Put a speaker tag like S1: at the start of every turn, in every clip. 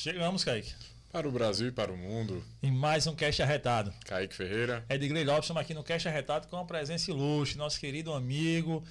S1: Chegamos, Kaique.
S2: Para o Brasil e para o mundo.
S1: Em mais um Cast Arretado.
S2: Kaique Ferreira.
S1: Edgley Lopes, estamos aqui no Cast Arretado com a presença ilustre, nosso querido amigo,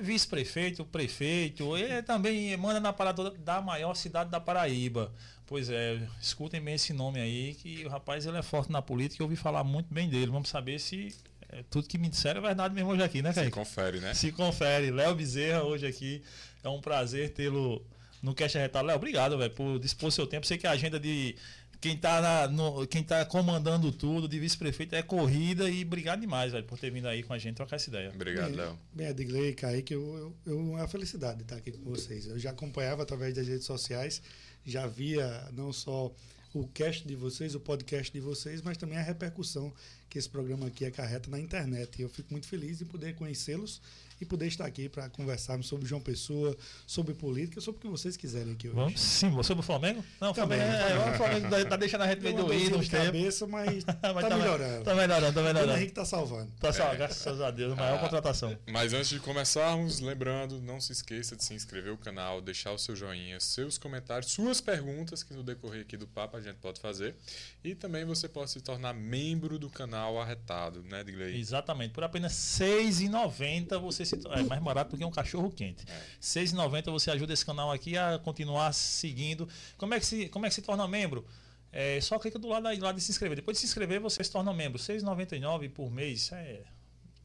S1: vice-prefeito, prefeito, e também manda na parada da maior cidade da Paraíba. Pois é, escutem bem esse nome aí, que o rapaz ele é forte na política e eu ouvi falar muito bem dele. Vamos saber se é, tudo que me disseram é verdade mesmo hoje aqui, né, Kaique?
S2: Se confere, né?
S1: Se confere. Léo Bezerra hoje aqui. É um prazer tê-lo no Cash Arretado. Léo, obrigado, velho, por dispor seu tempo. Sei que a agenda de quem tá, na, no, quem tá comandando tudo, de vice-prefeito, é corrida e obrigado demais, velho, por ter vindo aí com a gente trocar essa ideia.
S2: Obrigado, Léo.
S3: Bem, Edgley e Kaique, eu, eu, eu, é uma felicidade estar aqui com vocês. Eu já acompanhava através das redes sociais, já via não só o cast de vocês, o podcast de vocês, mas também a repercussão que esse programa aqui acarreta na internet. E eu fico muito feliz de poder conhecê-los e poder estar aqui para conversarmos sobre João Pessoa, sobre política, sobre o que vocês quiserem aqui hoje.
S1: Vamos sim, sobre o Flamengo? Não,
S3: Também,
S1: Flamengo, é, o Flamengo tá deixando a gente meio doído uns tempos.
S3: cabeça, mas tá,
S1: Mas tá
S3: melhorando.
S1: Tá melhorando, tá
S3: O
S1: melhorando.
S3: Henrique tá salvando.
S1: Tá só, graças a Deus, maior
S2: Ah,
S1: contratação.
S2: Mas antes de começarmos, lembrando, não se esqueça de se inscrever no canal, deixar o seu joinha, seus comentários, suas perguntas, que no decorrer aqui do papo a gente pode fazer. E também você pode se tornar membro do canal Arretado, né, Edgley?
S1: Exatamente. Por apenas R$ 6,90 você se é mais barato do que um cachorro quente.
S2: É.
S1: R$ 6,90 você ajuda esse canal aqui a continuar seguindo. Como é que se, como é que se torna membro? É, só clica do lado aí lá de se inscrever. Depois de se inscrever, você se torna membro. R$ 6,99 por mês é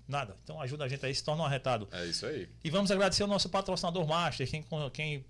S1: nada. Então ajuda a gente aí, se torna um arretado.
S2: É isso aí.
S1: E vamos agradecer o nosso patrocinador Master, quem, quem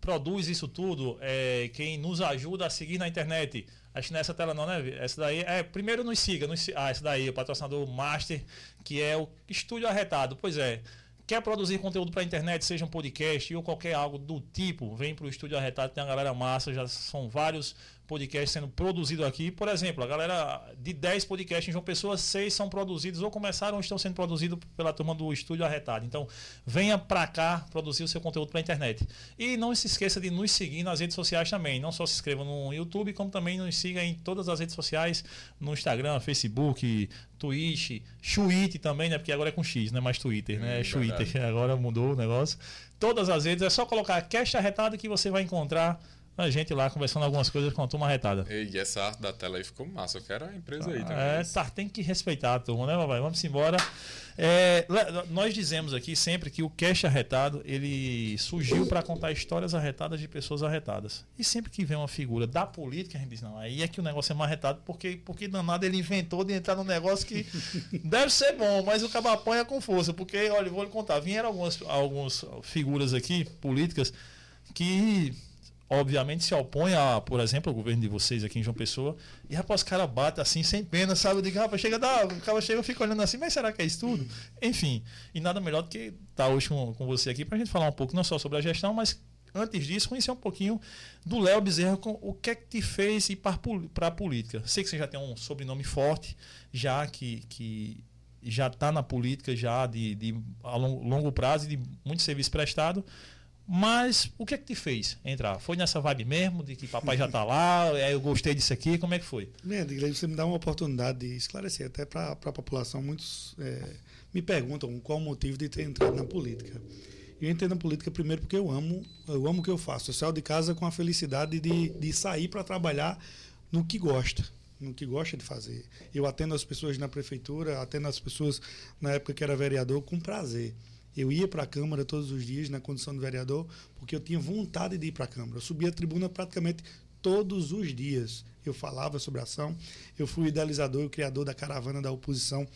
S1: produz isso tudo, é, quem nos ajuda a seguir na internet. Acho que nessa tela não, né? Essa daí é. Primeiro nos siga. Nos, ah, essa daí, o patrocinador Master, que é o Estúdio Arretado. Pois é. Quer produzir conteúdo para a internet, seja um podcast ou qualquer algo do tipo, vem para o Estúdio Arretado, tem uma galera massa, já são vários podcasts sendo produzidos aqui. Por exemplo, a galera de 10 podcasts em João Pessoa, 6 são produzidos ou começaram ou estão sendo produzidos pela turma do Estúdio Arretado. Então, venha para cá produzir o seu conteúdo para a internet. E não se esqueça de nos seguir nas redes sociais também. Não só se inscreva no YouTube, como também nos siga em todas as redes sociais, no Instagram, Facebook, Twitch, Twitter também, né? Porque agora é com X, não é mais Twitter, né? É
S2: Hum,
S1: Twitter. Agora mudou o negócio. Todas as redes, é só colocar Cast Arretado que você vai encontrar a gente lá conversando algumas coisas com a turma arretada.
S2: E essa arte da tela aí ficou massa. Eu quero a empresa aí também.
S1: É, tá, tem que respeitar a turma, né, papai? Vamos embora. É, nós dizemos aqui sempre que o Cash Arretado ele surgiu para contar histórias arretadas de pessoas arretadas. E sempre que vem uma figura da política, a gente diz: não, aí é que o negócio é mais arretado, porque, porque danado ele inventou de entrar num negócio que deve ser bom, mas o cabo apanha com força. Porque, olha, vou lhe contar: vieram algumas, algumas figuras aqui, políticas, que obviamente se opõe a, por exemplo, ao governo de vocês aqui em João Pessoa, e rapaz, os caras batem assim, sem pena, sabe? Eu digo, rapaz, chega, dá, o cara chega e fica olhando assim, mas será que é isso tudo? Enfim, e nada melhor do que estar hoje com, com você aqui pra gente falar um pouco, não só sobre a gestão, mas antes disso, conhecer um pouquinho do Léo Bezerra, com o que é que te fez ir para a política. Sei que você já tem um sobrenome forte, já que, que já está na política já de, de a longo prazo e de muito serviço prestado. Mas o que é que te fez entrar? Foi nessa vibe mesmo, de que papai já tá lá, aí eu gostei disso aqui, como é que foi?
S3: Bem, Edgley, você me dá uma oportunidade de esclarecer até para a população. Muitos é, me perguntam qual o motivo de ter entrado na política. Eu entrei na política primeiro porque eu amo, eu amo o que eu faço. Eu saio de casa com a felicidade de, de sair para trabalhar no que gosta, no que gosta de fazer. Eu atendo as pessoas na prefeitura, atendo as pessoas na época que era vereador com prazer. Eu ia para a Câmara todos os dias na condição de vereador porque eu tinha vontade de ir para a Câmara. Eu subia a tribuna praticamente todos os dias. Eu falava sobre a ação. Eu fui idealizador e criador da caravana da oposição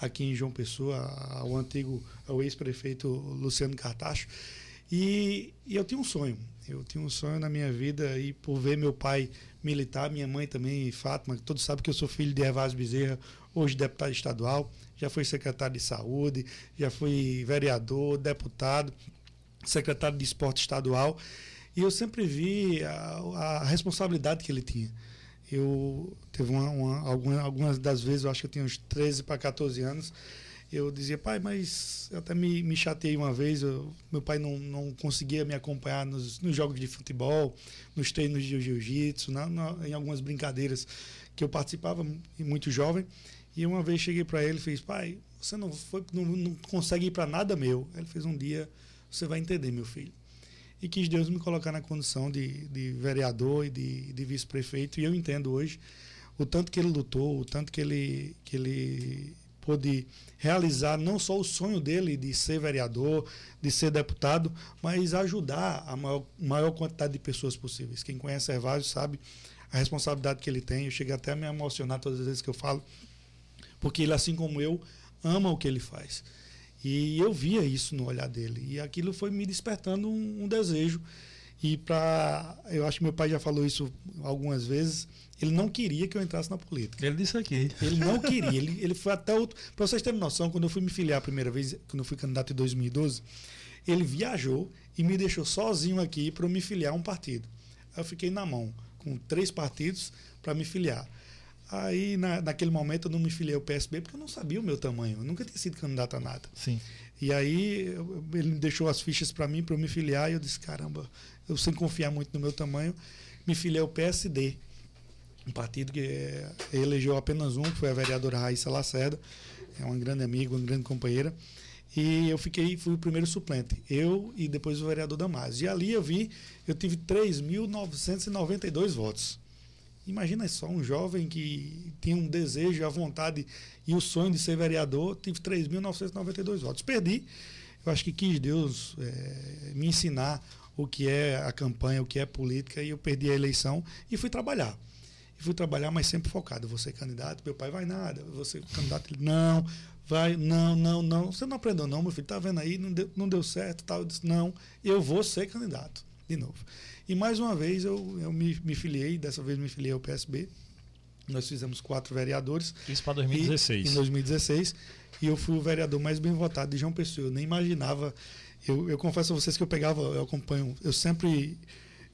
S3: aqui em João Pessoa, ao antigo, ao ex-prefeito Luciano Cartacho. E, e eu tinha um sonho. Eu tinha um sonho na minha vida e por ver meu pai militar, minha mãe também, Fátima, todos sabem que eu sou filho de Evásio Bezerra, hoje deputado estadual, já fui secretário de saúde, já fui vereador, deputado, secretário de esporte estadual. E eu sempre vi a, a responsabilidade que ele tinha. Eu teve uma, uma, alguma, algumas das vezes, eu acho que eu tinha uns 13 para 14 anos, eu dizia, pai, mas eu até me, me chateei uma vez, eu, meu pai não, não conseguia me acompanhar nos, nos jogos de futebol, nos treinos de jiu-jitsu, em algumas brincadeiras que eu participava muito jovem. E uma vez cheguei para ele e fiz, pai, você não, foi, não, não consegue ir para nada meu. Ele fez um dia, você vai entender, meu filho. e quis Deus me colocar na condição de, de vereador e de, de vice-prefeito. E eu entendo hoje o tanto que ele lutou, o tanto que ele, que ele pôde realizar não só o sonho dele de ser vereador, de ser deputado, mas ajudar a maior, maior quantidade de pessoas possíveis. Quem conhece Hervásio sabe a responsabilidade que ele tem. Eu chego até a me emocionar todas as vezes que eu falo, porque ele, assim como eu, ama o que ele faz. E eu via isso no olhar dele. E aquilo foi me despertando um, um desejo. E para. Eu acho que meu pai já falou isso algumas vezes. Ele não queria que eu entrasse na política.
S1: Ele disse aqui.
S3: Ele não queria. ele, ele foi até outro. Para vocês terem noção, quando eu fui me filiar a primeira vez, quando eu fui candidato em 2012, ele viajou e me deixou sozinho aqui para me filiar a um partido. Eu fiquei na mão com três partidos para me filiar. Aí, na, naquele momento, eu não me filiei ao PSB porque eu não sabia o meu tamanho. Eu nunca tinha sido candidato a nada.
S1: Sim.
S3: E aí, eu, ele deixou as fichas para mim, para eu me filiar, e eu disse: caramba, eu sem confiar muito no meu tamanho, me filiei ao PSD. Um partido que é, elegeu apenas um, que foi a vereadora Raíssa Lacerda. É uma grande amiga, uma grande companheira. E eu fiquei, fui o primeiro suplente. Eu e depois o vereador Damásio. E ali eu vi, eu tive 3.992 votos. Imagina só, um jovem que tinha um desejo, a vontade e o sonho de ser vereador, tive 3.992 votos. Perdi. Eu acho que quis Deus é, me ensinar o que é a campanha, o que é política, e eu perdi a eleição e fui trabalhar. E fui trabalhar, mas sempre focado. Você candidato, meu pai vai nada. Você candidato, ele, não, vai, não, não, não. Você não aprendeu, não, meu filho. Tá vendo aí, não deu, não deu certo. Tal. Eu disse, não, eu vou ser candidato, de novo. E mais uma vez eu, eu me, me filiei, dessa vez me filiei ao PSB. Nós fizemos quatro vereadores.
S1: Isso para 2016.
S3: E, em 2016. E eu fui o vereador mais bem votado de João Pessoa. Eu nem imaginava. Eu, eu confesso a vocês que eu pegava, eu acompanho, eu sempre.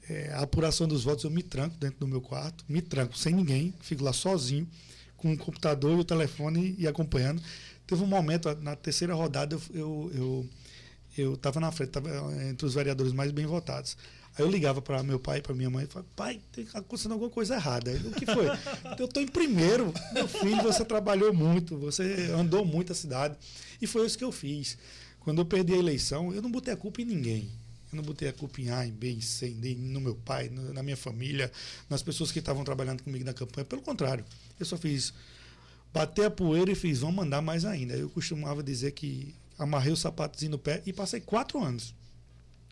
S3: É, a apuração dos votos eu me tranco dentro do meu quarto, me tranco sem ninguém, fico lá sozinho, com o computador e o telefone e acompanhando. Teve um momento, na terceira rodada, eu eu eu estava na frente, estava entre os vereadores mais bem votados. Aí eu ligava para meu pai, para minha mãe, e falava, pai, tem acontecendo alguma coisa errada. o que foi? eu estou em primeiro. Meu filho, você trabalhou muito, você andou muito a cidade. E foi isso que eu fiz. Quando eu perdi a eleição, eu não botei a culpa em ninguém. Eu não botei a culpa em A, em B, em C, nem no meu pai, na minha família, nas pessoas que estavam trabalhando comigo na campanha. Pelo contrário, eu só fiz bater a poeira e fiz, vamos mandar mais ainda. Eu costumava dizer que amarrei o sapatinho no pé e passei quatro anos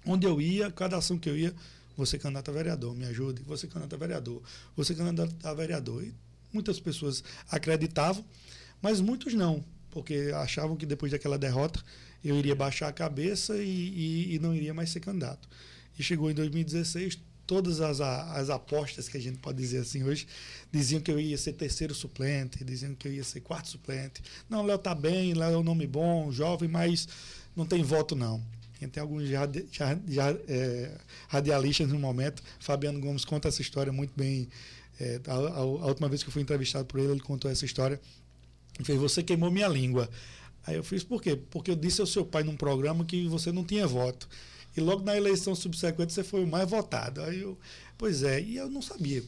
S3: Onde eu ia, cada ação que eu ia, você candidato a vereador, me ajude, você candidato a vereador, você candidato a vereador. E muitas pessoas acreditavam, mas muitos não, porque achavam que depois daquela derrota eu iria baixar a cabeça e, e, e não iria mais ser candidato. E chegou em 2016, todas as, as apostas que a gente pode dizer assim hoje diziam que eu ia ser terceiro suplente, diziam que eu ia ser quarto suplente. Não, Léo tá bem, Léo é um nome bom, jovem, mas não tem voto não. Tem alguns já, já, já é, radialistas no momento. Fabiano Gomes conta essa história muito bem. É, a, a, a, última vez que eu fui entrevistado por ele, ele contou essa história. Ele fez: Você queimou minha língua. Aí eu fiz: Por quê? Porque eu disse ao seu pai num programa que você não tinha voto. E logo na eleição subsequente você foi o mais votado. Aí eu, pois é, e eu não sabia.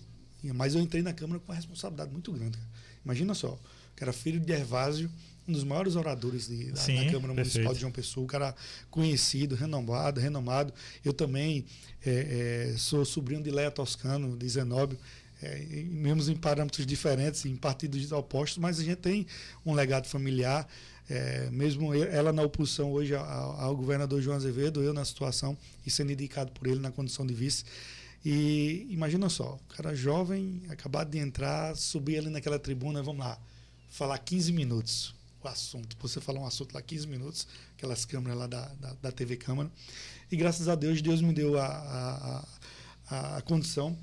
S3: Mas eu entrei na Câmara com uma responsabilidade muito grande. Imagina só, que era filho de Hervásio um dos maiores oradores de, da, Sim, da, Câmara perfeito. Municipal de João Pessoa, um cara conhecido, renomado, renomado. Eu também é, é, sou sobrinho de Leia Toscano, de Zenóbio, é, mesmo em parâmetros diferentes, em partidos opostos, mas a gente tem um legado familiar. É, mesmo ela na oposição hoje ao, governador João Azevedo, eu na situação e sendo indicado por ele na condição de vice. E imagina só, o cara jovem, acabado de entrar, subir ali naquela tribuna, vamos lá, falar 15 minutos o assunto. Você falar um assunto lá 15 minutos, aquelas câmeras lá da, da, da TV Câmara. E graças a Deus, Deus me deu a, a, a, a condição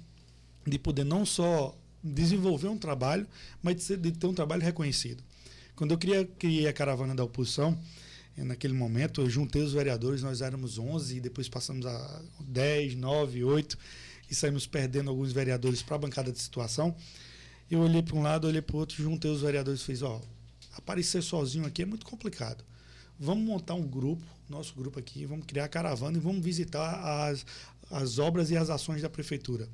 S3: de poder não só desenvolver um trabalho, mas de, ser, de, ter um trabalho reconhecido. Quando eu criei, criei a caravana da oposição, eh, naquele momento, eu juntei os vereadores, nós éramos 11, e depois passamos a 10, 9, 8, e saímos perdendo alguns vereadores para a bancada de situação. Eu olhei para um lado, olhei para o outro, juntei os vereadores e fiz: Ó, aparecer sozinho aqui é muito complicado. Vamos montar um grupo, nosso grupo aqui, vamos criar a caravana e vamos visitar as, as obras e as ações da prefeitura.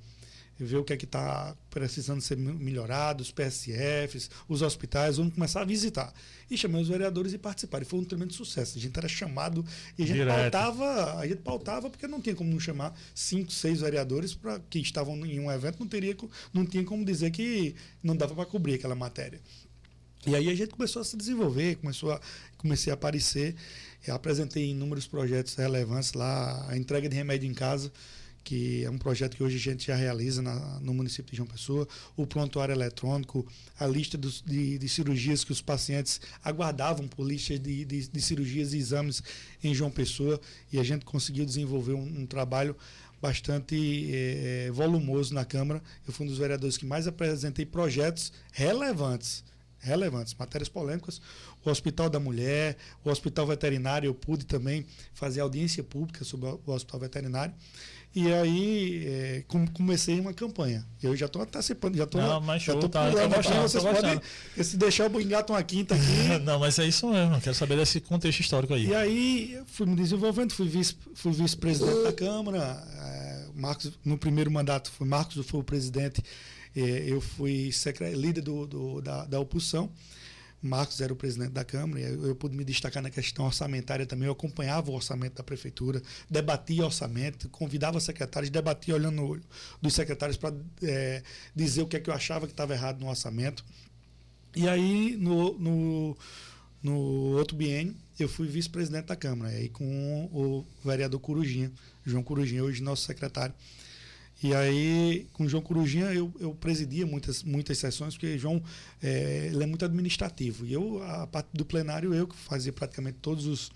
S3: Ver o que é que está precisando ser melhorado, os PSFs, os hospitais, vamos começar a visitar. E chamei os vereadores e participaram. E foi um tremendo sucesso. A gente era chamado e a gente Direto. pautava, a gente pautava porque não tinha como não chamar cinco, seis vereadores para que estavam em um evento, não teria, não tinha como dizer que não dava para cobrir aquela matéria. E aí a gente começou a se desenvolver, começou a, comecei a aparecer. apresentei inúmeros projetos relevantes lá, a entrega de remédio em casa que é um projeto que hoje a gente já realiza na, no município de João Pessoa, o prontuário eletrônico, a lista dos, de, de, cirurgias que os pacientes aguardavam por listas de, de, de, cirurgias e exames em João Pessoa, e a gente conseguiu desenvolver um, um trabalho bastante é, volumoso na Câmara. Eu fui um dos vereadores que mais apresentei projetos relevantes relevantes, matérias polêmicas, o Hospital da Mulher, o Hospital Veterinário, eu pude também fazer audiência pública sobre o Hospital Veterinário. E aí é, comecei uma campanha. Eu já estou antecipando, já estou.
S1: Não, mas show, já
S3: tá, pulando, gostando, vocês podem. Se deixar eu engato uma quinta aqui.
S1: não, mas é isso mesmo. Quero saber desse contexto histórico aí.
S3: E aí fui me desenvolvendo, fui vice, fui vice-presidente da Câmara. É, Marcos, no primeiro mandato, foi Marcos foi o presidente. É, eu fui líder do, do da, da oposição. Marcos era o presidente da Câmara, e eu, pude me destacar na questão orçamentária também. Eu acompanhava o orçamento da prefeitura, debatia orçamento, convidava secretários, debatia olhando no olho dos secretários para é, dizer o que é que eu achava que estava errado no orçamento. E aí, no, no, no outro biênio, eu fui vice-presidente da Câmara, aí com o vereador Corujinha, João Corujinha, hoje nosso secretário. E aí, com o João Corujinha, eu, eu presidia muitas, muitas sessões, porque João é, ele é muito administrativo. E eu, a parte do plenário, eu que fazia praticamente todos os,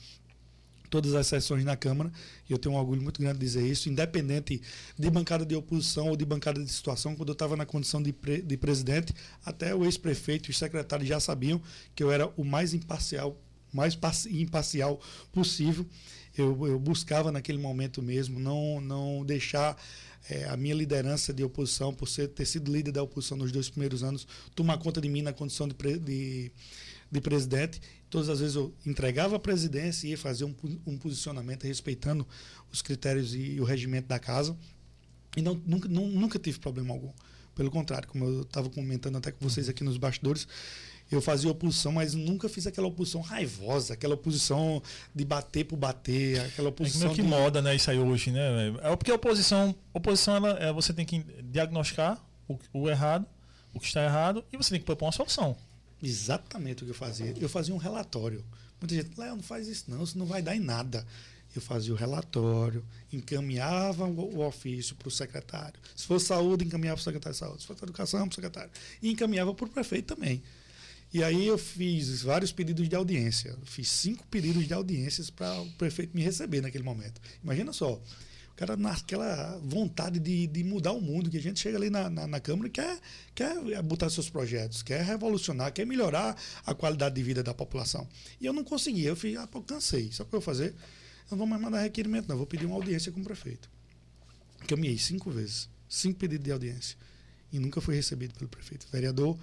S3: todas as sessões na Câmara, e eu tenho um orgulho muito grande de dizer isso, independente de bancada de oposição ou de bancada de situação, quando eu estava na condição de, pre, de presidente, até o ex-prefeito e os secretários já sabiam que eu era o mais imparcial, mais imparcial possível. Eu, eu buscava naquele momento mesmo não, não deixar é, a minha liderança de oposição, por ser, ter sido líder da oposição nos dois primeiros anos, tomar conta de mim na condição de, de, de presidente. Todas as vezes eu entregava a presidência e ia fazer um, um posicionamento respeitando os critérios e o regimento da casa. E não, nunca, não, nunca tive problema algum. Pelo contrário, como eu estava comentando até com vocês aqui nos bastidores, eu fazia oposição, mas nunca fiz aquela oposição raivosa, aquela oposição de bater por bater, aquela oposição. É
S1: meio que
S3: de...
S1: moda, né? Isso aí hoje, né? É porque a oposição, oposição ela, é, você tem que diagnosticar o, o errado, o que está errado, e você tem que propor uma solução.
S3: Exatamente o que eu fazia. Eu fazia um relatório. Muita gente, Léo, não faz isso não, isso não vai dar em nada. Eu fazia o relatório, encaminhava o ofício para o secretário. Se fosse saúde, encaminhava para o secretário de saúde. Se fosse educação, para o secretário. E encaminhava para o prefeito também. E aí eu fiz vários pedidos de audiência. Fiz cinco pedidos de audiências para o prefeito me receber naquele momento. Imagina só, o cara naquela vontade de, de mudar o mundo, que a gente chega ali na, na, na, Câmara e quer, quer botar seus projetos, quer revolucionar, quer melhorar a qualidade de vida da população. E eu não conseguia. Eu fiz, ah, pô, cansei. Sabe o que eu vou fazer? Eu não vou mais mandar requerimento, não. Eu vou pedir uma audiência com o prefeito. Caminhei cinco vezes, cinco pedidos de audiência. E nunca fui recebido pelo prefeito. Vereador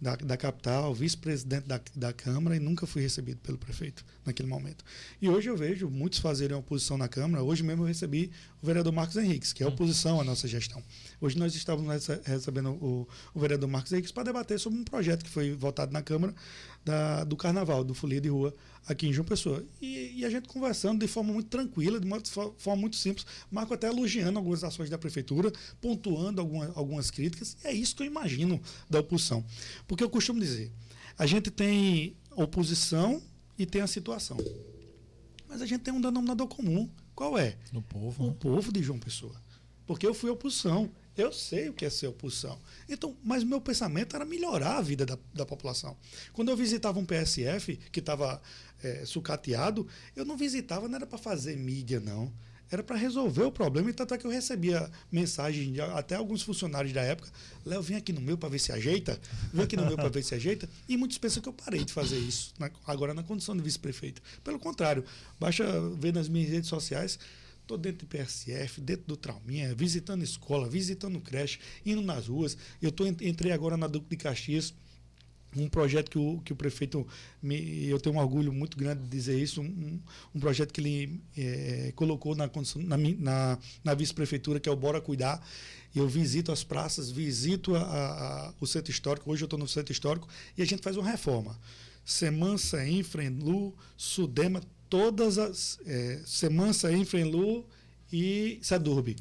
S3: da, da capital, vice-presidente da, da Câmara e nunca fui recebido pelo prefeito naquele momento. E hoje eu vejo muitos fazerem oposição na Câmara. Hoje mesmo eu recebi o vereador Marcos Henriques, que é oposição à nossa gestão. Hoje nós estávamos recebendo o, o vereador Marcos Henriques para debater sobre um projeto que foi votado na Câmara da, do Carnaval, do Folia de Rua, aqui em João Pessoa. E, e, a gente conversando de forma muito tranquila, de uma forma muito simples, Marco até elogiando algumas ações da prefeitura, pontuando alguma, algumas críticas. E é isso que eu imagino da oposição. Porque eu costumo dizer, a gente tem oposição e tem a situação. Mas a gente tem um denominador comum. Qual é?
S1: O povo.
S3: O né? povo de João Pessoa. Porque eu fui oposição. Eu sei o que é ser oposição. Então, mas meu pensamento era melhorar a vida da, da população. Quando eu visitava um PSF que estava é, sucateado, eu não visitava, não era para fazer mídia, não. Era para resolver o problema. E tanto é que eu recebia mensagem de até alguns funcionários da época: Léo, vem aqui no meu para ver se ajeita. Vem aqui no meu para ver se ajeita. E muitos pensam que eu parei de fazer isso, na, agora na condição de vice-prefeito. Pelo contrário, baixa ver nas minhas redes sociais Estou dentro do PSF, dentro do Trauminha, visitando escola, visitando creche, indo nas ruas. Eu tô, entrei agora na Duque de Caxias um projeto que o, que o prefeito, me, eu tenho um orgulho muito grande de dizer isso, um, um projeto que ele é, colocou na, na, na, na vice-prefeitura, que é o Bora Cuidar. Eu visito as praças, visito a, a, o centro histórico, hoje eu estou no centro histórico, e a gente faz uma reforma. Semança, Infrenlu, Sudema, todas as. É, Semança, Infrenlu e Sadurbe.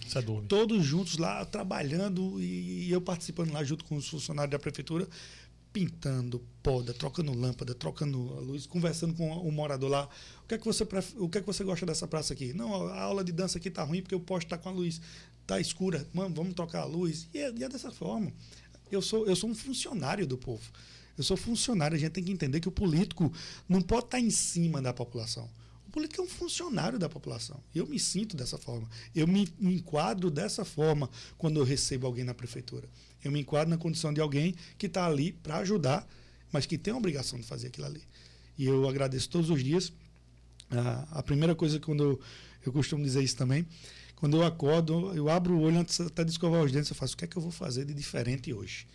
S3: Todos juntos lá, trabalhando, e, e eu participando lá junto com os funcionários da prefeitura pintando poda, trocando lâmpada, trocando luz, conversando com o morador lá. O que é que você o que é que você gosta dessa praça aqui? Não, a aula de dança aqui tá ruim porque o poste tá com a luz tá escura. Mano, vamos trocar a luz. E é, e é dessa forma. Eu sou eu sou um funcionário do povo. Eu sou funcionário, a gente tem que entender que o político não pode estar em cima da população. O político é um funcionário da população. Eu me sinto dessa forma. Eu me enquadro dessa forma quando eu recebo alguém na prefeitura. Eu me enquadro na condição de alguém que está ali para ajudar, mas que tem a obrigação de fazer aquilo ali. E eu agradeço todos os dias. Ah, a primeira coisa quando eu, eu costumo dizer isso também, quando eu acordo, eu abro o olho antes até de escovar os dentes, eu faço o que é que eu vou fazer de diferente hoje?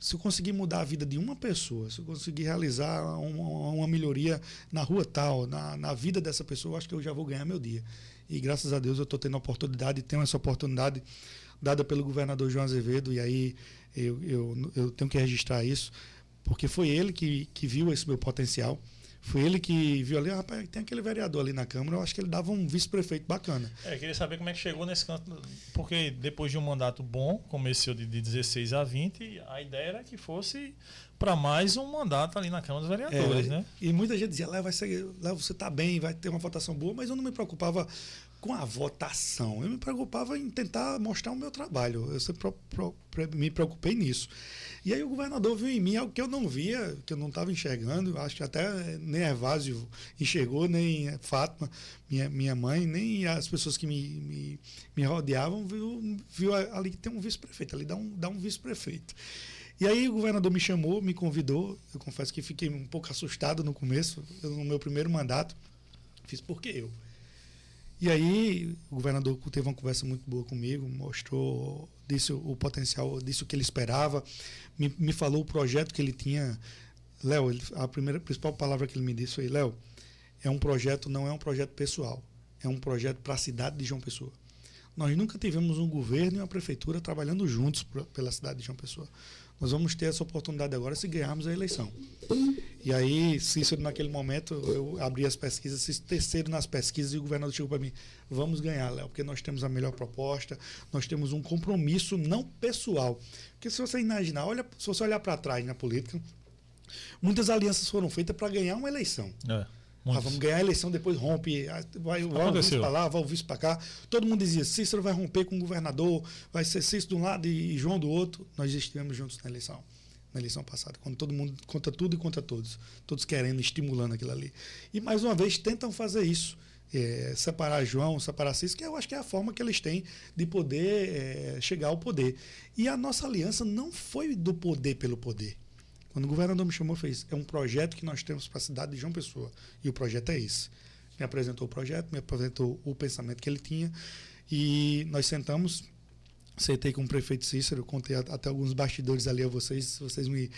S3: Se eu conseguir mudar a vida de uma pessoa, se eu conseguir realizar uma, uma melhoria na rua tal, na, na vida dessa pessoa, eu acho que eu já vou ganhar meu dia. E graças a Deus eu estou tendo a oportunidade, tenho essa oportunidade dada pelo governador João Azevedo, e aí eu, eu, eu tenho que registrar isso, porque foi ele que, que viu esse meu potencial. Foi ele que viu ali, ah, rapaz, tem aquele vereador ali na Câmara, eu acho que ele dava um vice-prefeito bacana.
S1: É, queria saber como é que chegou nesse canto, porque depois de um mandato bom, começou de, de 16 a 20, a ideia era que fosse para mais um mandato ali na Câmara dos Vereadores, é, né?
S3: E muita gente dizia, Léo, vai ser, Léo, você tá bem, vai ter uma votação boa, mas eu não me preocupava com a votação. Eu me preocupava em tentar mostrar o meu trabalho. Eu sempre pro, pro, me preocupei nisso. E aí o governador viu em mim algo que eu não via, que eu não estava enxergando. Acho que até nem Ervásio enxergou, nem Fátima, minha, minha mãe, nem as pessoas que me, me, me rodeavam, viu, viu ali que tem um vice-prefeito, ali dá um, dá um vice-prefeito. E aí o governador me chamou, me convidou. Eu confesso que fiquei um pouco assustado no começo, no meu primeiro mandato. Fiz porque eu. E aí o governador teve uma conversa muito boa comigo, mostrou, disse o potencial, disse o que ele esperava, me, me falou o projeto que ele tinha. Léo, a primeira a principal palavra que ele me disse foi: Léo, é um projeto, não é um projeto pessoal, é um projeto para a cidade de João Pessoa. Nós nunca tivemos um governo e uma prefeitura trabalhando juntos pela cidade de João Pessoa. Nós vamos ter essa oportunidade agora se ganharmos a eleição. E aí, Cícero, naquele momento, eu abri as pesquisas, fiz terceiro nas pesquisas e o governador chegou para mim: vamos ganhar, Léo, porque nós temos a melhor proposta, nós temos um compromisso não pessoal. Porque se você imaginar, olha, se você olhar para trás na política, muitas alianças foram feitas para ganhar uma eleição. É. Ah, vamos ganhar a eleição, depois rompe, ah, vai, vai o vice para lá, vai o vice para cá. Todo mundo dizia, Cícero vai romper com o governador, vai ser Cícero de um lado e João do outro. Nós estivemos juntos na eleição, na eleição passada, quando todo mundo conta tudo e conta todos, todos querendo, estimulando aquilo ali. E mais uma vez tentam fazer isso. É, separar João, separar Cícero, que eu acho que é a forma que eles têm de poder é, chegar ao poder. E a nossa aliança não foi do poder pelo poder. Quando o governador me chamou, fez: é um projeto que nós temos para a cidade de João Pessoa. E o projeto é esse. Me apresentou o projeto, me apresentou o pensamento que ele tinha. E nós sentamos, sentei com o prefeito Cícero, contei até alguns bastidores ali a vocês, se vocês me,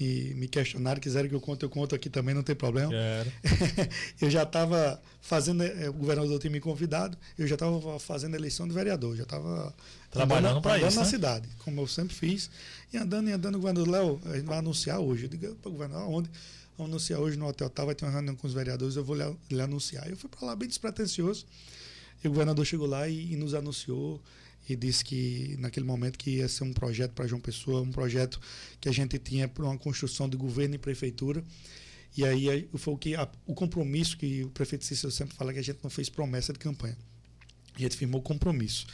S3: me, me questionaram, quiserem que eu conte, eu conto aqui também, não tem problema. eu já estava fazendo, eh, o governador tinha me convidado, eu já estava fazendo a eleição de vereador, já estava
S1: trabalhando para isso.
S3: na
S1: né?
S3: cidade, como eu sempre fiz. E andando e andando, o governador, Léo, a gente vai anunciar hoje. Eu digo, para o governador, aonde? Vamos anunciar hoje no hotel tal, vai ter uma reunião com os vereadores, eu vou lhe, lhe anunciar. Eu fui para lá bem despretensioso. E o governador chegou lá e, e nos anunciou e disse que naquele momento que ia ser um projeto para João Pessoa, um projeto que a gente tinha para uma construção de governo e prefeitura. E aí foi o que a, o compromisso que o prefeito Cícero sempre fala que a gente não fez promessa de campanha. A gente firmou compromisso.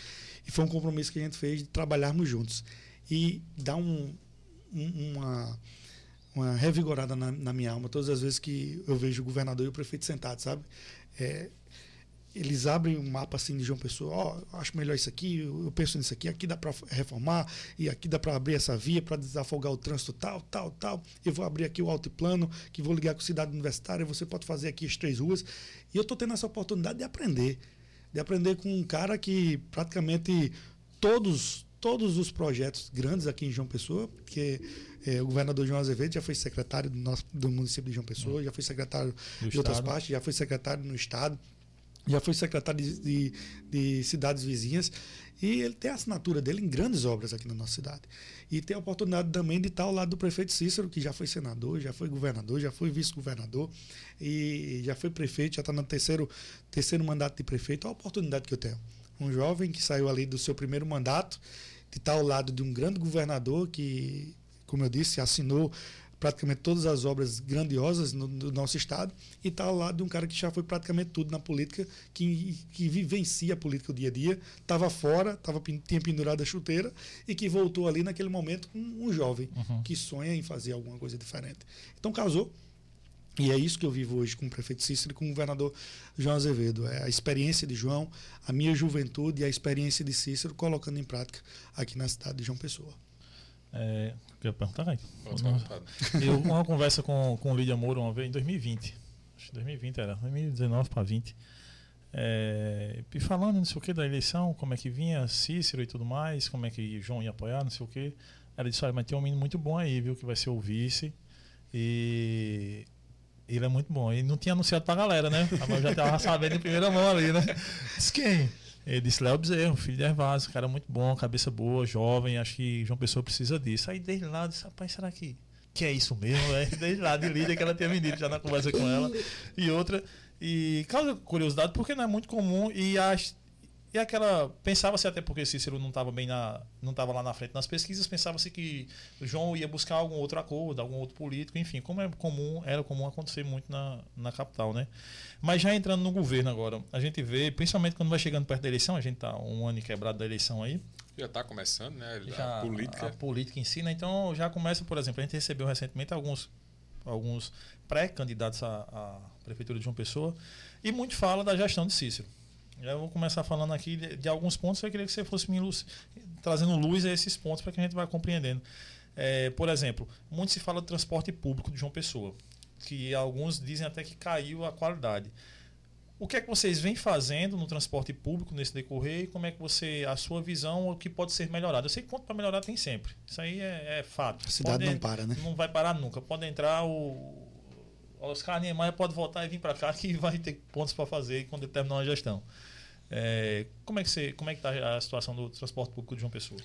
S3: E foi um compromisso que a gente fez de trabalharmos juntos e dar um, um, uma uma revigorada na, na, minha alma todas as vezes que eu vejo o governador e o prefeito sentados, sabe? É, eles abrem um mapa assim de João Pessoa, ó, oh, acho melhor isso aqui, eu penso nisso aqui, aqui dá para reformar e aqui dá para abrir essa via para desafogar o trânsito tal, tal, tal. Eu vou abrir aqui o altiplano que vou ligar com a cidade universitária, você pode fazer aqui as três ruas. E eu estou tendo essa oportunidade de aprender, de aprender com um cara que praticamente todos todos os projetos grandes aqui em João Pessoa, porque é, o governador João Azevedo já foi secretário do, nosso, do município de João Pessoa, já foi secretário
S1: Do
S3: de outras
S1: estado.
S3: partes, já foi secretário no estado, já foi secretário de, de, de cidades vizinhas e ele tem a assinatura dele em grandes obras aqui na nossa cidade. E tem a oportunidade também de estar ao lado do prefeito Cícero, que já foi senador, já foi governador, já foi vice-governador e já foi prefeito, já está no terceiro, terceiro mandato de prefeito. Olha a oportunidade que eu tenho. Um jovem que saiu ali do seu primeiro mandato, de estar ao lado de um grande governador que, como eu disse, assinou praticamente todas as obras grandiosas no, do nosso estado e está ao lado de um cara que já foi praticamente tudo na política, que, que vivencia a política o dia a dia, estava fora, tava, tinha pendurado a chuteira e que voltou ali naquele momento com um jovem
S1: Uhum.
S3: que sonha em fazer alguma coisa diferente. Então casou. E é isso que eu vivo hoje com o prefeito Cícero e com o governador João Azevedo. É a experiência de João, a minha juventude e a experiência de Cícero colocando em prática aqui na cidade de João Pessoa.
S1: É, quer perguntar. Eu uma conversa com, com o Lídia Moura uma vez em 2020. Acho que 2020 era, 2019 para 20. É, e falando não sei o que da eleição, como é que vinha Cícero e tudo mais, como é que João ia apoiar, não sei o que. Ela disse, olha, mas tem um menino muito bom aí, viu, que vai ser o vice. E ele é muito bom. E não tinha anunciado pra galera, né? Mas eu já tava sabendo em primeira mão ali, né? Disse quem? Ele disse Léo Bezerro, filho de Hervásio, cara muito bom, cabeça boa, jovem, acho que João Pessoa precisa disso. Aí desde lá eu disse, rapaz, será que, que é isso mesmo? É, desde lá de Lídia que ela tinha me já na conversa com ela. E outra, e causa curiosidade porque não é muito comum e as e aquela pensava-se até porque Cícero não estava bem na não estava lá na frente nas pesquisas pensava-se que João ia buscar algum outro acordo algum outro político enfim como é comum era comum acontecer muito na, na capital né mas já entrando no governo agora a gente vê principalmente quando vai chegando perto da eleição a gente tá um ano quebrado da eleição aí
S2: Já está começando, né?
S1: já
S2: a política.
S1: a política em si, né? Então já começa, por exemplo, a gente recebeu recentemente alguns, alguns pré-candidatos à, à Prefeitura de João Pessoa e muito fala da gestão de Cícero. Eu vou começar falando aqui de, de alguns pontos, eu queria que você fosse me trazendo luz a esses pontos para que a gente vá compreendendo. É, por exemplo, muito se fala do transporte público de João Pessoa, que alguns dizem até que caiu a qualidade. O que é que vocês vêm fazendo no transporte público nesse decorrer e como é que você, a sua visão, o que pode ser melhorado? Eu sei que ponto para melhorar tem sempre. Isso aí é, é fato.
S3: A cidade
S1: Pode-
S3: não para, né?
S1: Não vai parar nunca. Pode entrar o. Oscar Niemeyer pode voltar e vir para cá que vai ter pontos para fazer quando ele terminar a gestão. É, como é que você, como é que está a situação do transporte público de João Pessoa?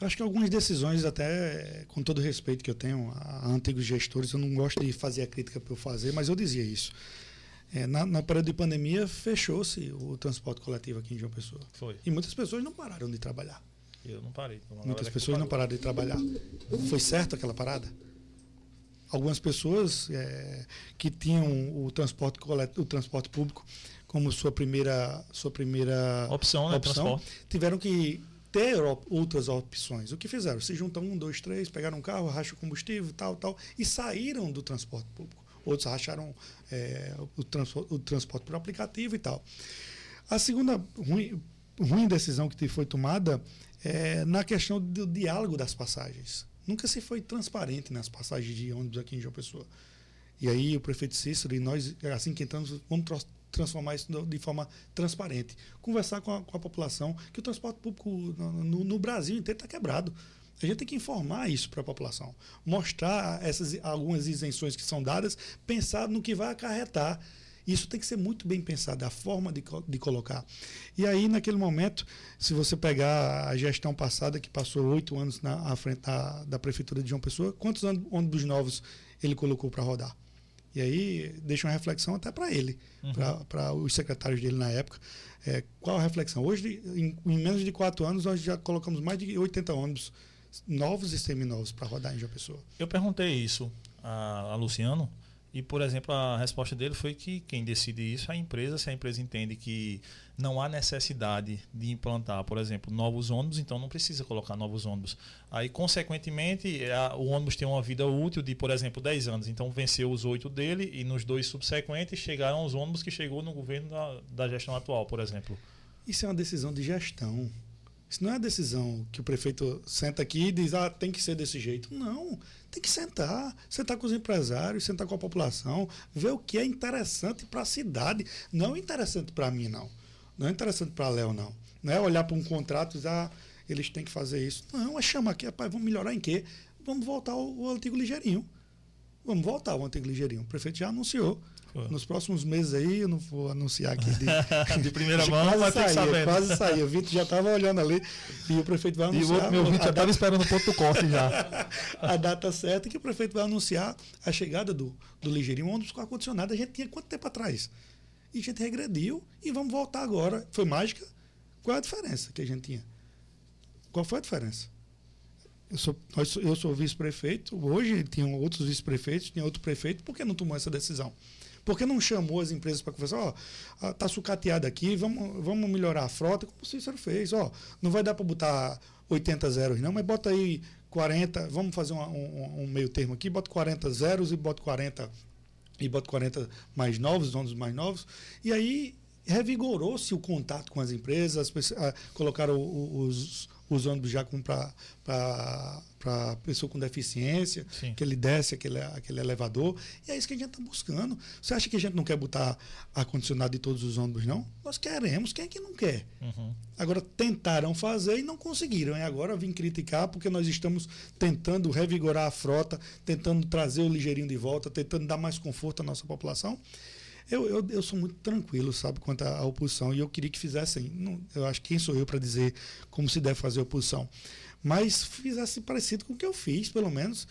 S3: Eu acho que algumas decisões, até com todo o respeito que eu tenho a antigos gestores, eu não gosto de fazer a crítica por fazer, mas eu dizia isso. É, na, na período de pandemia, fechou-se o transporte coletivo aqui em João Pessoa.
S1: Foi.
S3: E muitas pessoas não pararam de trabalhar.
S1: Eu não parei.
S3: Muitas
S1: que
S3: pessoas não pararam de trabalhar. Foi certo aquela parada? Algumas pessoas é, que tinham o transporte, o transporte público como sua primeira, sua primeira
S1: Opção, né?
S3: opção,
S1: Transporte.
S3: tiveram que ter outras opções. O que fizeram? Se juntam um, dois, três, pegaram um carro, racham combustível, tal, tal, e saíram do transporte público. Outros racharam é, o, transpo- o transporte por aplicativo e tal. A segunda ruim, ruim decisão que foi tomada é na questão do diálogo das passagens. Nunca se foi transparente nas passagens de ônibus aqui em João Pessoa. E aí o prefeito Cícero e nós, assim que entramos, vamos transformar isso de forma transparente. Conversar com a, com a população que o transporte público no, no- Brasil inteiro está quebrado. A gente tem que informar isso para a população. Mostrar essas algumas isenções que são dadas, pensar no que vai acarretar. Isso tem que ser muito bem pensado, a forma de, de colocar. E aí, naquele momento, se você pegar a gestão passada, que passou oito anos na frente da, da Prefeitura de João Pessoa, quantos ônibus novos ele colocou para rodar? E aí deixa uma reflexão até para ele, para os secretários dele na época. É, qual a reflexão? Hoje, em, em menos de quatro anos, nós já colocamos mais de 80 ônibus novos e seminovos para rodar em João Pessoa.
S1: Eu perguntei isso a, a Luciano e, por exemplo, a resposta dele foi que quem decide isso é a empresa. Se a empresa entende que não há necessidade de implantar, por exemplo, novos ônibus, então não precisa colocar novos ônibus. Aí, consequentemente, a- o ônibus tem uma vida útil de, por exemplo, 10 anos. Então, venceu os oito dele e nos dois subsequentes chegaram os ônibus que chegou no governo da, da gestão atual, por exemplo.
S3: Isso é uma decisão de gestão. Isso não é a decisão que o prefeito senta aqui e diz, ah, tem que ser desse jeito. Não, tem que sentar, sentar com os empresários, sentar com a população, ver o que é interessante para a cidade. Não é interessante para mim, não. Não é interessante para Léo, não. Não é olhar para um contrato e dizer, ah, eles têm que fazer isso. Não, é chama aqui, rapaz, vamos melhorar em quê? Vamos voltar ao, ao antigo ligeirinho. Vamos voltar ao antigo ligeirinho. O prefeito já anunciou. Foi. Nos próximos meses aí, eu não vou anunciar aqui
S1: de, de primeira mão,
S3: mas que saber. Quase saiu. O Vitor já estava olhando ali e o prefeito vai anunciar. E o
S1: outro, meu Vitor já estava esperando o ponto do corte já.
S3: a data certa que o prefeito vai anunciar a chegada do, do ligeirinho, onde com ar-condicionado a gente tinha quanto tempo atrás? E a gente regrediu e vamos voltar agora. Foi mágica? Qual é a diferença que a gente tinha? Qual foi a diferença? Eu sou, eu sou vice-prefeito, hoje tinham outros vice-prefeitos, tinha outro prefeito, por que não tomou essa decisão? Por que não chamou as empresas para conversar? Ó, oh, tá sucateado aqui, vamos, vamos melhorar a frota, como o Cícero fez. Ó, oh, não vai dar para botar 80 zeros, não, mas bota aí 40, vamos fazer um, um, meio termo aqui, bota 40 zeros e bota 40 e bota 40 mais novos, ônibus mais novos, e aí revigorou-se o contato com as empresas, ah, colocaram os, os ônibus já para pessoa com deficiência, Sim. que ele desce aquele, aquele elevador. E é isso que a gente está buscando. Você acha que a gente não quer botar ar-condicionado de todos os ônibus, não? Nós queremos, quem é que não quer? Uhum. Agora, tentaram fazer e não conseguiram. E agora vim criticar porque nós estamos tentando revigorar a frota, tentando trazer o ligeirinho de volta, tentando dar mais conforto à nossa população. Eu, eu, eu sou muito tranquilo, sabe, quanto à oposição, e eu queria que fizessem. Não, eu acho que quem sou eu para dizer como se deve fazer oposição. Mas fizesse parecido com o que eu fiz, pelo menos.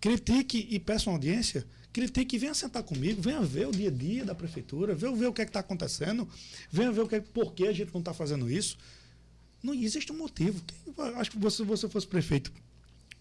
S3: Critique e peça uma audiência. Critique e venha sentar comigo, venha ver o dia a dia da prefeitura, venha ver o que é está acontecendo, venha ver o que é, por que a gente não está fazendo isso. Não existe um motivo. Acho que se você fosse prefeito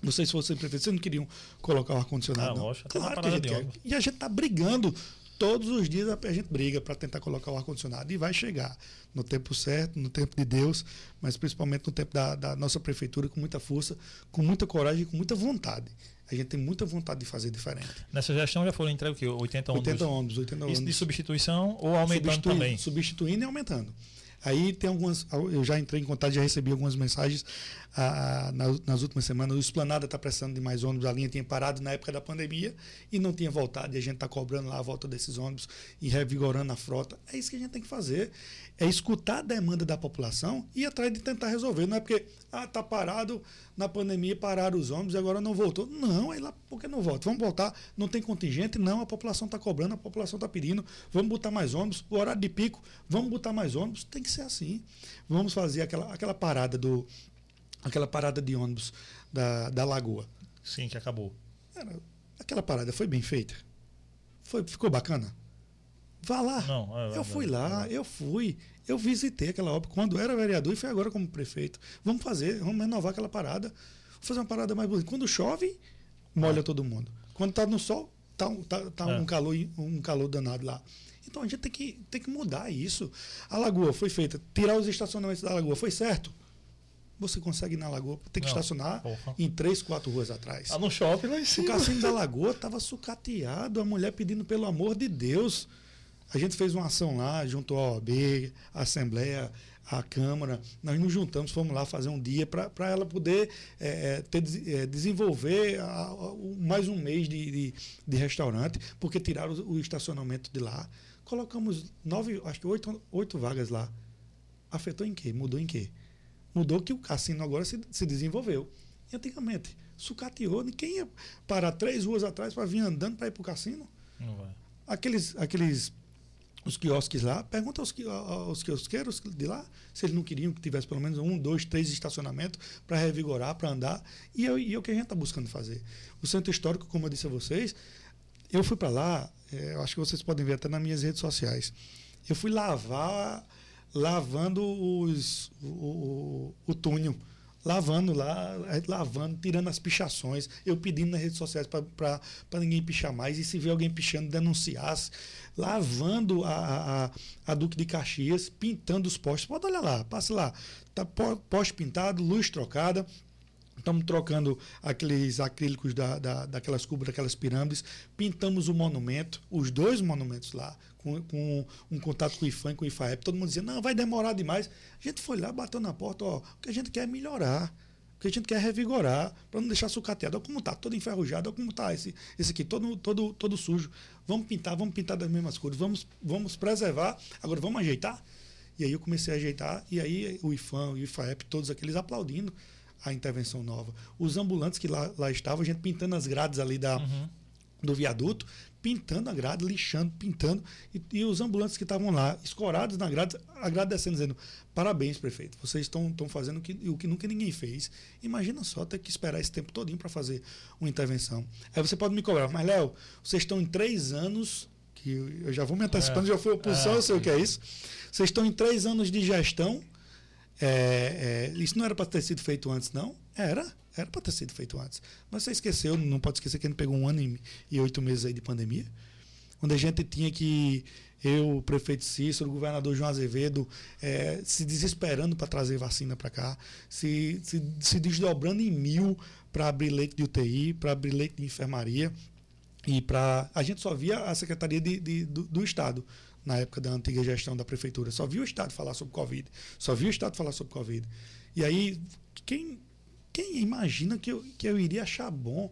S3: não sei se você prefeito, vocês não queriam colocar o ar-condicionado. Ah, lógico, claro que a gente quer. E a gente está brigando todos os dias a gente briga para tentar colocar o ar-condicionado e vai chegar no tempo certo, no tempo de Deus, mas principalmente no tempo da, da nossa prefeitura, com muita força, com muita coragem e com muita vontade. A gente tem muita vontade de fazer diferente.
S1: Nessa gestão já foram entregues 80 ônibus?
S3: 80 ônibus, 80 ônibus.
S1: Isso de substituição ou aumentando também?
S3: Substituindo e aumentando. Aí tem algumas. Eu já entrei em contato, já recebi algumas mensagens ah, nas, nas, últimas semanas. O Esplanada está precisando de mais ônibus. A linha tinha parado na época da pandemia e não tinha voltado. E a gente está cobrando lá a volta desses ônibus e revigorando a frota. É isso que a gente tem que fazer. É escutar a demanda da população e ir atrás de tentar resolver. Não é porque ah, tá parado na pandemia, pararam os ônibus e agora não voltou. Não, é lá porque não volta. Vamos voltar. Não tem contingente, não. A população está cobrando, a população está pedindo. Vamos botar mais ônibus. O horário de pico, vamos botar mais ônibus. Tem que ser assim. Vamos fazer aquela, aquela parada do. Aquela parada de ônibus da, da Lagoa.
S1: Sim, que acabou.
S3: Era, aquela parada foi bem feita. Foi, ficou bacana? Vá lá. Não, é, eu fui lá, eu fui. Eu visitei aquela obra quando era vereador e fui agora como prefeito. Vamos fazer, vamos renovar aquela parada. Vamos fazer uma parada mais bonita. Quando chove, molha é. todo mundo. Quando está no sol, tá, tá, tá é. um, calor, um calor danado lá. Então a gente tem que, tem que mudar isso. A lagoa foi feita, tirar os estacionamentos da lagoa, foi certo? Você consegue ir na lagoa, tem que Não, estacionar porra. em três, quatro ruas atrás.
S1: Ah, no shopping lá em cima.
S3: O cassino da lagoa estava sucateado, a mulher pedindo pelo amor de Deus. A gente fez uma ação lá, junto à OAB, à Assembleia, à Câmara. Nós nos juntamos, fomos lá fazer um dia para ela poder é, ter, é, desenvolver a, a, mais um mês de, de, de, restaurante, porque tiraram o, o estacionamento de lá. Colocamos nove, acho que oito, oito vagas lá. Afetou em quê? Mudou em quê? Mudou que o cassino agora se, se desenvolveu. E antigamente, sucateou, ninguém ia parar três ruas atrás para vir andando para ir para o cassino. Não vai. Aqueles, aqueles os quiosques lá, pergunta aos, aos quiosqueiros de lá se eles não queriam que tivesse pelo menos um, dois, três estacionamentos para revigorar, para andar. E é, e é o que a gente está buscando fazer. O centro histórico, como eu disse a vocês, eu fui para lá, é, acho que vocês podem ver até nas minhas redes sociais. Eu fui lavar, lavando os, o, o, o túnel. Lavando lá, lavando, tirando as pichações. Eu pedindo nas redes sociais para ninguém pichar mais. E se ver alguém pichando, denunciasse. Lavando a, a, a Duque de Caxias, pintando os postes. Pode olhar lá, passe lá. Tá poste pintado, luz trocada, Estamos trocando aqueles acrílicos da, da, daquelas cúpulas, daquelas pirâmides. Pintamos o monumento, os dois monumentos lá, com, com um contato com o IFAM, com o IFAEP. Todo mundo dizia, não, vai demorar demais. A gente foi lá, bateu na porta, ó, o que a gente quer é melhorar. O que a gente quer é revigorar, para não deixar sucateado. Olha como está, todo enferrujado, olha como está esse, esse aqui, todo, todo, todo sujo. Vamos pintar, vamos pintar das mesmas cores, vamos, vamos preservar. Agora vamos ajeitar. E aí eu comecei a ajeitar, e aí o IFAM, o IFAEP, todos aqueles aplaudindo a intervenção nova. Os ambulantes que lá, lá estavam, a gente pintando as grades ali da, uhum. do viaduto, pintando a grade, lixando, pintando, e, e os ambulantes que estavam lá, escorados na grade, agradecendo, dizendo: parabéns, prefeito, vocês estão fazendo o que, o que nunca ninguém fez. Imagina só ter que esperar esse tempo todinho para fazer uma intervenção. Aí você pode me cobrar, mas Léo, vocês estão em três anos, que eu já vou me antecipando, é, já fui oposição, é, eu sei o que é isso. Vocês estão em três anos de gestão. É, é isso não era para ter sido feito antes, não? Era. Era para ter sido feito antes. Mas você esqueceu, não pode esquecer que a gente pegou um ano e, oito meses aí de pandemia, onde a gente tinha que, eu, o prefeito Cícero, o governador João Azevedo, é, se desesperando para trazer vacina para cá, se, se, se desdobrando em mil para abrir leite de UTI, para abrir leite de enfermaria. E para. A gente só via a Secretaria de, de do, do Estado na época da antiga gestão da prefeitura. Só viu o Estado falar sobre Covid. Só viu o Estado falar sobre Covid. E aí, quem quem imagina que eu, que eu iria achar bom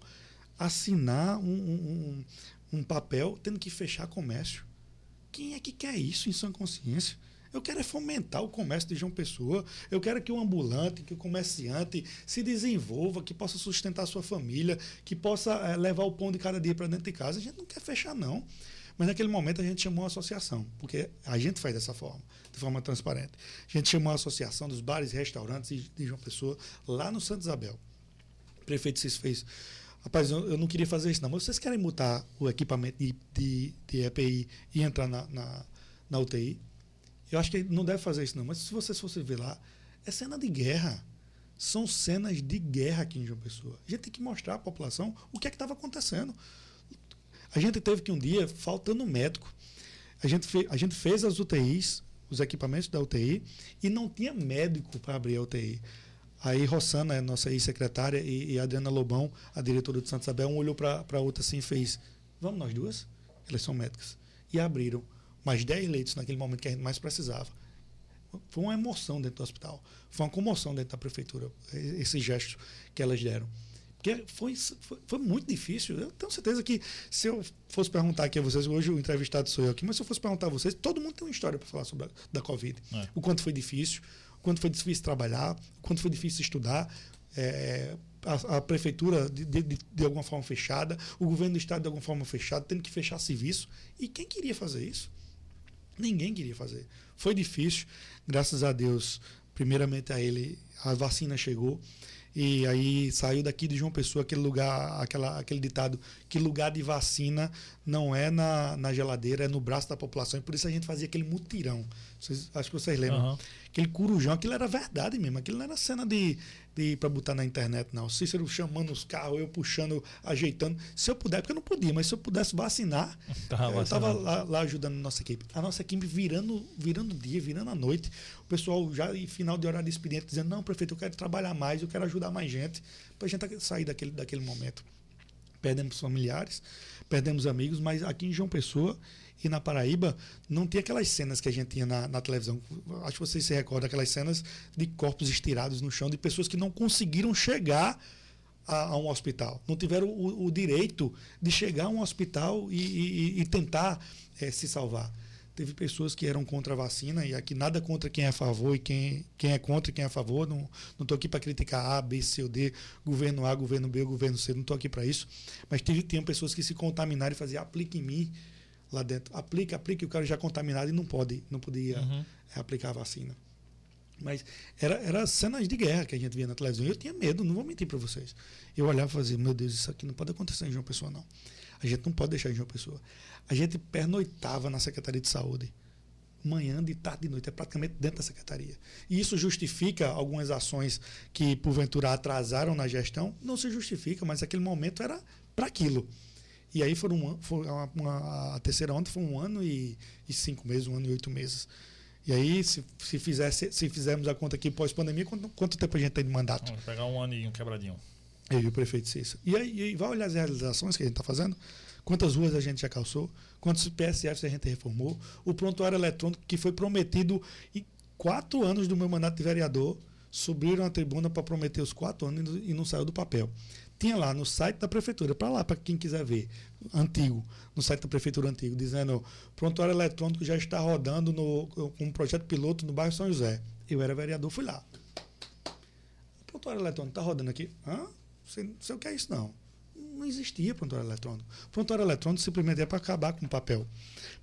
S3: assinar um, um, um papel tendo que fechar comércio? Quem é que quer isso em sã consciência? Eu quero é fomentar o comércio de João Pessoa. Eu quero que o ambulante, que o comerciante se desenvolva, que possa sustentar sua família, que possa é, levar o pão de cada dia para dentro de casa. A gente não quer fechar, não. Mas naquele momento a gente chamou a associação, porque a gente faz dessa forma, de forma transparente. A gente chamou a associação dos bares e restaurantes de João Pessoa lá no Santo Isabel. O prefeito Cis fez. Rapaz, eu, não queria fazer isso, não, mas vocês querem mutar o equipamento de, de, de EPI e entrar na, na, na UTI? Eu acho que não deve fazer isso, não. Mas se vocês fossem ver lá, é cena de guerra são cenas de guerra aqui em João Pessoa. A gente tem que mostrar à população o que é que estava acontecendo. A gente teve que um dia, faltando médico, a gente, fe, a gente fez as UTIs, os equipamentos da UTI, e não tinha médico para abrir a UTI. Aí Rossana, nossa ex-secretária, e, e Adriana Lobão, a diretora do Santo Isabel, um olhou para a outra assim e fez: Vamos nós duas? Elas são médicas. E abriram mais 10 leitos naquele momento que a gente mais precisava. Foi uma emoção dentro do hospital. Foi uma comoção dentro da prefeitura, esse gesto que elas deram. Porque foi, foi, foi, muito difícil. Eu tenho certeza que se eu fosse perguntar aqui a vocês, hoje o entrevistado sou eu aqui, mas se eu fosse perguntar a vocês, todo mundo tem uma história para falar sobre a da Covid. É. O quanto foi difícil, o quanto foi difícil trabalhar, o quanto foi difícil estudar. É, a, a, prefeitura de, de, de, alguma forma fechada, o governo do estado de alguma forma fechado, tendo que fechar serviço. E quem queria fazer isso? Ninguém queria fazer. Foi difícil, graças a Deus, primeiramente a ele, a vacina chegou. E aí saiu daqui de João Pessoa aquele lugar, aquela, aquele ditado que lugar de vacina não é na, na geladeira, é no braço da população. E por isso a gente fazia aquele mutirão. Vocês, acho que vocês lembram. Uhum. Aquele curujão, aquilo era verdade mesmo. Aquilo não era cena de, de para botar na internet, não. Cícero chamando os carros, eu puxando, ajeitando. Se eu puder, porque eu não podia, mas se eu pudesse vacinar, tá eu estava lá, lá, ajudando a nossa equipe. A nossa equipe virando, virando dia, virando a noite. O pessoal já em final de horário de expediente dizendo: não, prefeito, eu quero trabalhar mais, eu quero ajudar mais gente, para a gente sair daquele, daquele momento. Perdemos familiares, perdemos amigos, mas aqui em João Pessoa e na Paraíba não tinha aquelas cenas que a gente tinha na, na televisão. Acho que vocês se recordam aquelas cenas de corpos estirados no chão, de pessoas que não conseguiram chegar a, a um hospital. Não tiveram o, o, direito de chegar a um hospital e, e, e tentar é, se salvar. Teve pessoas que eram contra a vacina, e aqui nada contra quem é a favor e quem, quem é contra e quem é a favor. Não estou aqui para criticar A, B, C ou D, governo A, governo B, governo C, não estou aqui para isso. Mas teve, tinha pessoas que se contaminaram e faziam aplique em mim lá dentro. Aplica, aplica, e o cara já contaminado e não pode, não podia uhum. É, aplicar a vacina. Mas era, era cenas de guerra que a gente via na televisão. E eu tinha medo, não vou mentir para vocês. Eu olhava e fazia, meu Deus, isso aqui não pode acontecer em João Pessoa, não. A gente não pode deixar em João Pessoa. A gente pernoitava na Secretaria de Saúde. Manhã, de tarde, de noite, é praticamente dentro da secretaria. E isso justifica algumas ações que, porventura, atrasaram na gestão? Não se justifica, mas aquele momento era para aquilo. E aí foram um, foi uma, uma, a terceira onda foi um ano e, e, cinco meses, um ano e oito meses. E aí, se, se, fizesse, se fizermos a conta aqui pós-pandemia, quanto, quanto, tempo a gente tem de mandato?
S1: Vamos pegar um ano e um quebradinho.
S3: Eu e o prefeito Cícero. E aí e vai olhar as realizações que a gente está fazendo? Quantas ruas a gente já calçou? Quantos PSFs a gente reformou? O prontuário eletrônico que foi prometido em quatro anos do meu mandato de vereador, subiram a tribuna para prometer os quatro anos e não saiu do papel tinha lá no site da prefeitura, para lá, para quem quiser ver, antigo, no site da prefeitura antigo, dizendo prontuário eletrônico já está rodando no, com um projeto piloto no bairro São José. Eu era vereador, fui lá. Prontuário eletrônico está rodando aqui. Hã? Você não o que é isso, não. Não existia prontuário eletrônico. Prontuário eletrônico simplesmente é para acabar com o papel.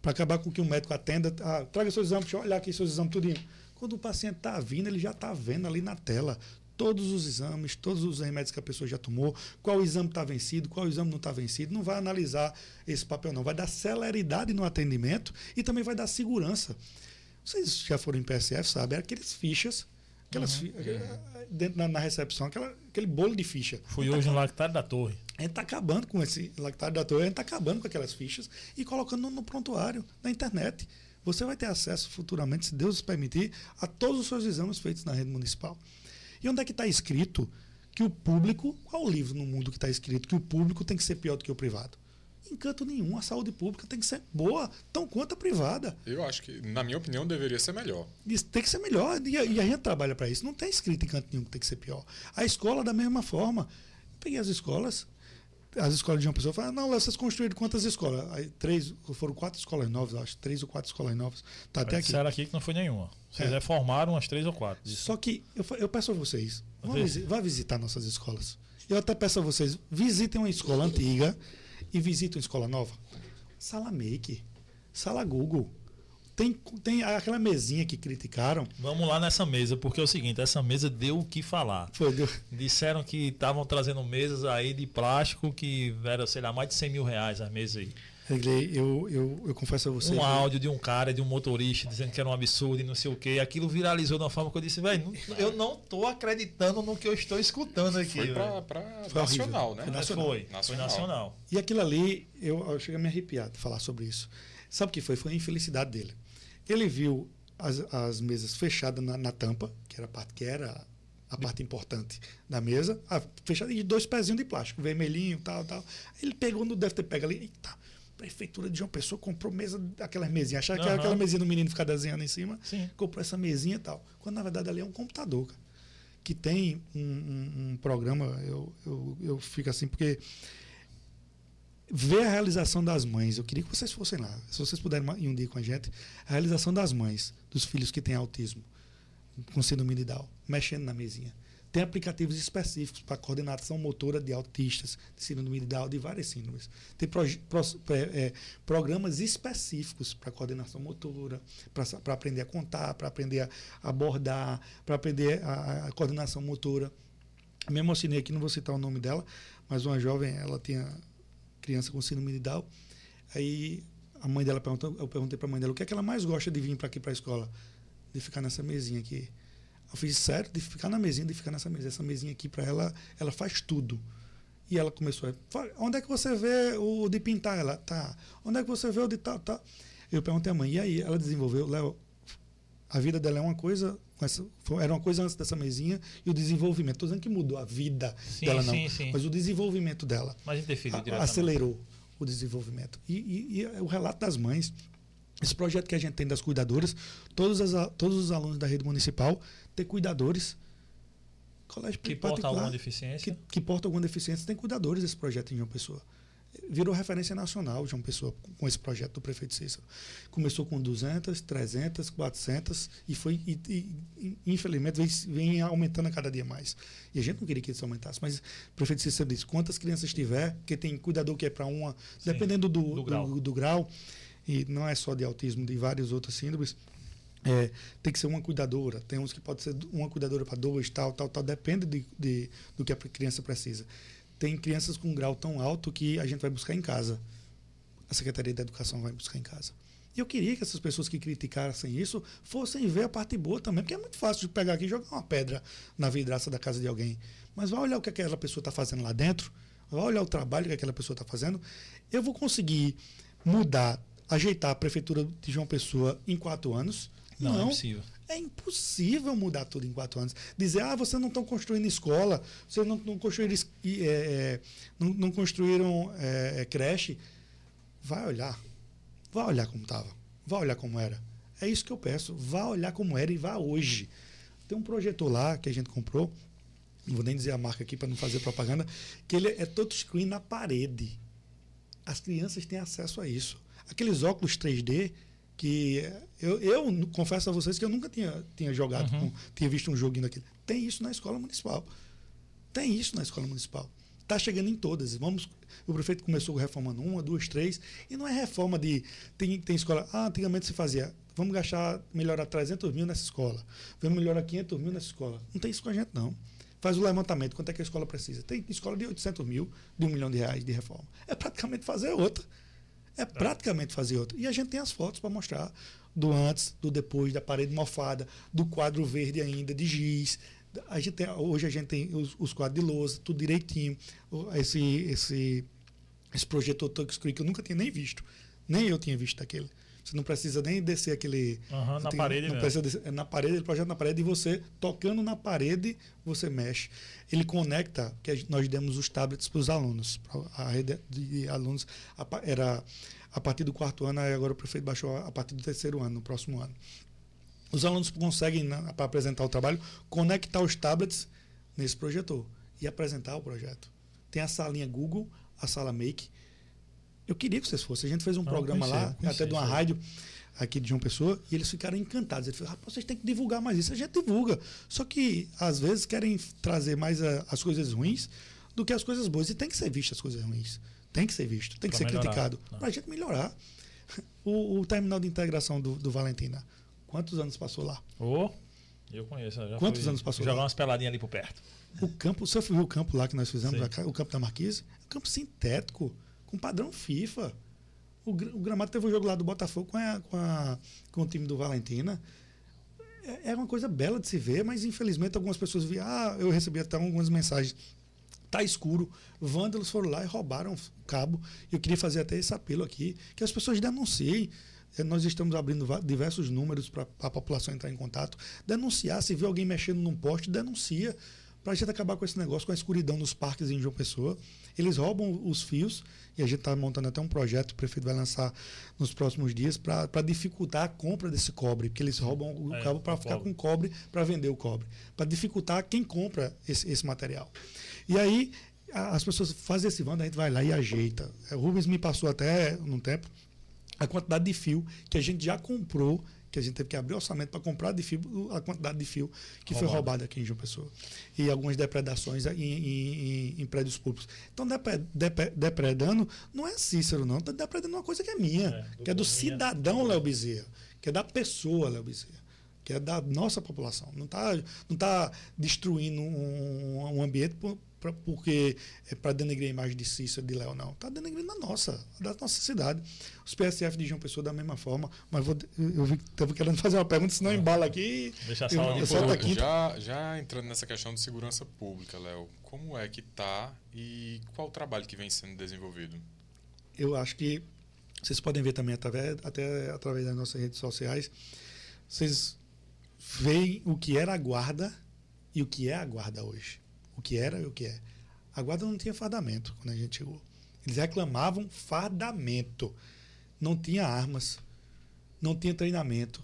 S3: Para acabar com que o médico atenda. Ah, traga seus exames, deixa eu olhar aqui seus exames tudinho. Quando o paciente está vindo, ele já está vendo ali na tela todos os exames, todos os remédios que a pessoa já tomou, qual exame está vencido, qual exame não está vencido. Não vai analisar esse papel, não. Vai dar celeridade no atendimento e também vai dar segurança. Vocês já foram em PSF, sabem? Aqueles fichas, aquelas
S1: Uhum.
S3: fi- dentro na, na recepção, aquela, aquele bolo de ficha.
S1: Fui hoje no lactário da torre.
S3: A gente está acabando com esse lactário da torre, a gente está acabando com aquelas fichas e colocando no, no prontuário, na internet. Você vai ter acesso futuramente, se Deus permitir, a todos os seus exames feitos na rede municipal. E onde é que está escrito que o público, qual o livro no mundo que está escrito que o público tem que ser pior do que o privado? Em canto nenhum, a saúde pública tem que ser boa, tão quanto a privada.
S2: Eu acho que, na minha opinião, deveria ser melhor.
S3: Isso tem que ser melhor. E a, e a gente trabalha para isso. Não tem escrito em canto nenhum que tem que ser pior. A escola, da mesma forma. Eu peguei as escolas, as escolas de uma pessoa falaram, não, vocês construíram quantas escolas? Aí, três, foram quatro escolas novas, acho. Três ou quatro escolas novas. Tá até aqui.
S1: Disseram aqui que não foi nenhuma. Vocês
S3: É.
S1: reformaram umas três ou quatro.
S3: Só que eu, eu peço a vocês, vá,
S1: Vê.
S3: visi- vá visitar nossas escolas. Eu até peço a vocês, visitem uma escola antiga e visitem uma escola nova. Sala Make, Sala Google. Tem, tem aquela mesinha que criticaram.
S1: Vamos lá nessa mesa, porque é o seguinte, essa mesa deu o que falar.
S3: Foi, deu-
S1: Disseram que estavam trazendo mesas aí de plástico que era, sei lá, mais de 100 mil reais as mesas aí.
S3: Eu, eu, eu confesso a você.
S1: Um
S3: que-
S1: áudio de um cara, de um motorista, dizendo que era um absurdo e não sei o quê. Aquilo viralizou de uma forma que eu disse, velho, eu não tô acreditando no que eu estou escutando aqui.
S2: Foi pra,
S1: velho."
S2: pra
S3: Foi
S2: nacional,
S3: horrível.
S2: né?
S3: Foi nacional.
S1: Foi, foi
S2: Nacional.
S1: nacional.
S3: E aquilo ali, eu, eu cheguei a me arrepiar de falar sobre isso. Sabe o que foi? Foi a infelicidade dele. Ele viu as, as mesas fechadas na, na tampa, que era a parte, que era a parte importante da mesa, a, fechada e dois pezinhos de plástico, vermelhinho, tal, tal. Ele pegou, não deve ter pego ali, eita, prefeitura de João Pessoa comprou mesa, aquelas mesinhas, achava que era aquela mesinha do menino ficar desenhando em cima,
S1: Sim.
S3: comprou essa mesinha e tal. Quando na verdade ali é um computador, cara, que tem um, um- um programa, eu, eu, eu fico assim, porque ver a realização das mães. Eu queria que vocês fossem lá. Se vocês puderem ir um dia com a gente, a realização das mães, dos filhos que têm autismo, com síndrome de Down, mexendo na mesinha. Tem aplicativos específicos para coordenação motora de autistas, de síndrome de Down, de várias síndromes. Tem proje- pros- pré- é, programas específicos para coordenação motora, para aprender a contar, para aprender a abordar, para aprender a, a coordenação motora. Me emocionei aqui, não vou citar o nome dela, mas uma jovem, ela tinha criança com síndrome de Down. Aí a mãe dela perguntou, eu perguntei para a mãe dela o que é que ela mais gosta de vir para aqui para a escola, de ficar nessa mesinha aqui. Eu fiz sério, de ficar na mesinha, de ficar nessa mesa. Essa mesinha aqui para ela, ela faz tudo. E ela começou a "Fala, onde é que você vê o de pintar? Ela, tá. Onde é que você vê o de tal, tal? Eu perguntei à mãe, e aí? Ela desenvolveu, Léo, a vida dela é uma coisa, essa- foi- era uma coisa antes dessa mesinha, e o desenvolvimento. Estou dizendo que mudou a vida
S1: Sim,
S3: dela, não.
S1: sim, sim.
S3: Mas o desenvolvimento dela
S1: Mas
S3: a- acelerou o desenvolvimento. E, e- e o relato das mães, esse projeto que a gente tem das cuidadoras, todos, as todos os alunos da rede municipal ter cuidadores. Colégio
S1: Que porta alguma deficiência.
S3: que, que porta alguma deficiência, tem cuidadores desse projeto em João Pessoa. Virou referência nacional João Pessoa com- esse projeto do prefeito Cícero. Começou com 200, 300, 400 e foi, e, e- infelizmente, vem, vem aumentando a cada dia mais. E a gente não queria que isso aumentasse, mas o prefeito Cícero disse: quantas crianças tiver, que tem cuidador que é para uma,
S1: Sim,
S3: dependendo do,
S1: do
S3: do,
S1: grau.
S3: do grau, e não é só de autismo, de várias outras síndromes, é, tem que ser uma cuidadora. Tem uns que pode ser uma cuidadora para dois, tal, tal, tal. Depende de, de- do que a criança precisa. Tem crianças com um grau tão alto que a gente vai buscar em casa. A Secretaria da Educação vai buscar em casa. E eu queria que essas pessoas que criticassem isso fossem ver a parte boa também, porque é muito fácil de pegar aqui e jogar uma pedra na vidraça da casa de alguém. Mas vai olhar o que aquela pessoa está fazendo lá dentro, vai olhar o trabalho que aquela pessoa está fazendo. Eu vou conseguir mudar, ajeitar a prefeitura de João Pessoa em quatro anos.
S1: Não, é impossível.
S3: É impossível mudar tudo em quatro anos. Dizer, ah, vocês não estão construindo escola, vocês não, não construíram, é, é, não, não construíram é, é, creche. Vai olhar. Vai olhar como estava. Vai olhar como era. É isso que eu peço. Vá olhar como era e vá hoje. Tem um projetor lá que a gente comprou. não vou nem dizer a marca aqui para não fazer propaganda, que ele é touchscreen na parede. As crianças têm acesso a isso. Aqueles óculos 3D que eu, eu confesso a vocês que eu nunca tinha, tinha jogado, uhum. com, tinha visto um joguinho daquele. Tem isso na escola municipal. Tem isso na escola municipal. Está chegando em todas. Vamos, o prefeito começou reformando uma, duas, três, e não é reforma de. Tem, tem escola. Ah, antigamente se fazia. Vamos gastar, melhorar 300 mil nessa escola. Vamos melhorar 500 mil nessa escola. Não tem isso com a gente, não. Faz o levantamento, quanto é que a escola precisa. Tem escola de 800 mil, de um milhão de reais de reforma. É praticamente fazer outra. É praticamente fazer outra. E a gente tem as fotos para mostrar do antes, do depois, da parede mofada, do quadro verde ainda, de giz, a gente tem, hoje a gente tem os, os quadros de lousa, tudo direitinho. Esse, esse, esse projetor touchscreen que eu nunca tinha nem visto. Nem eu tinha visto aquele. Você não precisa nem descer aquele.
S1: Uhum, na
S3: tem,
S1: parede,
S3: não precisa descer, é na parede, ele projeta na parede e você, tocando na parede, você mexe. Ele conecta, que nós demos os tablets para os alunos. A rede de alunos era a partir do quarto ano, e agora o prefeito baixou a partir do terceiro ano, no próximo ano. Os alunos conseguem, para apresentar o trabalho, conectar os tablets nesse projetor e apresentar o projeto. Tem a salinha Google, a sala Make. Eu queria que vocês fossem. A gente fez um programa conheci, lá, conheci, até de uma rádio aqui de João Pessoa, e eles ficaram encantados. Eles falaram, vocês têm que divulgar mais isso. A gente divulga. Só que, às vezes, querem trazer mais a, as coisas ruins do que as coisas boas. E tem que ser visto as coisas ruins. Tem que ser visto, tem que pra ser melhorar. criticado. Para a gente melhorar. O, o, terminal de integração do, do Valentina Quantos anos passou lá?
S1: Oh, eu conheço.
S3: Quantos fui, anos passou
S1: jogar lá? Jogar umas peladinhas ali por perto.
S3: O campo, você viu o campo lá que nós fizemos, o campo da Marquise? É um campo sintético, com padrão FIFA. O, o gramado teve um jogo lá do Botafogo com, a, com, a, com o time do Valentina. É, é uma coisa bela de se ver, mas infelizmente algumas pessoas viam. Ah, eu recebi até algumas mensagens. Tá escuro. Vândalos foram lá e roubaram o cabo. Eu queria fazer até esse apelo aqui, que as pessoas denunciem. É, nós estamos abrindo diversos números para a população entrar em contato, denunciar, se vê alguém mexendo num poste, denuncia, para a gente acabar com esse negócio, com a escuridão nos parques em João Pessoa. Eles roubam os fios, e a gente está montando até um projeto, o prefeito vai lançar nos próximos dias, para dificultar a compra desse cobre, porque eles roubam o é, cabo para ficar com cobre, para vender o cobre, para dificultar quem compra esse, esse material. E aí, as pessoas fazem esse vando, a gente vai lá e ajeita. O Rubens me passou até, num tempo, a quantidade de fio que a gente já comprou, que a gente teve que abrir orçamento para comprar de fio, a quantidade de fio que Roubado. foi roubada aqui em João Pessoa. E algumas depredações em, em, em, em prédios públicos. Então, depredando não é Cícero, não. Está depredando uma coisa que é minha, é, que é do cidadão Léo Bezerra, que é da pessoa Léo Bezerra que é da nossa população. Não está não tá destruindo um, um ambiente por, pra, porque é para denegrir a imagem de Cícero, de Léo, não. Está denegrindo a nossa, da nossa cidade. Os PSF de João Pessoa da mesma forma, mas vou, eu estava querendo fazer uma pergunta, senão embala aqui.
S1: Deixa eu, eu,
S2: eu aqui. Já, já entrando nessa questão de segurança pública, Léo, como é que está e qual o trabalho que vem sendo desenvolvido?
S3: Eu acho que vocês podem ver também através, até através das nossas redes sociais. Vocês veem o que era a guarda e o que é a guarda hoje o que era e o que é. A guarda não tinha fardamento quando a gente chegou. Eles reclamavam fardamento. Não tinha armas, não tinha treinamento,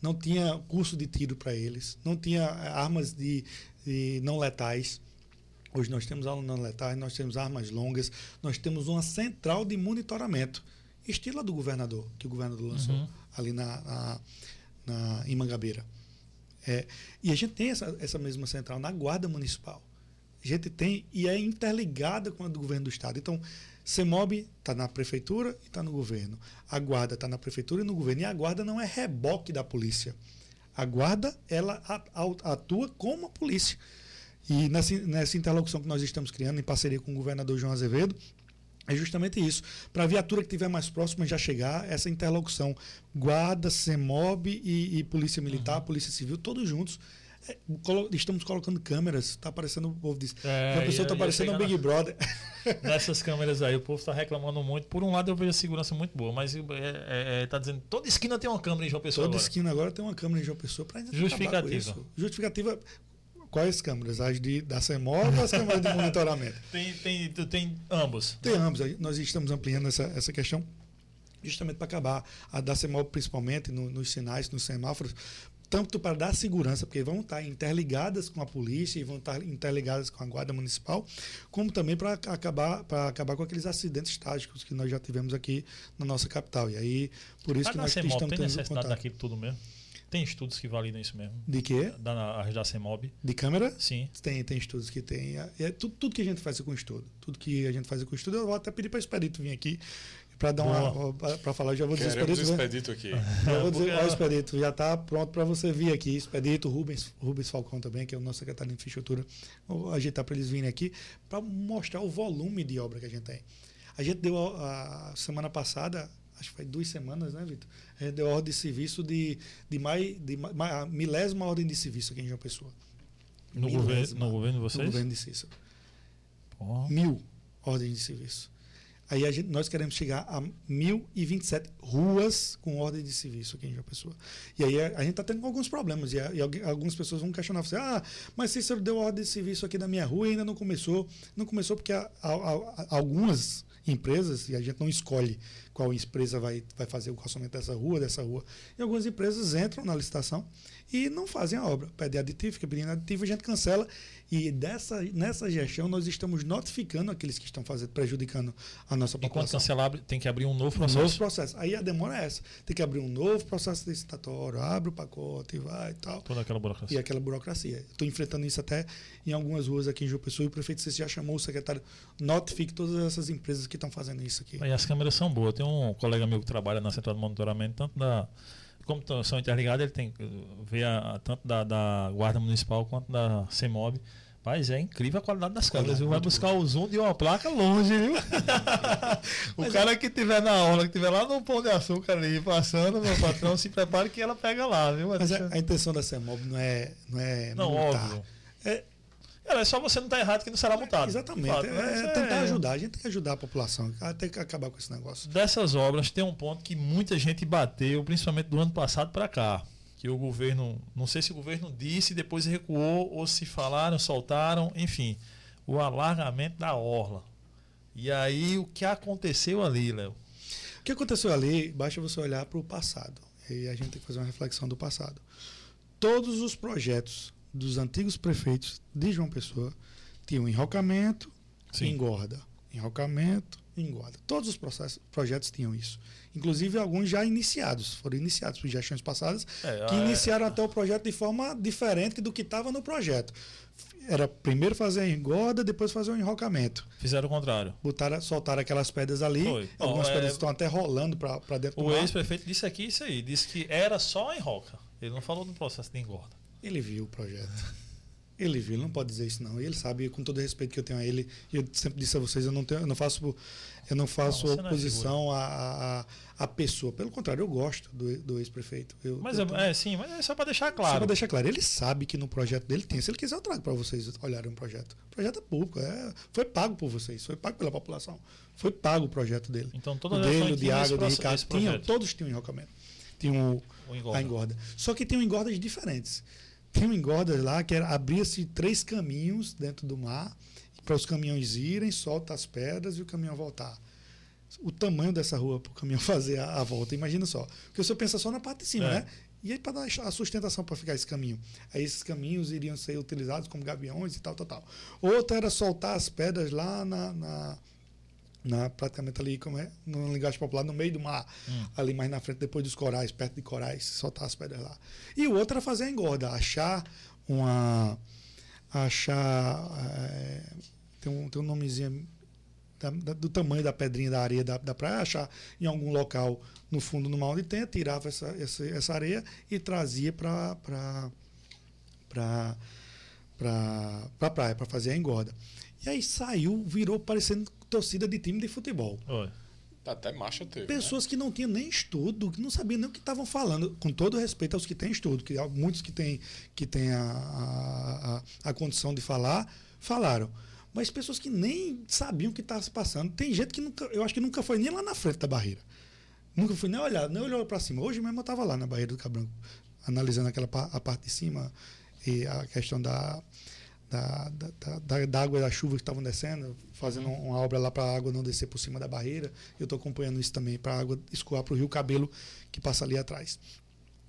S3: não tinha curso de tiro para eles, não tinha eh, armas de, de não letais. Hoje nós temos armas não letais, nós temos armas longas, nós temos uma central de monitoramento, estilo do governador, que o governador lançou uhum. ali na, na, na, em Mangabeira. É, e a gente tem essa, essa mesma central na Guarda Municipal a gente tem e é interligada com a do governo do estado. Então, CEMOB está na prefeitura e está no governo. A guarda está na prefeitura e no governo. E a guarda não é reboque da polícia. A guarda ela atua como a polícia. E nessa, nessa interlocução que nós estamos criando em parceria com o governador João Azevedo, é justamente isso. Para a viatura que estiver mais próxima já chegar, essa interlocução. Guarda, CEMOB e, e Polícia Militar, uhum. Polícia Civil, todos juntos estamos colocando câmeras, está aparecendo o povo diz. É, a pessoa está aparecendo um Big Brother.
S1: Nessas câmeras aí, o povo está reclamando muito. Por um lado, eu vejo a segurança muito boa, mas está é, é, é tá dizendo toda esquina tem uma câmera em João Pessoa.
S3: Toda
S1: agora.
S3: esquina agora tem uma câmera em João Pessoa para
S1: Justificativa.
S3: Justificativa. Quais câmeras? As de, da CEMOV ou as câmeras de monitoramento?
S1: tem, tem, tem ambos.
S3: Tem ambos. Nós estamos ampliando essa, essa questão justamente para acabar a da CEMOV principalmente no, nos sinais, nos semáforos, tanto para dar segurança, porque vão estar interligadas com a polícia e vão estar interligadas com a guarda municipal, como também para acabar para acabar com aqueles acidentes trágicos que nós já tivemos aqui na nossa capital. E aí por isso
S1: Mas
S3: que nós
S1: CEMOB
S3: estamos
S1: tem
S3: tendo
S1: necessidade
S3: contato.
S1: daquilo tudo mesmo? Tem estudos que validam isso mesmo?
S3: De quê?
S1: Da, as da CEMOB?
S3: De câmera?
S1: Sim.
S3: Tem, tem estudos que tem. É, é tudo, tudo que a gente faz é com estudo. Tudo que a gente faz é com estudo. Eu vou até pedir para o Expedito vir aqui para dar uma para falar. Eu já vou dizer
S2: Queremos
S3: Expedito.
S2: expedito aqui.
S3: Já vou dizer, ó, Expedito, já está pronto para você vir aqui. Expedito, Rubens, Rubens Falcão também, que é o nosso secretário de infraestrutura. Vou agitar para eles virem aqui para mostrar o volume de obra que a gente tem. A gente deu a, a semana passada, acho que foi duas semanas, né, Vitor? A gente deu ordem de serviço de, de, mais, de mais, a milésima ordem de serviço aqui em João Pessoa.
S1: No,
S3: Milésima.
S1: governo, no governo de
S3: No
S1: vocês?
S3: governo de Cícero.
S1: Ó,
S3: Mil ordens de serviço. Aí gente, nós queremos chegar a 1.027 ruas com ordem de serviço aqui em João Pessoa. E aí a, a gente está tendo alguns problemas. E, a- e algumas pessoas vão questionar você: ah, mas Cícero deu ordem de serviço aqui na minha rua e ainda não começou. Não começou porque a- algumas empresas, e a gente não escolhe qual empresa vai, vai fazer o calçamento dessa rua, dessa rua, e algumas empresas entram na licitação e não fazem a obra. Pede aditivo, fica pedindo aditivo, a gente cancela. E dessa, nessa gestão nós estamos notificando aqueles que estão fazendo, prejudicando a nossa
S1: E quando
S3: população.
S1: cancelar, tem que abrir um novo
S3: Um
S1: processo.
S3: novo processo. Aí a demora é essa. Tem que abrir um novo processo licitatório, abre o pacote, vai e tal.
S1: Toda aquela
S3: E
S1: burocracia.
S3: aquela burocracia. Estou enfrentando isso até em algumas ruas aqui em João Pessoa e o prefeito Cícero já chamou o secretário. Notifique todas essas empresas que estão fazendo isso aqui.
S1: E as câmeras são boas. Tem um colega meu que trabalha na central de monitoramento, tanto da. Como são interligadas, ele tem que ver a, tanto da, da Guarda Municipal quanto da CEMOB. Mas é incrível a qualidade das câmeras. viu? Vai buscar o zoom de uma placa longe, viu? o
S3: Mas
S1: cara que tiver na aula, que tiver lá no pão de açúcar ali passando, meu patrão, se prepare que ela pega lá, viu?
S3: Mas a, a intenção da CEMOB não é, não é
S1: Não,
S3: multar.
S1: óbvio.
S3: É,
S1: É, é só você não estar errado que não será multado.
S3: exatamente.
S1: Fato,
S3: é, é tentar ajudar. A gente tem que ajudar a população. Tem que acabar com esse negócio.
S1: Dessas obras tem um ponto que muita gente bateu, principalmente do ano passado para cá, que o governo, não sei se o governo disse, depois recuou ou se falaram, soltaram, enfim, o alargamento da orla. E aí o que aconteceu ali, Léo?
S3: O que aconteceu ali, basta você olhar para o passado. E a gente tem que fazer uma reflexão do passado. Todos os projetos dos antigos prefeitos de João Pessoa tinham enrocamento
S1: Sim.
S3: e engorda. Enrocamento engorda. Todos os processos, projetos tinham isso. Inclusive alguns já iniciados, foram iniciados por gestões passadas,
S1: É,
S3: que
S1: é,
S3: iniciaram até o projeto de forma diferente do que estava no projeto. Era primeiro fazer a engorda, depois fazer o enrocamento.
S1: Fizeram o contrário.
S3: Botaram, soltaram aquelas pedras ali.
S1: Foi.
S3: Algumas
S1: é-
S3: pedras estão até rolando para dentro do
S1: O ex-prefeito disse aqui isso aí, disse que era só em roca. Ele não falou do processo de engorda.
S3: Ele viu o projeto. Ele viu, ele não pode dizer isso não. Ele sabe, com todo o respeito que eu tenho a ele, e eu sempre disse a vocês, eu não tenho, eu não faço, eu não faço
S1: Não, é
S3: oposição à, à pessoa. Pelo contrário, eu gosto do, do ex-prefeito.
S1: Mas
S3: eu
S1: é, é, sim, mas é só para deixar
S3: Só
S1: claro.
S3: para deixar claro, ele sabe que no projeto dele tem. Se ele quiser, eu trago para vocês olharem o projeto. O projeto é público, é, foi pago por vocês, foi pago pela população. Foi pago o projeto dele.
S1: Então
S3: o
S1: toda
S3: dele, o água, o Ricardo, tinham, todos tinham enrocamento. Tinham o,
S1: O engorda.
S3: a engorda. Só que tem engordas diferentes. Tem engordas lá que era abria-se três caminhos dentro do mar para os caminhões irem, solta as pedras e o caminhão voltar. O tamanho dessa rua para o caminhão fazer a, a volta, imagina só. Porque você pensa só na parte de cima,
S1: É.
S3: né? E aí para dar a sustentação para ficar esse caminho. Aí esses caminhos iriam ser utilizados como gaviões e tal, tal, tal. Outra era soltar as pedras lá na, na, na- praticamente ali, como é, no linguagem popular, no meio do mar,
S1: Hum.
S3: ali mais na frente, depois dos corais, perto de corais, soltar as pedras lá. E o outro era fazer a engorda, achar uma. achar. eh, tem, um, tem um nomezinho da- da- do tamanho da pedrinha da areia da, da praia, achar em algum local no fundo do mar onde tem, tirava essa, essa, essa areia e trazia para para para pra praia, para fazer a engorda. E aí saiu, virou parecendo torcida de time de futebol.
S1: Oi.
S2: Tá até marcha teve.
S3: Pessoas que não tinham nem estudo, que não sabiam nem o que estavam falando, com todo respeito aos que têm estudo, que há muitos que têm, que têm a, a, a, condição de falar, falaram. Mas pessoas que nem sabiam o que estava se passando. Tem gente que nunca, eu acho que nunca foi nem lá na frente da barreira. Nunca fui nem olhar, nem olhou para cima. Hoje mesmo eu estava lá na barreira do Cabranco, analisando aquela a parte de cima e a questão da, da, da, da- da, água e da chuva que estavam descendo, fazendo uma obra lá para a água não descer por cima da barreira. Eu estou acompanhando isso também, para a água escoar para o rio Cabelo, que passa ali atrás.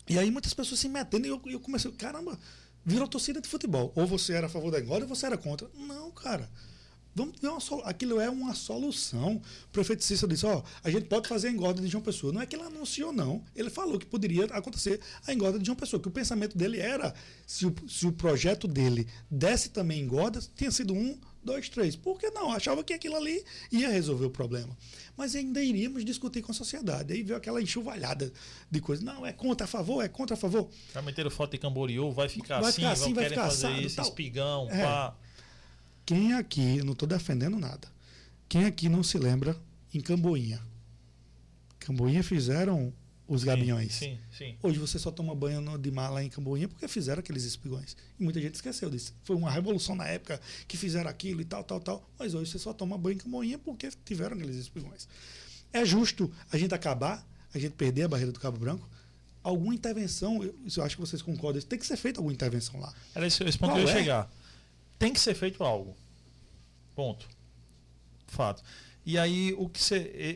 S3: E aí muitas pessoas se metendo e eu, eu comecei, caramba, virou torcida de futebol. Ou você era a favor da engorda ou você era contra. Não, cara. Vamos ver uma solu- Aquilo é uma solução. O prefeito Cícero disse: ó, a gente pode fazer a engorda de João Pessoa. Não é que ele anunciou, não. Ele falou que poderia acontecer a engorda de João Pessoa. Que o pensamento dele era: se o, se o projeto dele desse também engorda, tinha sido um, dois, três. Por que não? Achava que aquilo ali ia resolver o problema. Mas ainda iríamos discutir com a sociedade. Aí veio aquela enxuvalhada de coisas. Não, é contra, a favor, é contra, a favor.
S1: Já meteram foto de Camboriú, vai ficar
S3: Vai
S1: assim,
S3: ficar assim,
S1: vão
S3: vai ficar
S1: fazer
S3: assado,
S1: isso,
S3: tal.
S1: espigão,
S3: É.
S1: pá.
S3: Quem aqui, não estou defendendo nada, quem aqui não se lembra em Camboinha? Camboinha fizeram os gaviões.
S1: Sim, sim.
S3: Hoje você só toma banho de mar lá em Camboinha porque fizeram aqueles espigões. E muita gente esqueceu disso. Foi uma revolução na época que fizeram aquilo e tal, tal, tal. Mas hoje você só toma banho em Camboinha porque tiveram aqueles espigões. É justo a gente acabar, a gente perder a barreira do Cabo Branco? Alguma intervenção, eu, eu acho que vocês concordam, tem que ser feita alguma intervenção lá.
S1: Era esse, esse ponto
S3: Qual
S1: que eu ia
S3: é?
S1: chegar. Tem que ser feito algo. Ponto. Fato. E aí, o que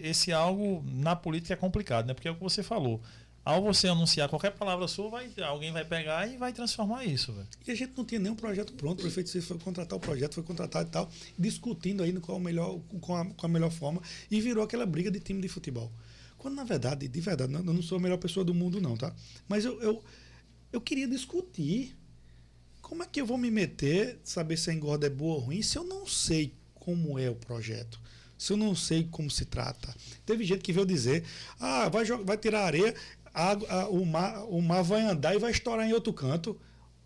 S1: esse algo na política é complicado, né? Porque é o que você falou. Ao você anunciar qualquer palavra sua, vai, alguém vai pegar e vai transformar isso, velho.
S3: E a gente não tinha nenhum projeto pronto. O prefeito foi contratar o projeto, foi contratado e tal, discutindo ainda qual melhor, com, a, a melhor forma, e virou aquela briga de time de futebol. Quando, na verdade, de verdade, eu não sou a melhor pessoa do mundo, não, tá? Mas eu, eu, eu queria discutir como é que eu vou me meter, saber se a engorda é boa ou ruim, se eu não sei como é o projeto. Se eu não sei como se trata. Teve gente que veio dizer: ah, vai, jogar, vai tirar areia, a a- o, mar, o mar vai andar e vai estourar em outro canto.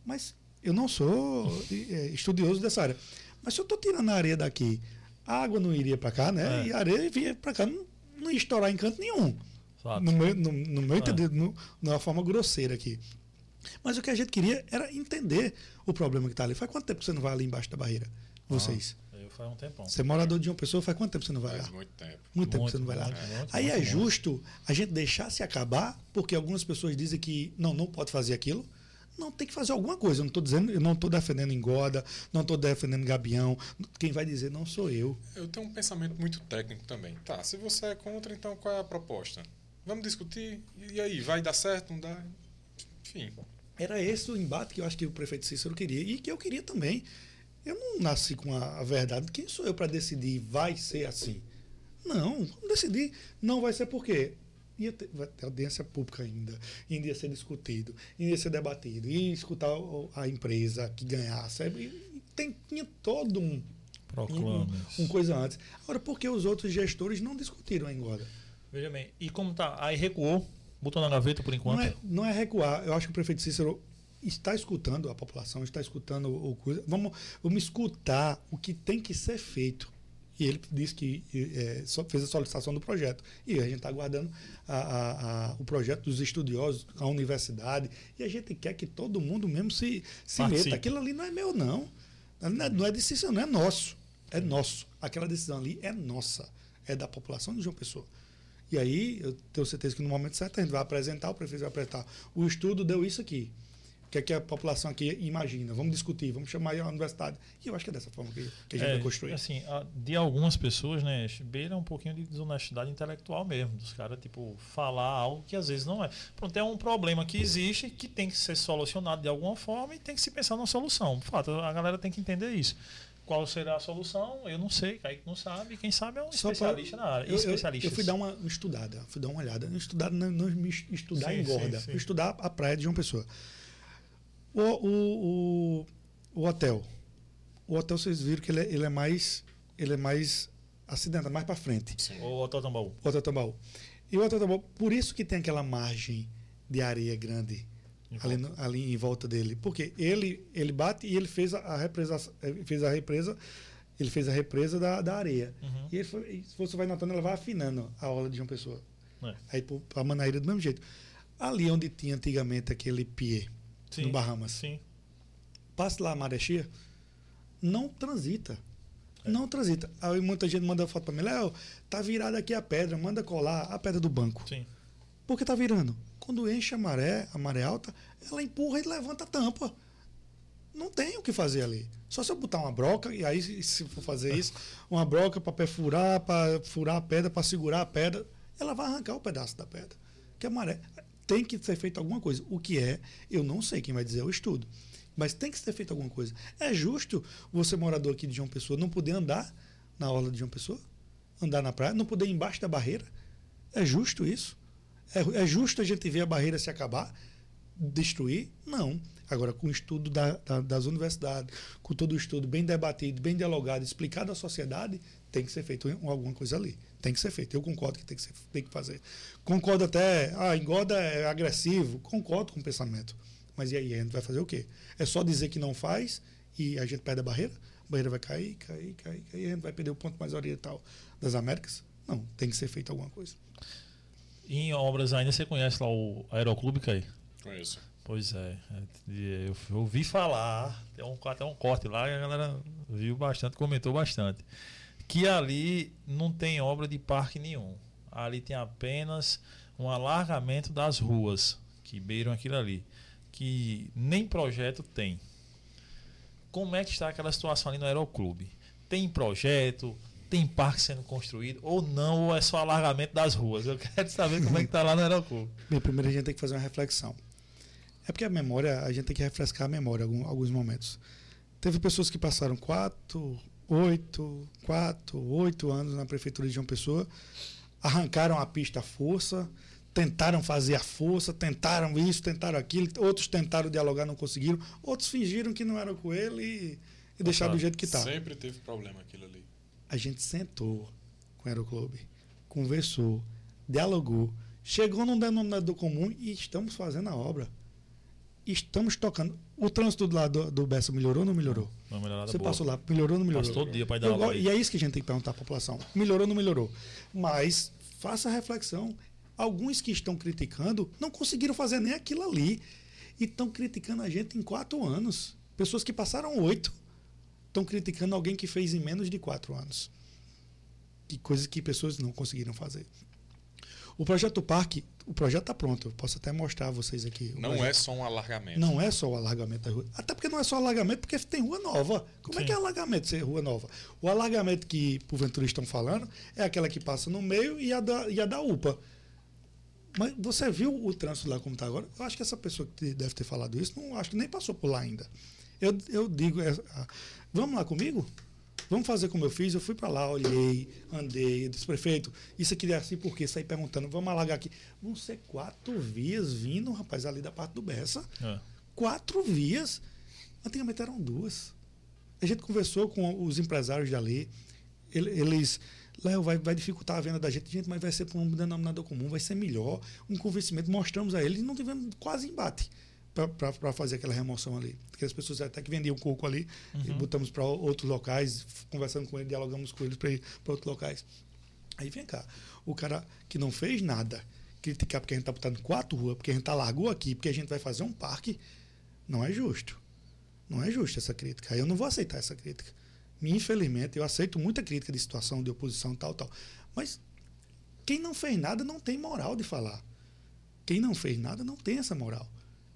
S3: Mas eu não sou eh, estudioso dessa área. Mas se eu estou tirando a areia daqui, a água não iria para cá, né?
S1: É.
S3: E a areia vinha para cá, não, não ia estourar em canto nenhum.
S1: Fato.
S3: No meu, no, no meu
S1: É.
S3: entender, no, numa forma grosseira aqui. Mas o que a gente queria era entender o problema que está ali. Faz quanto tempo que você não vai ali embaixo da barreira? Vocês.
S1: Eu faz um tempão.
S3: Você é morador de uma pessoa, faz quanto tempo que você não vai
S2: Faz
S3: lá?
S2: muito tempo.
S3: Muito tempo que
S1: Muito,
S3: você não vai lá.
S1: muito,
S3: Aí
S1: muito,
S3: é
S1: muito.
S3: justo a gente deixar se acabar, porque algumas pessoas dizem que não, não pode fazer aquilo. Não, tem que fazer alguma coisa. Eu não estou dizendo, eu não estou defendendo engorda, não estou defendendo gabião. Quem vai dizer não sou eu.
S2: Eu tenho um pensamento muito técnico também. Tá, se você é contra, então qual é a proposta? Vamos discutir? E aí, vai dar certo, não dá? Enfim.
S3: Era esse o embate que eu acho que o prefeito Cícero queria e que eu queria também. Eu não nasci com a, a verdade. Quem sou eu para decidir vai ser assim? Não, vamos decidir. Não vai ser por quê? Ia ter, vai ter audiência pública ainda, ainda ia ser discutido, ainda ia ser debatido, ia escutar o- a empresa que ganhasse. E tem, tinha todo um, um, um coisa antes. Agora, por que os outros gestores não discutiram a engorda?
S1: Veja bem, e como tá? Aí recuou, botou na gaveta por enquanto.
S3: Não é, não é recuar. Eu acho que o prefeito Cícero está escutando a população, está escutando o coisa. Vamos, vamos escutar o que tem que ser feito. E ele disse que só fez a solicitação do projeto. E a gente está aguardando a- a- a- o projeto dos estudiosos, a universidade. E a gente quer que todo mundo mesmo se, se
S1: Participe.
S3: meta. Aquilo ali não é meu, não. Não é, não é decisão, não é nosso. É nosso. Aquela decisão ali é nossa. É da população de João Pessoa. E aí, eu tenho certeza que no momento certo a gente vai apresentar, o prefeito vai apresentar. O estudo deu isso aqui. O que é que a população aqui imagina? Vamos discutir, vamos chamar a universidade. E eu acho que é dessa forma que, que a gente
S1: É,
S3: vai construir.
S1: Assim, de algumas pessoas, né, beira um pouquinho de desonestidade intelectual mesmo, dos caras, tipo, falar algo que às vezes não é. Pronto, é um problema que existe, que tem que ser solucionado de alguma forma e tem que se pensar numa solução. De fato, a galera tem que entender isso. Qual será a solução? Eu não sei, Kaique não sabe, quem sabe é um
S3: Só pra-
S1: especialista na área.
S3: Eu, eu, fui dar uma estudada, fui dar uma olhada. Estudar não, não me estudar
S1: Sim,
S3: engorda,
S1: sim, sim.
S3: fui estudar a praia de João Pessoa. O, o, o, o hotel. O hotel vocês viram que ele é, ele é mais ele é mais acidentado, mais para frente.
S2: Sim.
S1: O Hotel Tambaú.
S3: O Hotel Tambaú. E o Hotel Tambaú, por isso que tem aquela margem de areia grande ali, no- ali em volta dele. Porque ele, ele bate e ele fez a, a represa, fez a represa, ele fez a represa da, da areia.
S1: Uhum.
S3: E ele foi, se você vai notando, ela vai afinando a aula de João Pessoa.
S1: É.
S3: Aí para Manaíra do mesmo jeito. Ali onde tinha antigamente aquele pier,
S1: Sim.
S3: no Bahamas.
S1: Sim.
S3: Passe lá a maré cheia, não transita.
S1: É.
S3: Não transita. Aí muita gente manda foto para mim, Léo, tá virada aqui a pedra, manda colar a pedra do banco.
S1: Sim.
S3: Por que tá virando? Quando enche a maré, a maré alta, ela empurra e levanta a tampa. Não tem o que fazer ali. Só se eu botar uma broca, e aí, se- for fazer isso, uma broca para perfurar, para furar a pedra, para segurar a pedra, ela vai arrancar o pedaço da pedra. Que a maré. tem que ser feito alguma coisa. O que é, eu não sei, quem vai dizer é o estudo. Mas tem que ser feito alguma coisa. É justo você, morador aqui de João Pessoa, não poder andar na orla de João Pessoa? Andar na praia? Não poder ir embaixo da barreira? É justo isso? É, é justo a gente ver a barreira se acabar? Destruir? Não. Agora, com o estudo da, da, das universidades, com todo o estudo bem debatido, bem dialogado, explicado à sociedade, tem que ser feito alguma coisa ali. Tem que ser feito. Eu concordo que tem que, ser, tem que fazer. Concordo até, ah, engorda é agressivo. Concordo com o pensamento. Mas e aí, a gente vai fazer o quê? É só dizer que não faz e a gente perde a barreira? A barreira vai cair, cair, cair, cair, a gente vai perder o ponto mais oriental das Américas? Não, tem que ser feito alguma coisa.
S1: Em obras ainda, você conhece lá o Aeroclube, Caí?
S2: Conheço.
S1: Pois é. é eu ouvi falar, tem um, até um corte lá a galera viu bastante, comentou bastante. Que ali não tem obra de parque nenhum. Ali tem apenas um alargamento das ruas que beiram aquilo ali. Que nem projeto tem. Como é que está aquela situação ali no Aeroclube? Tem projeto, tem parque sendo construído ou não, ou é só alargamento das ruas? Eu quero saber como é que está lá no Aeroclube.
S3: Bem, primeiro a gente tem que fazer uma reflexão. É porque a memória, a gente tem que refrescar a memória em alguns momentos. Teve pessoas que passaram quatro, oito, quatro, oito anos na prefeitura de João Pessoa, arrancaram a pista à força, tentaram fazer a força, tentaram isso, tentaram aquilo, outros tentaram dialogar, não conseguiram, outros fingiram que não eram com ele e, e deixaram do jeito que está.
S2: Sempre teve problema aquilo ali.
S3: A gente sentou com o Aeroclube, conversou, dialogou, chegou num denominador comum e estamos fazendo a obra estamos tocando. O trânsito lá do, do Bessa melhorou ou não melhorou?
S1: Uma melhorada
S3: Você
S1: boa.
S3: passou lá, melhorou ou não melhorou?
S1: Passo todo dia para dar uma
S3: E é isso que a gente tem que perguntar à população. Melhorou ou não melhorou? Mas faça a reflexão. Alguns que estão criticando não conseguiram fazer nem aquilo ali. E estão criticando a gente em quatro anos. Pessoas que passaram oito estão criticando alguém que fez em menos de quatro anos. Que coisas que pessoas não conseguiram fazer. O projeto Parque, o projeto está pronto. Eu posso até mostrar a vocês aqui.
S2: Não
S3: projeto.
S2: é só um alargamento.
S3: Não é só o alargamento da rua. Até porque não é só alargamento, porque tem rua nova. Como é
S1: Sim.
S3: que é alargamento ser rua nova? O alargamento que, porventura, estão falando é aquela que passa no meio e a da, e a da UPA. Mas você viu o trânsito lá como está agora? Eu acho que essa pessoa que deve ter falado isso, não acho que nem passou por lá ainda. Eu, eu digo, é, vamos lá comigo? Vamos fazer como eu fiz. Eu fui para lá, olhei, andei, disse, prefeito, isso aqui é assim por quê? Saí perguntando, vamos alagar aqui. Vão ser quatro vias vindo, rapaz, ali da parte do Bessa
S1: É.
S3: quatro vias. Antigamente eram duas. A gente conversou com os empresários dali. ele- Eles. Léo, vai, vai dificultar a venda da gente, gente, mas vai ser por um denominador comum, vai ser melhor. Um convencimento, mostramos a eles e não tivemos quase embate para fazer aquela remoção ali. Porque as pessoas até que vendiam coco ali, e botamos para outros locais, conversando com eles, dialogamos com eles para ir para outros locais. Aí vem cá, o cara que não fez nada, criticar porque a gente está botando quatro ruas, porque a gente tá largou aqui, porque a gente vai fazer um parque, não é justo. Não é justo essa crítica. Aí eu não vou aceitar essa crítica. Infelizmente, eu aceito muita crítica de situação, de oposição, tal, tal. Mas quem não fez nada não tem moral de falar. Quem não fez nada não tem essa moral.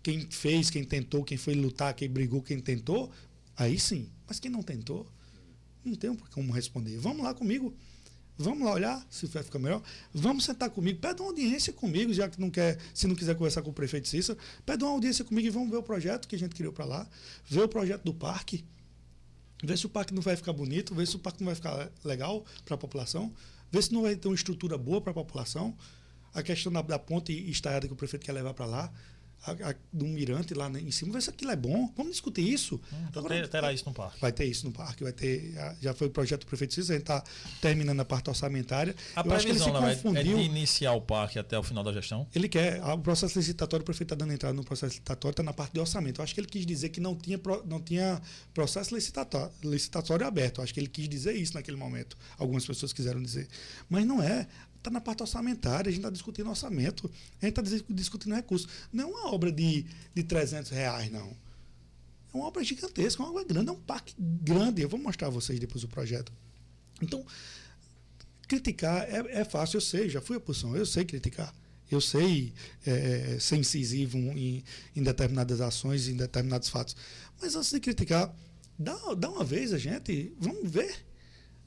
S3: Quem fez, quem tentou, quem foi lutar, quem brigou, quem tentou, aí sim. Mas quem não tentou, não tem como responder. Vamos lá comigo. Vamos lá olhar se vai ficar melhor. Vamos sentar comigo. Pede uma audiência comigo, já que não quer, se não quiser conversar com o prefeito Cícero, pede uma audiência comigo e vamos ver o projeto que a gente criou para lá, ver o projeto do parque, ver se o parque não vai ficar bonito, ver se o parque não vai ficar legal para a população, ver se não vai ter uma estrutura boa para a população. A questão da, da ponte estaiada que o prefeito quer levar para lá, a, a, do mirante lá em cima, ver se aquilo é bom. Vamos discutir isso.
S1: Então
S3: Agora,
S1: ter- terá isso no parque.
S3: Vai ter isso no parque, vai ter. Já foi o projeto do prefeito Cícero, a gente está terminando a parte orçamentária.
S1: A
S3: Eu
S1: previsão Léo, é- é de iniciar o parque até o final da gestão?
S3: Ele quer, ah, o processo licitatório, o prefeito está dando entrada no processo licitatório, está na parte de orçamento. Eu acho que ele quis dizer que não tinha, não tinha processo licitatório, licitatório aberto. Eu acho que ele quis dizer isso naquele momento. Algumas pessoas quiseram dizer. Mas não é. Está na parte orçamentária, a gente está discutindo orçamento, a gente está discutindo recursos. Não é uma obra de, de 300 reais, não. É uma obra gigantesca, é uma obra grande, é um parque grande. Eu vou mostrar a vocês depois o projeto. Então, criticar é, é fácil, eu sei, já fui oposição, eu sei criticar. Eu sei é, ser incisivo em, em determinadas ações, em determinados fatos. Mas antes de criticar, dá, dá uma vez a gente, vamos ver.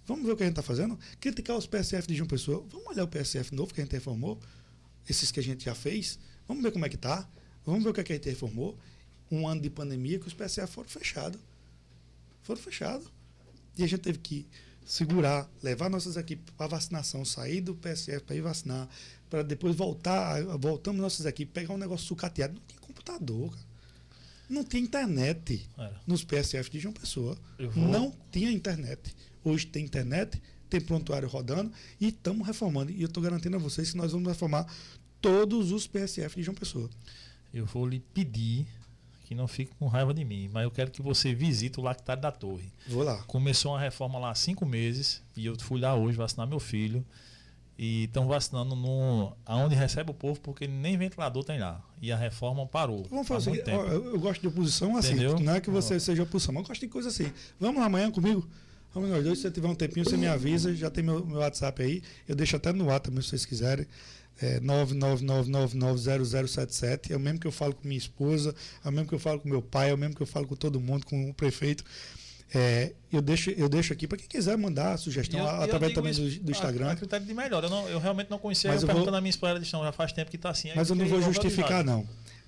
S3: Vamos ver o que a gente está fazendo. Criticar os PSF de João Pessoa. Vamos olhar o PSF novo que a gente reformou, esses que a gente já fez. Vamos ver como é que tá. Vamos ver o que, é que a gente reformou. Um ano de pandemia que os PSF foram fechados. Foram fechados. E a gente teve que segurar, levar nossas equipes para vacinação, sair do PSF para ir vacinar, para depois voltar, voltamos nossas equipes, pegar um negócio sucateado. Não tinha computador, cara. Não tinha internet
S1: Era.
S3: nos PSF de João Pessoa. Não tinha internet. Hoje tem internet, tem prontuário rodando e estamos reformando. E eu estou garantindo a vocês que nós vamos reformar todos os PSF de João Pessoa.
S1: Eu vou lhe pedir que não fique com raiva de mim, mas eu quero que você visite o lactário da torre.
S3: Vou lá.
S1: Começou uma reforma lá há cinco meses e eu fui lá hoje vacinar meu filho. E estão vacinando no, aonde recebe o povo, porque nem ventilador tem lá. E a reforma parou.
S3: Vamos fazer ó, eu, eu gosto de oposição assim.
S1: Entendeu?
S3: Não é que você seja oposição, mas eu gosto de coisa assim. Vamos lá amanhã comigo? Vamos nós dois, se você tiver um tempinho, você me avisa, já tem meu, meu WhatsApp aí. Eu deixo até no ar também, se vocês quiserem. É 999990077. É o mesmo que eu falo com minha esposa, é o mesmo que eu falo com meu pai, é o mesmo que eu falo com todo mundo, com o prefeito. É, eu, deixo, eu deixo aqui para quem quiser mandar sugestão,
S1: eu-
S3: a-
S1: eu
S3: através também do,
S1: isso
S3: do
S1: a-
S3: Instagram.
S1: A, critério de melhor. Eu, não- eu realmente não conhecia.
S3: Mas
S1: eu
S3: eu vou-
S1: perguntando a minha esposa de chão, já faz tempo que está assim.
S3: Mas eu não vou justificar, não.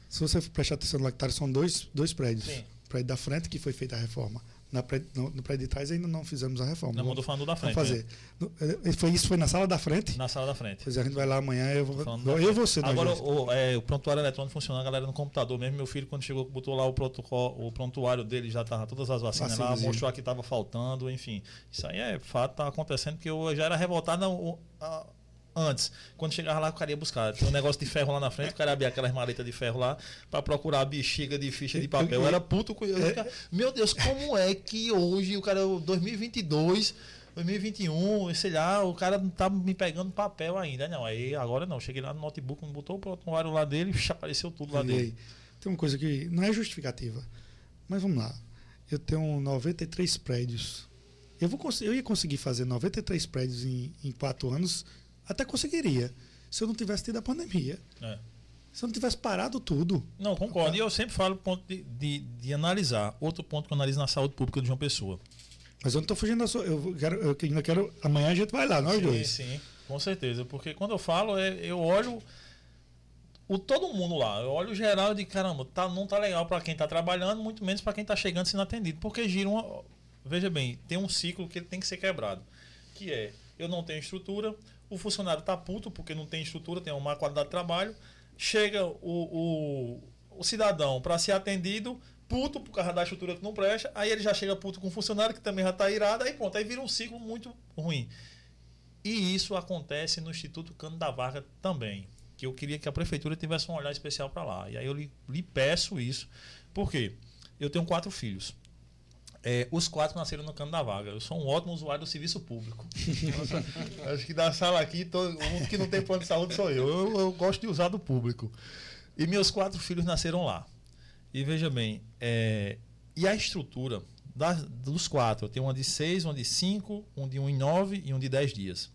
S3: Se você prestar atenção no lactário, são dois, dois prédios.
S1: Sim.
S3: O prédio da frente, que foi feita a reforma. Na prédio, no, no prédio de trás ainda não fizemos a reforma.
S1: Não, mandou falando da frente.
S3: Vamos fazer. No- eh, foi, isso foi na sala da frente?
S1: né? Na sala da frente.
S3: Pois é, a gente vai lá amanhã, eu vou. Eu e
S1: frente.
S3: você, nós
S1: Agora, o, é, o prontuário eletrônico funciona, a galera no computador mesmo. Meu filho, quando chegou, botou lá o, protocolo, o prontuário dele, já tava todas as vacinas lá,
S3: Vacinazinho.
S1: mostrou que estava faltando, enfim. Isso aí é fato, tá acontecendo, porque eu já era revoltado o- a- antes. Quando chegava lá, o cara ia buscar. Tinha um negócio de ferro lá na frente, o cara abria aquelas maletas de ferro lá para procurar a bexiga de ficha de papel. Eu era puto com ficava, Meu Deus, como é que hoje, o cara, 2022. 2021, sei lá, o cara não tá me pegando papel ainda. Não, aí agora não. Cheguei lá no notebook, botou o prontuário lá dele, apareceu tudo lá
S3: E
S1: dele.
S3: Tem uma coisa que não é justificativa. Mas vamos lá. Eu tenho 93 prédios. Eu, vou, eu ia conseguir fazer 93 prédios em, em quatro anos. Até conseguiria. Se eu não tivesse tido a pandemia.
S1: É.
S3: Se eu não tivesse parado tudo.
S1: Não, concordo. E eu sempre falo ponto de, de, de analisar. Outro ponto que eu analiso na saúde pública de João Pessoa.
S3: Mas eu não estou fugindo da sua. Eu quero, eu ainda quero. Amanhã a gente vai lá, nós
S1: sim,
S3: dois.
S1: sim, com certeza. Porque quando eu falo, é, eu olho o todo mundo lá. Eu olho o geral e digo, caramba, tá, não tá legal para quem tá trabalhando, muito menos para quem tá chegando sendo atendido. Porque gira uma. Veja bem, tem um ciclo que ele tem que ser quebrado. Que é, eu não tenho estrutura, o funcionário tá puto porque não tem estrutura, tem uma má qualidade de trabalho. Chega o, o, o cidadão para ser atendido, puto por causa da estrutura que não presta, aí ele já chega puto com o funcionário que também já tá irado, aí pronto, aí vira um ciclo muito ruim. E isso acontece no Instituto Cano da Varga também. Que eu queria que a prefeitura tivesse um olhar especial para lá. E aí eu lhe, lhe peço isso. Por quê? Eu tenho quatro filhos. É, os quatro nasceram no Cano da Vaga. Eu sou um ótimo usuário do serviço público. Acho que da sala aqui, todo, o único que não tem plano de saúde sou eu. eu. Eu gosto de usar do público. E meus quatro filhos nasceram lá. E veja bem, é, e a estrutura das, dos quatro, eu tenho uma de seis, uma de cinco, um de um em nove e um de dez dias.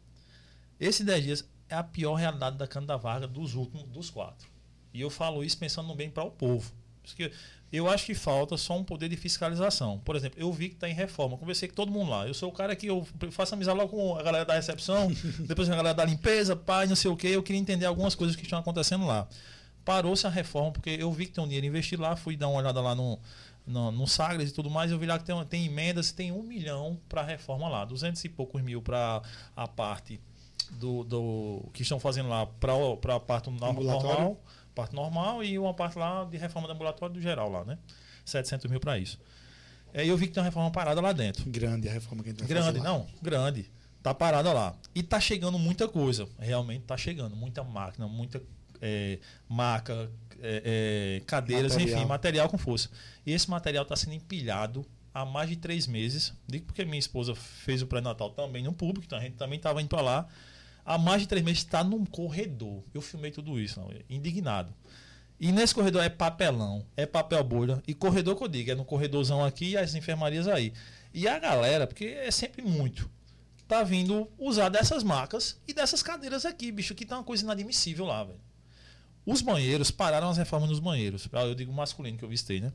S1: Esse 10 dias é a pior realidade da Cana da Varga dos últimos, dos quatro. E eu falo isso pensando no bem para o povo. Porque eu acho que falta só um poder de fiscalização. Por exemplo, eu vi que está em reforma. Conversei com todo mundo lá. Eu sou o cara que eu faço amizade logo com a galera da recepção, depois a galera da limpeza, pai, não sei o quê. Eu queria entender algumas coisas que estão acontecendo lá. Parou-se a reforma, porque eu vi que tem um dinheiro investido lá, fui dar uma olhada lá no, no, no Sagres e tudo mais, eu vi lá que tem, tem emendas, tem um milhão para a reforma lá, duzentos e poucos mil para a parte do, do que estão fazendo lá para a parte normal, parte normal e uma parte lá de reforma do ambulatório do geral lá, né? 700 mil para isso. É, eu vi que tem uma reforma parada lá dentro.
S3: Grande a reforma que a gente
S1: Grande, não, grande. Tá parada lá. E tá chegando muita coisa. Realmente tá chegando. Muita máquina, muita é, maca, é, é, cadeiras,
S3: Material.
S1: enfim, material com força. E esse material está sendo empilhado há mais de três meses. Digo porque minha esposa fez o pré-natal também no público, então a gente também estava indo para lá. Há mais de três meses está num corredor. Eu filmei tudo isso, não, indignado. E nesse corredor é papelão, é papel bolha. E corredor que eu digo, é no corredorzão aqui e as enfermarias aí. E a galera, porque é sempre muito, tá vindo usar dessas macas e dessas cadeiras aqui, bicho, que tá uma coisa inadmissível lá, velho. Os banheiros, pararam as reformas nos banheiros. Ah, Eu digo masculino que eu vistei, né?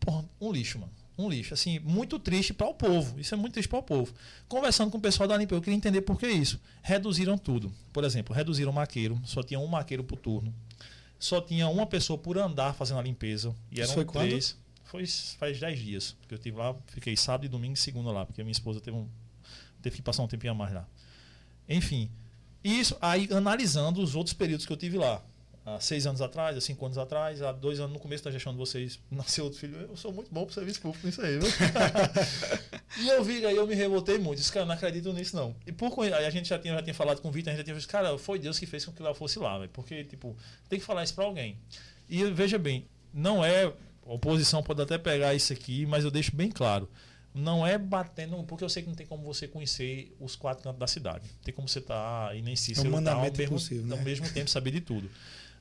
S1: Porra, um lixo, mano. Um lixo. Assim, muito triste para o povo. Isso é muito triste para o povo. Conversando com o pessoal da Limpa, eu queria entender por que isso. Reduziram tudo. Por exemplo, reduziram o maqueiro, só tinha um maqueiro por turno. só tinha uma pessoa por andar fazendo a limpeza. E
S3: Isso
S1: eram
S3: foi quando?
S1: três. Foi faz 10 dias. Porque eu tive lá, fiquei sábado e domingo e segunda lá, porque minha esposa teve, um, teve que passar um tempinho a mais lá. Enfim. Isso, aí analisando os outros períodos que eu tive lá. Há seis anos atrás, há cinco anos atrás, há dois anos no começo da gestão de vocês, nasceu outro filho. Eu sou muito bom pro serviço público nisso aí, viu? e eu vi, aí eu me revoltei muito. Disse, cara, não acredito nisso, não. E por aí a gente já tinha, já tinha falado com o Vitor, a gente já tinha falado, cara, foi Deus que fez com que lá fosse lá, velho. Porque, tipo, tem que falar isso pra alguém. E veja bem, não é. A oposição pode até pegar isso aqui, mas eu deixo bem claro. Não é batendo, porque eu sei que não tem como você conhecer os quatro cantos da cidade. Tem como você estar e nem se
S3: É um mandamento
S1: ao mesmo,
S3: impossível,
S1: ao
S3: né?
S1: mesmo tempo saber de tudo.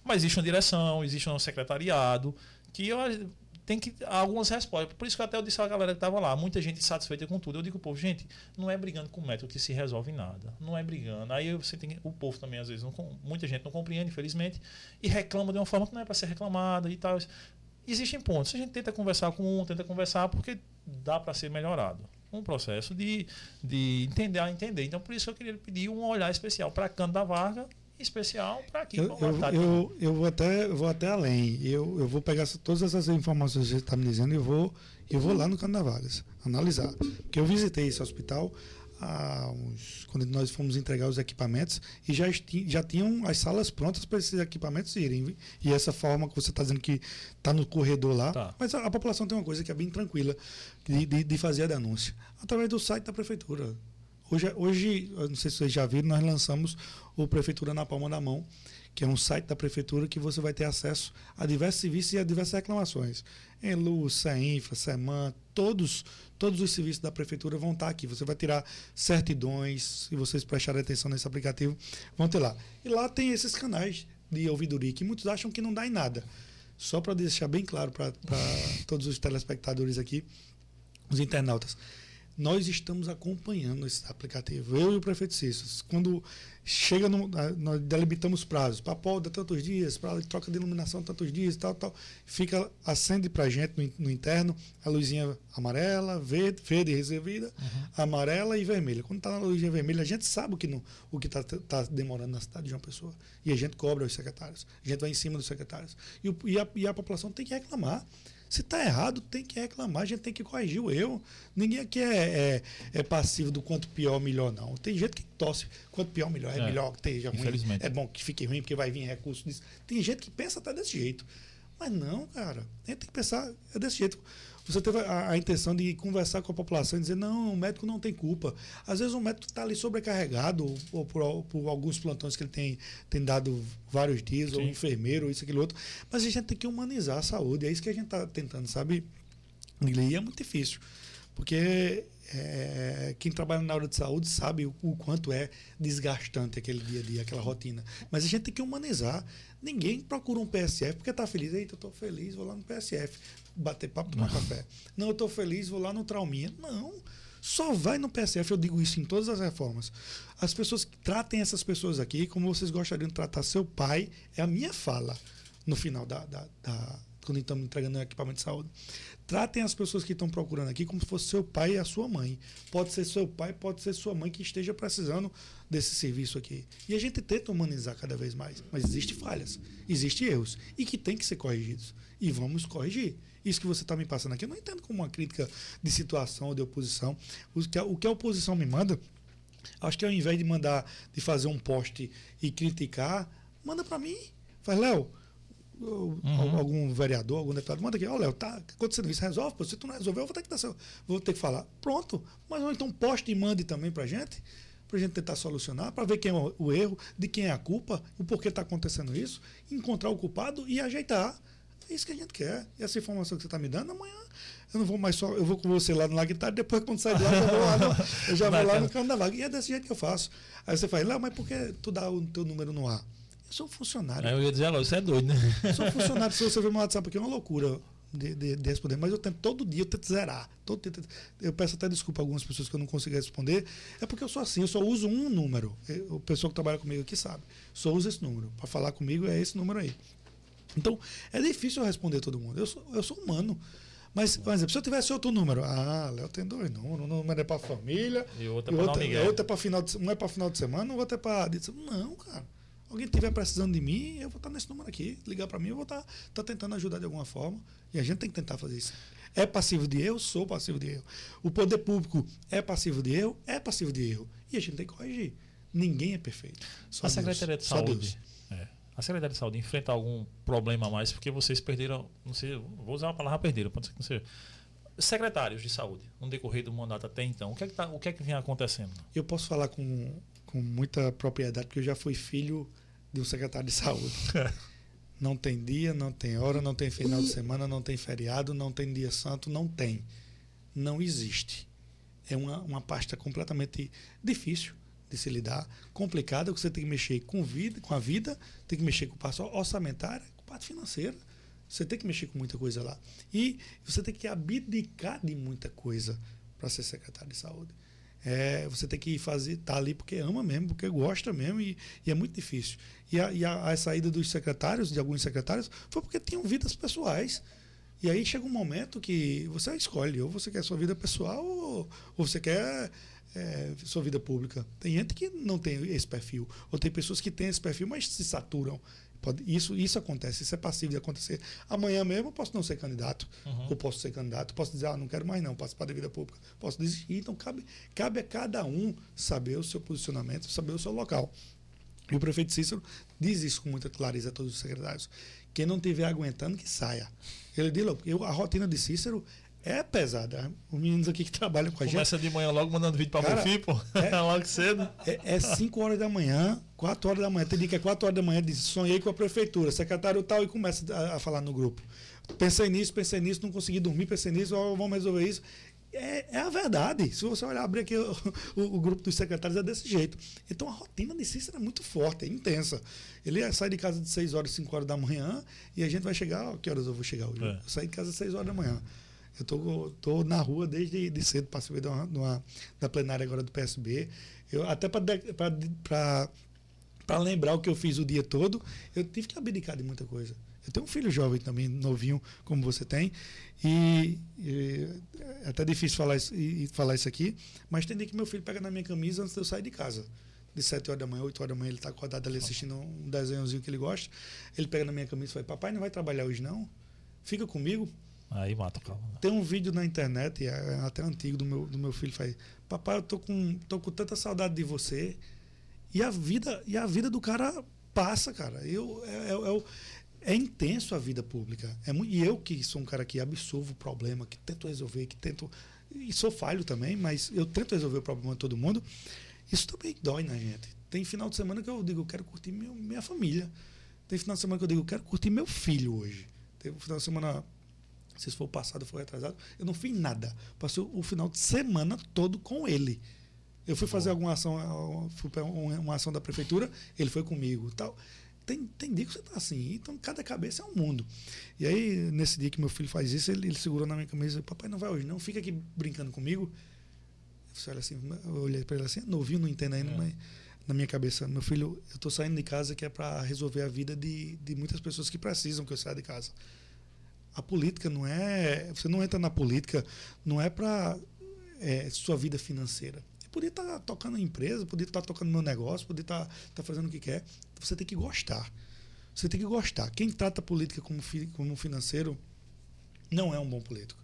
S1: Mas existe uma direção, existe um secretariado, que eu, tem que algumas respostas. Por isso que até eu disse à galera que estava lá, muita gente insatisfeita com tudo. Eu digo, povo, gente, não é brigando com método que se resolve nada. Não é brigando. Aí você tem, o povo também, às vezes, não, muita gente não compreende, infelizmente, e reclama de uma forma que não é para ser reclamada e tal. Existem pontos. A gente tenta conversar com um, tenta conversar, porque dá para ser melhorado. Um processo de, de entender a entender. Então, por isso que eu queria pedir um olhar especial para Canto da Varga, especial para aqui.
S3: Eu, eu, eu, eu vou até, eu vou até além. Eu, eu vou pegar todas essas informações que você está me dizendo e vou, eu vou lá no Vargas analisar. Porque eu visitei esse hospital uns, quando nós fomos entregar os equipamentos e já, já tinham as salas prontas para esses equipamentos irem. E essa forma que você está dizendo que está no corredor lá.
S1: Tá.
S3: Mas a, a população tem uma coisa que é bem tranquila de, de, de fazer a denúncia. Através do site da prefeitura. Hoje, hoje, não sei se vocês já viram, nós lançamos o Prefeitura na Palma da Mão, que é um site da prefeitura que você vai ter acesso a diversos serviços e a diversas reclamações. Em Luz, CEINFRA, SEMAN, todos, todos os serviços da prefeitura vão estar aqui. Você vai tirar certidões, se vocês prestarem atenção nesse aplicativo, vão ter lá. E lá tem esses canais de ouvidoria que muitos acham que não dá em nada. Só para deixar bem claro para todos os telespectadores aqui, os internautas. Nós estamos acompanhando esse aplicativo, eu e o prefeito Cícero. Quando chega, no, nós delimitamos prazos, para polda tantos dias, para troca de iluminação tantos dias, tal, tal. Fica, acende para a gente no, no interno a luzinha amarela, verde, verde reservida, amarela e vermelha. Quando está na luzinha vermelha, a gente sabe o que não, o que está tá demorando na cidade de uma pessoa. E a gente cobra os secretários. A gente vai em cima dos secretários. E, o- e a, e a população tem que reclamar. Se está errado, tem que reclamar, a gente tem que corrigir o erro. Ninguém aqui é, é, é passivo do quanto pior, melhor, não. Tem gente que torce, quanto pior, melhor. É,
S1: É,
S3: melhor que esteja ruim. É bom que fique ruim, porque vai vir recurso disso. Tem gente que pensa até desse jeito. Mas não, cara. A gente tem que pensar é desse jeito. Você teve a, a intenção de conversar com a população e dizer, não, o médico não tem culpa. Às vezes o médico está ali sobrecarregado, ou, ou por, por alguns plantões que ele tem, tem dado vários dias, ou
S1: Sim.
S3: enfermeiro, ou isso, aquilo outro. Mas a gente tem que humanizar a saúde. É isso que a gente está tentando, sabe? E é muito difícil. Porque é, quem trabalha na área de saúde sabe o, o quanto é desgastante aquele dia a dia, aquela rotina. Mas a gente tem que humanizar. Ninguém procura um PSF porque está feliz. Eita, eu estou feliz, vou lá no PSF bater papo, tomar café. Não, eu estou feliz, vou lá no Trauminha. Não. Só vai no PSF, eu digo isso em todas as reformas. As pessoas que tratem essas pessoas aqui como vocês gostariam de tratar seu pai, é a minha fala no final da, da, da quando estamos entregando o equipamento de saúde. Tratem as pessoas que estão procurando aqui como se fosse seu pai e a sua mãe. Pode ser seu pai, pode ser sua mãe que esteja precisando desse serviço aqui. E a gente tenta humanizar cada vez mais. Mas existem falhas, existem erros e que tem que ser corrigidos. E vamos corrigir. Isso que você está me passando aqui, eu não entendo como uma crítica de situação ou de oposição. O que a, oposição me manda, acho que ao invés de mandar, de fazer um post e criticar, manda para mim. Faz, Léo,
S1: Uhum.
S3: algum vereador, algum deputado, manda aqui, ó, Léo, tá acontecendo isso, resolve, pô. se tu não resolver, eu vou ter que dar seu, vou ter que falar. Pronto. Mas então poste e mande também pra gente, pra gente tentar solucionar, para ver quem é o, o erro, de quem é a culpa, o porquê está acontecendo isso, encontrar o culpado e ajeitar. É isso que a gente quer. E essa informação que você está me dando, amanhã eu não vou mais só, eu vou com você lá no Lagtar, depois quando sair de lá, eu vou lá no, eu já vou lá no canto da vaga. E é desse jeito que eu faço. Aí você fala, Léo, mas por que tu dá o teu número no ar? Eu sou funcionário.
S1: Aí eu ia dizer, "Alô, você é doido, né?
S3: Eu sou funcionário, se você ver meu WhatsApp aqui, é uma loucura de, de- de responder. Mas eu tento, todo dia eu tento zerar. Todo dia, eu peço até desculpa a algumas pessoas que eu não consigo responder. É porque eu sou assim, eu só uso um número. Eu- O pessoal que trabalha comigo aqui sabe. Só uso esse número. Para falar comigo é esse número aí. Então, é difícil eu responder todo mundo. Eu sou, eu sou humano. Mas, por exemplo, se eu tivesse outro número, ah, Léo tem dois números, um número é para família,
S1: E outro é
S3: outro é para final de, um é para final de semana, o outro é para Não, cara. Alguém estiver precisando de mim, eu vou estar nesse número aqui. Ligar para mim, eu vou estar, estar tentando ajudar de alguma forma. E a gente tem que tentar fazer isso. É passivo de erro? Sou passivo de erro. O poder público é passivo de erro? É passivo de erro. E a gente tem que corrigir. Ninguém é perfeito.
S1: Só a Secretaria de Saúde. É. A Secretaria de Saúde enfrenta algum problema a mais porque vocês perderam, não sei, vou usar a palavra perderam, pode ser que não seja. Secretários de saúde, no decorrer do mandato até então, o que é que, tá, o que, é que vem acontecendo?
S3: Eu posso falar com, com muita propriedade, porque eu já fui filho de um secretário de saúde. não tem dia, não tem hora, não tem final de semana, não tem feriado, não tem dia santo, não tem. Não existe. É uma, uma pasta completamente difícil de se lidar, complicada, que você tem que mexer com, vida, com a vida, tem que mexer com o passo orçamentário, com a parte financeira. Você tem que mexer com muita coisa lá. E você tem que abdicar de muita coisa para ser secretário de saúde. É, você tem que fazer, tá ali porque ama mesmo, porque gosta mesmo, e, e é muito difícil. E, a, e a, a, saída dos secretários, de alguns secretários, foi porque tinham vidas pessoais. E aí chega um momento que você escolhe, ou você quer sua vida pessoal, ou, ou você quer é, sua vida pública. Tem gente que não tem esse perfil, ou tem pessoas que têm esse perfil, mas se saturam. Pode, isso, isso acontece, isso é passivo de acontecer. Amanhã mesmo eu posso não ser candidato, uhum. ou posso ser candidato, posso dizer, ah, não quero mais não, participar da vida pública, posso desistir. Então cabe, cabe a cada um saber o seu posicionamento, saber o seu local. E o prefeito Cícero diz isso com muita clareza a todos os secretários. Quem não estiver aguentando, que saia. Ele diz, eu, a rotina de Cícero é pesada. Os meninos aqui que trabalham com a
S1: Começa
S3: gente.
S1: Começa de manhã logo mandando vídeo para Mofi, pô. É, logo cedo.
S3: É 5 é horas da manhã, 4 horas da manhã. Tem dia que é 4 horas da manhã, diz, sonhei com a prefeitura, secretário tal, e começa a, a, falar no grupo. Pensei nisso, pensei nisso, não consegui dormir, pensei nisso, ó, vamos resolver isso. É, é, a verdade. Se você olhar, abrir aqui o, o, o, grupo dos secretários, é desse jeito. Então a rotina de Cícero é muito forte, é intensa. Ele sai de casa de 6 horas, 5 horas da manhã e a gente vai chegar. Que horas eu vou chegar hoje? É. Eu saio de casa às 6 horas da manhã. Eu tô, tô na rua desde de cedo, participei de uma, de uma, da plenária agora do PSB. Eu, até para lembrar o que eu fiz o dia todo, eu tive que abdicar de muita coisa. Eu tenho um filho jovem também, novinho, como você tem, e, e é até difícil falar isso, e, falar isso aqui, mas tem dia que meu filho pega na minha camisa antes de eu sair de casa. De 7 horas da manhã, 8 horas da manhã, ele está acordado ali assistindo um desenhozinho que ele gosta. Ele pega na minha camisa e fala: Papai, não vai trabalhar hoje não? Fica comigo.
S1: Aí mata, calma.
S3: Tem um vídeo na internet, é até antigo, do meu, do meu filho faz. Papai, eu tô com, tô com tanta saudade de você. E a vida, e a vida do cara passa, cara. Eu, é, é, é, é intenso a vida pública. É, e eu que sou um cara que absolvo o problema, que tento resolver, que tento. E sou falho também, mas eu tento resolver o problema de todo mundo. Isso também dói na gente. Tem final de semana que eu digo, eu quero curtir minha família. Tem final de semana que eu digo, eu quero curtir meu filho hoje. Tem final de semana se for passado, for atrasado, eu não fiz nada. Passei o final de semana todo com ele. Eu fui fazer alguma ação, fui para uma ação da prefeitura, ele foi comigo, tal. Tem, tem dia que você tá assim, então cada cabeça é um mundo. E aí, nesse dia que meu filho faz isso, ele, ele segurou na minha camisa e papai não vai hoje não, fica aqui brincando comigo. Eu, olha assim, eu olhei para ele assim, novinho, não entendo ainda, é. mas na minha cabeça, meu filho, eu estou saindo de casa que é para resolver a vida de, de muitas pessoas que precisam que eu saia de casa. A política não é. Você não entra na política, não é para é, sua vida financeira. Eu podia estar tá tocando a empresa, podia estar tá tocando meu negócio, podia estar tá, tá fazendo o que quer. Você tem que gostar. Você tem que gostar. Quem trata a política como, fi, como financeiro não é um bom político.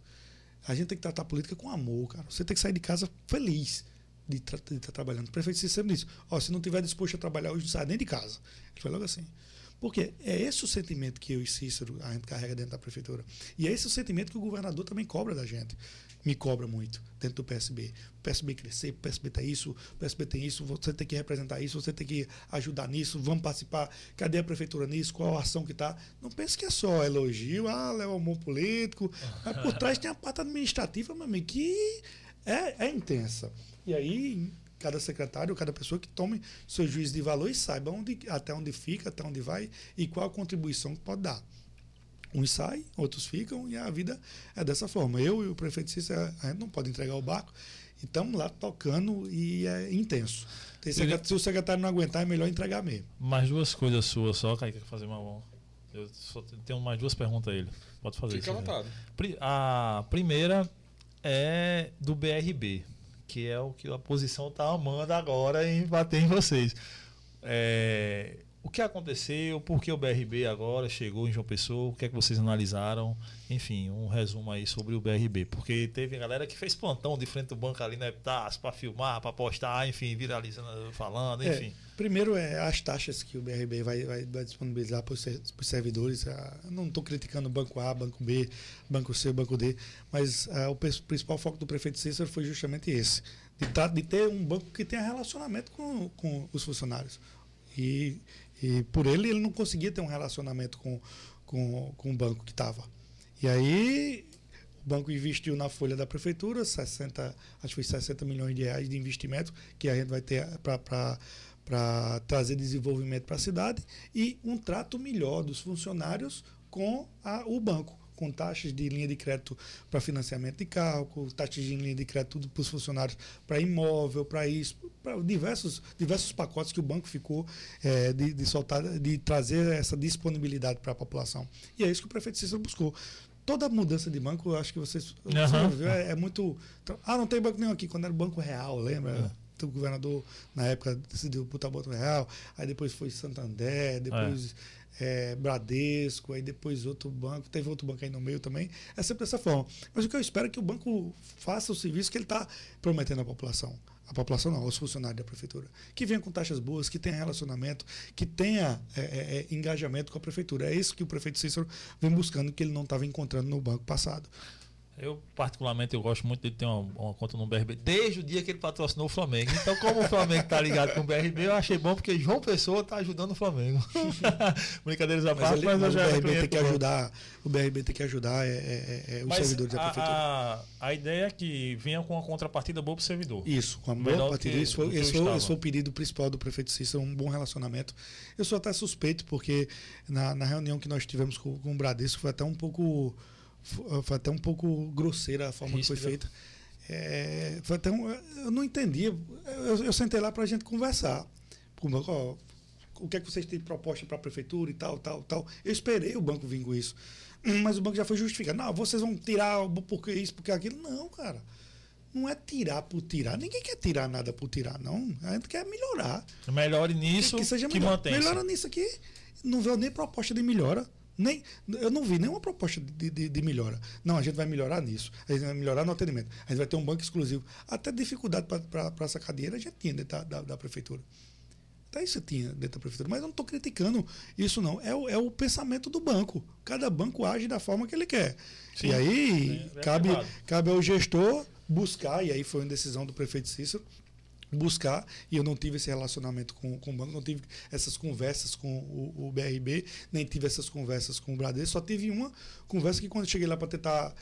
S3: A gente tem que tratar a política com amor, cara. Você tem que sair de casa feliz de estar tá trabalhando. O prefeito sempre disse: Ó, se não tiver disposto a trabalhar hoje, não sai nem de casa. Ele foi logo assim. Porque é esse o sentimento que eu e Cícero a gente carrega dentro da prefeitura. E é esse o sentimento que o governador também cobra da gente. Me cobra muito dentro do PSB. O PSB crescer, o PSB tem isso, o PSB tem isso, você tem que representar isso, você tem que ajudar nisso, vamos participar. Cadê a prefeitura nisso? Qual a ação que está? Não pense que é só elogio, ah, leva um bom político. Mas por trás tem a parte administrativa, meu amigo, que é, é intensa. E aí, cada secretário, cada pessoa que tome seu juízo de valor e saiba onde, até onde fica, até onde vai e qual a contribuição que pode dar. Uns saem, outros ficam e a vida é dessa forma. Eu e o prefeito Cícero, a gente não pode entregar o barco e estamos lá tocando e é intenso. Se o secretário não aguentar, é melhor entregar mesmo.
S1: Mais duas coisas suas só, Kaique, quer fazer uma Eu só tenho mais duas perguntas a ele. Pode fazer
S2: Fica
S1: isso.
S2: Fica à vontade.
S1: A primeira é do BRB que é o que a posição está amando agora em bater em vocês. É, o que aconteceu, por que o BRB agora chegou em João Pessoa, o que é que vocês analisaram, enfim, um resumo aí sobre o BRB, porque teve galera que fez plantão de frente do banco ali na Epitácio para filmar, para postar, enfim, viralizando, falando,
S3: É,
S1: enfim.
S3: Primeiro é as taxas que o BRB vai, vai, vai disponibilizar para os servidores. Ah, não estou criticando o banco A, banco B, banco C, banco D, mas ah, o principal foco do prefeito Cícero foi justamente esse, de, tá- de ter um banco que tenha relacionamento com, com os funcionários. E, e por ele ele não conseguia ter um relacionamento com, com, com o banco que estava. E aí o banco investiu na folha da prefeitura 60, acho que foi 60 milhões de reais de investimento que a gente vai ter para trazer desenvolvimento para a cidade e um trato melhor dos funcionários com a- o banco, com taxas de linha de crédito para financiamento de carro, com taxas de linha de crédito para os funcionários para imóvel, para isso, para diversos, diversos pacotes que o banco ficou eh, de, de soltar, de trazer essa disponibilidade para a população. E é isso que o prefeito Cícero buscou toda mudança de banco, eu acho que vocês, você
S1: Aham.
S3: já viu, é, é muito. Ah, não tem banco nenhum aqui, quando era o Banco Real, lembra?
S1: É.
S3: O governador, na época, decidiu botar o Banco Real, aí depois foi Santander, depois é, Bradesco, aí depois outro banco, teve outro banco aí no meio também. É sempre dessa forma. Mas o que eu espero é que o banco faça o serviço que ele está prometendo à população. A população não, aos funcionários da prefeitura. Que venha com taxas boas, que tenha relacionamento, que tenha é, é, é, engajamento com a prefeitura. É isso que o prefeito Cícero vem buscando, que ele não estava encontrando no banco passado.
S1: Eu, particularmente, eu gosto muito de ter uma, uma conta no BRB desde o dia que ele patrocinou o Flamengo. Então, como o Flamengo tá ligado com o BRB, eu achei bom porque João Pessoa tá ajudando o Flamengo. Brincadeiras à parte, mas,
S3: mas o BRB tem que ajudar, o BRB tem que ajudar é, é, é, os
S1: Mas
S3: servidores da
S1: a,
S3: prefeitura.
S1: a, a ideia é que venha com uma contrapartida boa pro servidor.
S3: Isso, com a boa partida. Isso foi, esse, foi, esse foi o pedido principal do prefeito Cícero, um bom relacionamento. Eu sou até suspeito, porque na, na reunião que nós tivemos com, com o Bradesco foi até um pouco. Foi até um pouco grosseira a forma que foi
S1: Ríspida.
S3: feita. É, foi até um- eu não entendia. Eu, eu sentei lá para a gente conversar. O banco, ó, o que é que vocês têm de proposta para a prefeitura e tal, tal, tal. Eu esperei o banco vir com isso. Mas o banco já foi justificado. Não, vocês vão tirar porque isso, porque aquilo. Não, cara. Não é tirar por tirar. Ninguém quer tirar nada por tirar, não. A gente quer melhorar.
S1: Melhore nisso
S3: que, que seja
S1: que
S3: melhor. Melhora nisso aqui. Não veio nem proposta de melhora. Nem, eu não vi nenhuma proposta de, de, de melhora. Não, a gente vai melhorar nisso. A gente vai melhorar no atendimento. A gente vai ter um banco exclusivo. Até dificuldade para sacar dinheiro a gente tinha dentro da, da, da prefeitura. Até isso tinha dentro da prefeitura. Mas eu não estou criticando isso, não. É o, é o pensamento do banco. Cada banco age da forma que ele quer.
S1: Sim.
S3: E aí
S1: É, é
S3: cabe, cabe ao gestor buscar, e aí foi uma decisão do prefeito Cícero, buscar, e eu não tive esse relacionamento com, com o banco, não tive essas conversas com o, o BRB, nem tive essas conversas com o Bradesco, só tive uma conversa que quando eu cheguei lá para tentar.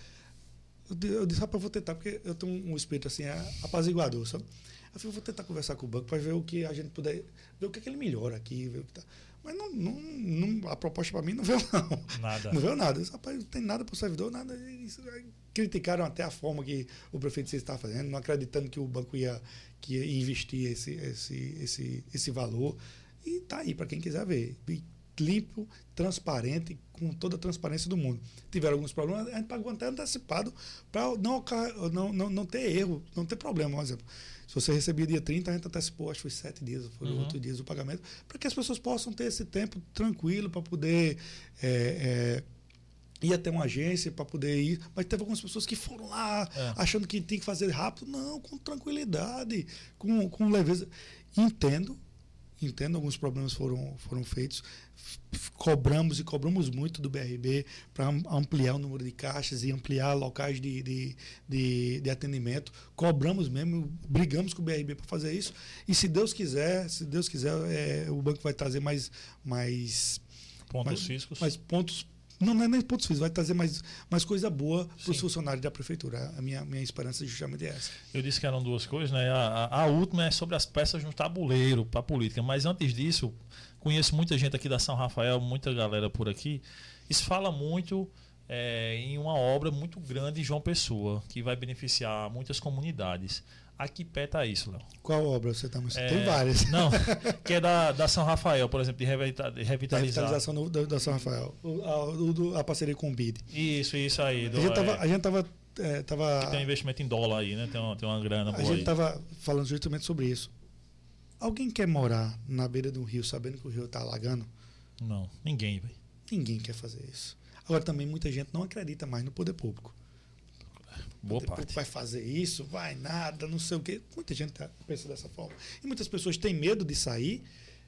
S3: Eu di- eu disse, rapaz, vou tentar, porque eu tenho um espírito assim, é apaziguador, sabe? Eu falei, eu vou tentar conversar com o banco para ver o que a gente puder, ver o que, é que ele melhora aqui, ver o que tá. Mas não, não, não- a proposta para mim não veio, não.
S1: Nada.
S3: Não veio nada. Eu disse, Rapaz, não tem nada para o servidor, nada. Isso, criticaram até a forma que o prefeito estava fazendo, não acreditando que o banco ia, que ia investir esse, esse, esse, esse valor. E tá aí para quem quiser ver. E Limpo, transparente, com toda a transparência do mundo. Tiveram alguns problemas, a gente pagou até antecipado para não, não, não, não ter erro, não ter problema. Por exemplo, se você recebia dia 30, a gente antecipou, acho que foi sete dias, foram
S1: Uhum.
S3: oito dias o pagamento, para que as pessoas possam ter esse tempo tranquilo para poder. é, é, ir até uma agência para poder ir, mas teve algumas pessoas que foram lá
S1: É.
S3: achando que tinha que fazer rápido. Não, com tranquilidade, com, com leveza. Entendo, entendo, alguns problemas foram, foram feitos. Cobramos e cobramos muito do BRB para ampliar o número de caixas e ampliar locais de, de, de, de atendimento. Cobramos mesmo, brigamos com o BRB para fazer isso. E se Deus quiser, se Deus quiser, é, o banco vai trazer mais, mais
S1: Pontos
S3: mas-
S1: físicos.
S3: mas pontos. Não, não é nem pontos físicos, vai trazer mais, mais coisa boa para os funcionários da prefeitura. A minha, minha esperança justamente é essa.
S1: Eu disse que eram duas coisas, né? A, a- a última é sobre as peças no tabuleiro para política. Mas antes disso, conheço muita gente aqui da São Rafael, muita galera por aqui. Isso fala muito é, em uma obra muito grande em João Pessoa, que vai beneficiar muitas comunidades. Aqui perto é isso, Léo.
S3: Qual obra você está
S1: É,
S3: Tem várias.
S1: Não, que é da, da São Rafael, por exemplo, de revita- de revitalizar.
S3: revitalização do- da, da São Rafael. O- a, o a parceria com o BID.
S1: Isso, isso aí. do-
S3: A gente tava.
S1: é,
S3: A gente tava, é, tava
S1: que tem um investimento em dólar aí, né? Tem uma, tem uma grana
S3: a
S1: boa
S3: gente
S1: aí.
S3: tava falando justamente sobre isso. Alguém quer morar na beira de um rio sabendo que o rio está alagando?
S1: Não, ninguém, velho.
S3: Ninguém quer fazer isso. Agora também muita gente não acredita mais no poder público.
S1: Boa parte.
S3: vai fazer isso, vai nada, não sei o quê. Muita gente tá, pensa dessa forma. E muitas pessoas têm medo de sair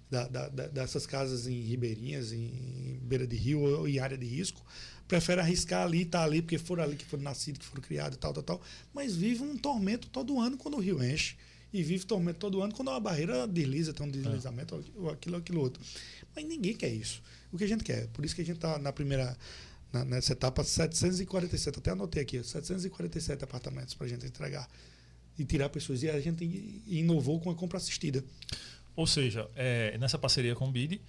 S3: da, da, da, dessas casas em ribeirinhas, em beira de rio ou em área de risco. Prefere arriscar ali, estar tá ali, porque foram ali que foram nascidos, que foram criados e tal, tal, tal. Mas vive um tormento todo ano quando o rio enche. E vive tormento todo ano quando uma barreira desliza, tem um deslizamento, ou aquilo, aquilo outro. Mas ninguém quer isso. O que a gente quer? Por isso que a gente está na primeira nessa etapa 747, até anotei aqui, 747 apartamentos para a gente entregar e tirar pessoas. E a gente inovou com a compra assistida.
S1: Ou seja, é, nessa parceria com o BID,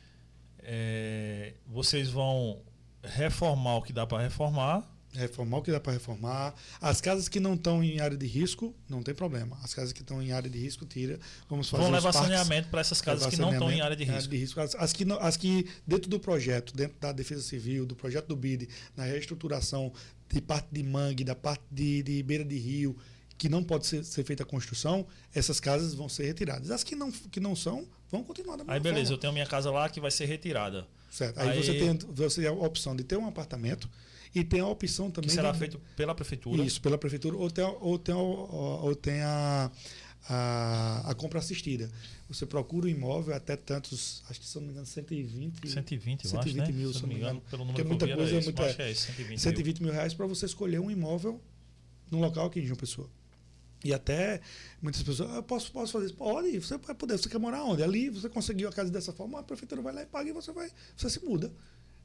S1: é, vocês vão reformar o que dá para reformar.
S3: Reformar o que dá para reformar. As casas que não estão em área de risco, não tem problema. As casas que estão em área de risco, tira. Vamos fazer
S1: Vão levar saneamento para essas casas que não estão em área de risco. Área de risco.
S3: As, as, que não, as que, dentro do projeto, dentro da Defesa Civil, do projeto do BID, na reestruturação de parte de mangue, da parte de, de beira de rio, que não pode ser, ser, feita a construção, essas casas vão ser retiradas. As que não, que não são, vão continuar da mesma
S1: Aí beleza,
S3: forma.
S1: eu tenho minha casa lá que vai ser retirada.
S3: Certo. Aí, Aí, você, tem, você tem a opção de ter um apartamento e tem a opção também.
S1: Que será
S3: de,
S1: feito pela prefeitura.
S3: Isso, pela prefeitura, ou tem, ou tem, ou tem a, a, a, compra assistida. Você procura o imóvel até tantos, acho que se não me engano, 120.
S1: 120,
S3: 120
S1: acho, né?
S3: mil, se não me engano.
S1: Pelo número
S3: Porque muita coisa,
S1: é,
S3: é muita,
S1: é isso, 120,
S3: 120 mil, mil reais para você escolher um imóvel num local aqui em João Pessoa. E até muitas pessoas, ah, posso, posso fazer isso? Pode, você vai poder. Você quer morar onde? Ali, você conseguiu a casa dessa forma, a prefeitura vai lá e paga e você vai, você se muda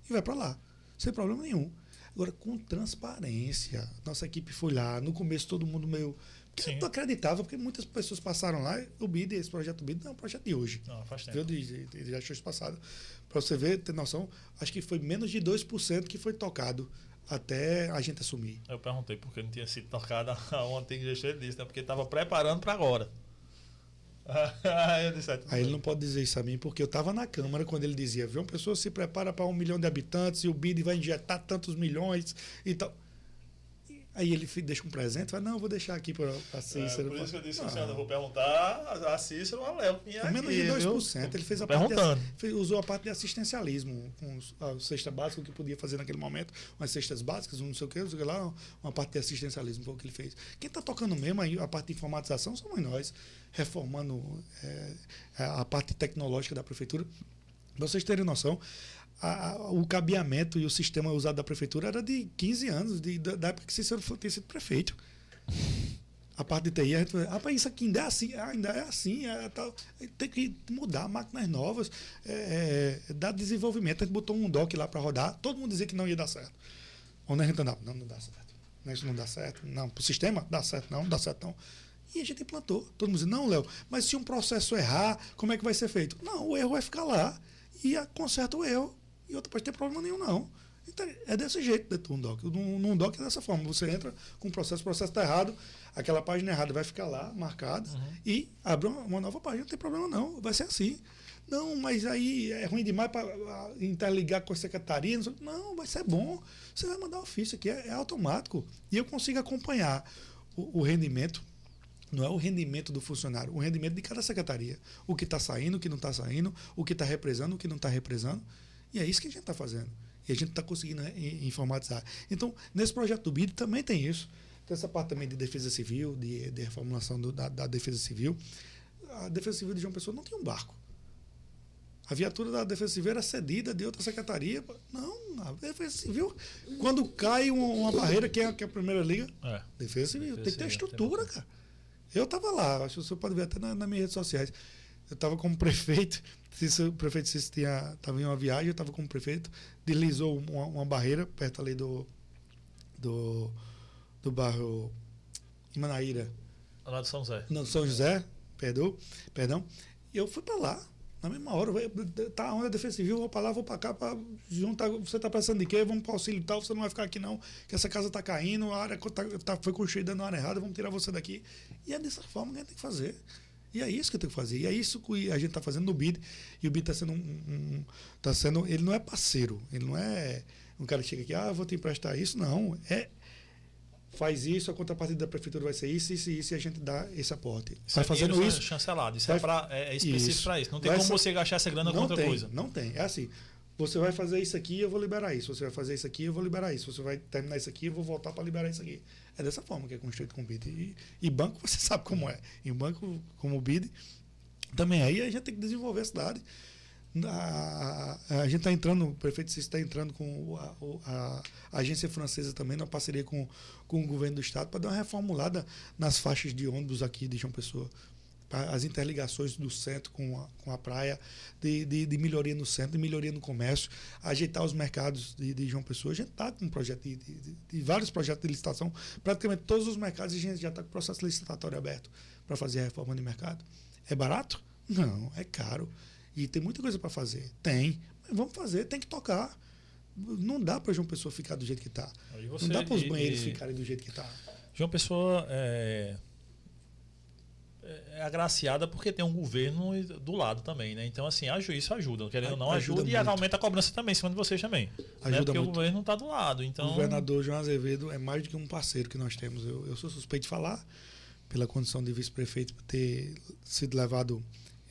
S3: e vai para lá, sem problema nenhum. Agora, com transparência. Nossa equipe foi lá, no começo todo mundo meio. Eu não acreditava, porque muitas pessoas passaram lá. O BID, esse projeto BID, não é um projeto de hoje.
S1: Não, faz tempo.
S3: De, de, de, de ações passadas. Para você ver, ter noção, acho que foi menos de 2% que foi tocado até a gente assumir.
S1: Eu perguntei por que não tinha sido tocado a um antigo gestor disse, né? Porque estava preparando para agora.
S3: ah, Aí ele não pode dizer isso a mim, porque eu estava na Câmara quando ele dizia: viu, uma pessoa se prepara para um milhão de habitantes e o BID vai injetar tantos milhões e tal. Aí ele deixa um presente, fala, não, eu vou deixar aqui para a Cícero.
S1: É, por isso que eu disse, ah. eu vou perguntar a Cícero, a Léo.
S3: Menos de 2%. Viu? Ele fez a parte de, usou a parte de assistencialismo, com a cesta básica, o que podia fazer naquele momento, umas cestas básicas, um não sei o que, não sei o que lá, uma parte de assistencialismo foi o que ele fez. Quem está tocando mesmo aí a parte de informatização somos nós, reformando é, a parte tecnológica da prefeitura. Pra vocês terem noção, a, o cabeamento e o sistema usado da prefeitura era de 15 anos, de, da época que Cícero tinha sido prefeito. A parte de TI, a gente falou, ah, isso aqui ainda é assim, ainda é assim, é, tem que mudar máquinas novas, é, é, dar desenvolvimento. A gente botou um dock lá para rodar, todo mundo dizia que não ia dar certo. Onde a gente andava, não, não dá certo. Não, isso não dá certo. Não, para o sistema, dá certo, não, não dá certo, não. E a gente implantou. Todo mundo dizia, não, Léo, mas se um processo errar, como é que vai ser feito? Não, o erro vai ficar lá e conserta o erro e outra pode ter problema nenhum, não. Então, é desse jeito dentro do doc. Num, num doc é dessa forma. Você entra com o processo, o processo está errado, aquela página errada vai ficar lá, marcada, uhum. e abre uma, uma, nova página, não tem problema não, vai ser assim. Não, mas aí é ruim demais para interligar com a secretaria. Não, não, vai ser bom. Você vai mandar ofício aqui, é, é automático. E eu consigo acompanhar o, o rendimento não é o rendimento do funcionário, o rendimento de cada secretaria. O que está saindo, o que não está saindo, o que está represando, o que não está represando. E é isso que a gente está fazendo. E a gente está conseguindo né, informatizar. Então, nesse projeto do BID também tem isso. Tem essa parte também de defesa civil, de, de reformulação do, da, da, defesa civil. A defesa civil de João Pessoa não tem um barco. A viatura da defesa civil era cedida de outra secretaria. Não, a defesa civil, quando cai uma, uma barreira, quem é, que é a primeira liga? É. Defesa civil. Defesa tem que ter estrutura, cara. Eu estava lá, acho que você pode ver até na, nas minhas redes sociais. Eu estava como prefeito Cícero, o prefeito Cícero estava em uma viagem, eu estava como prefeito, deslizou uma, uma, barreira perto ali do, do, do bairro Imanaíra.
S1: Lá de São José.
S3: Não, São José, perdão, perdão. E eu fui para lá, na mesma hora. Tá onde a Defesa Civil, vou para lá, vou para cá, para juntar. Você está pensando de quê? Vamos para o auxílio tal, você não vai ficar aqui não, que essa casa está caindo, a área tá, tá, foi construída na área errada, vamos tirar você daqui. E é dessa forma que a gente tem que fazer. E é isso que eu tenho que fazer. E é isso que a gente está fazendo no BID. E o BID está sendo um, um, tá sendo. Ele não é parceiro. Ele não é um cara que chega aqui, ah, vou te emprestar isso. Não. É, faz isso, a contrapartida da prefeitura vai ser isso, isso e isso, e a gente dá esse aporte.
S1: Isso
S3: vai
S1: é
S3: fazendo isso.
S1: chancelado. Isso
S3: vai-
S1: é, pra, é específico
S3: Isso.
S1: para isso. Não tem
S3: Vai
S1: como você gastar essa grana com outra
S3: tem,
S1: coisa.
S3: Não tem. É assim. Você vai fazer isso aqui, eu vou liberar isso. Você vai fazer isso aqui, eu vou liberar isso. Você vai terminar isso aqui, eu vou voltar para liberar isso aqui. É dessa forma que é construído com o BID. E, e banco, você sabe como é. E banco, como o BID, também aí a gente tem que desenvolver a cidade. A, a gente está entrando, o prefeito está entrando com a, a- a agência francesa também, numa parceria com, com o governo do estado, para dar uma reformulada nas faixas de ônibus aqui de João Pessoa. As interligações do centro com a, com a praia, de, de, de melhoria no centro, de melhoria no comércio, ajeitar os mercados de, de João Pessoa. A gente está com um projeto de, de- de- vários projetos de licitação, praticamente todos os mercados, a gente já está com o processo licitatório aberto para fazer a reforma de mercado. É barato? Não, é caro. E tem muita coisa para fazer. Tem. Mas vamos fazer, tem que tocar. Não dá para João Pessoa ficar do jeito que está. Não dá para os banheiros
S1: e-
S3: ficarem do jeito que está.
S1: João Pessoa é, é agraciada porque tem um governo do lado também, né? Então, assim, aju- isso ajuda, querendo ou não,
S3: Ajuda
S1: ajuda, e aumenta a cobrança também em cima de vocês também. né?
S3: Ajuda
S1: Porque o
S3: muito.
S1: governo não está do lado. Então,
S3: O governador João Azevedo é mais do que um parceiro que nós temos. Eu, eu sou suspeito de falar, pela condição de vice-prefeito, por ter sido levado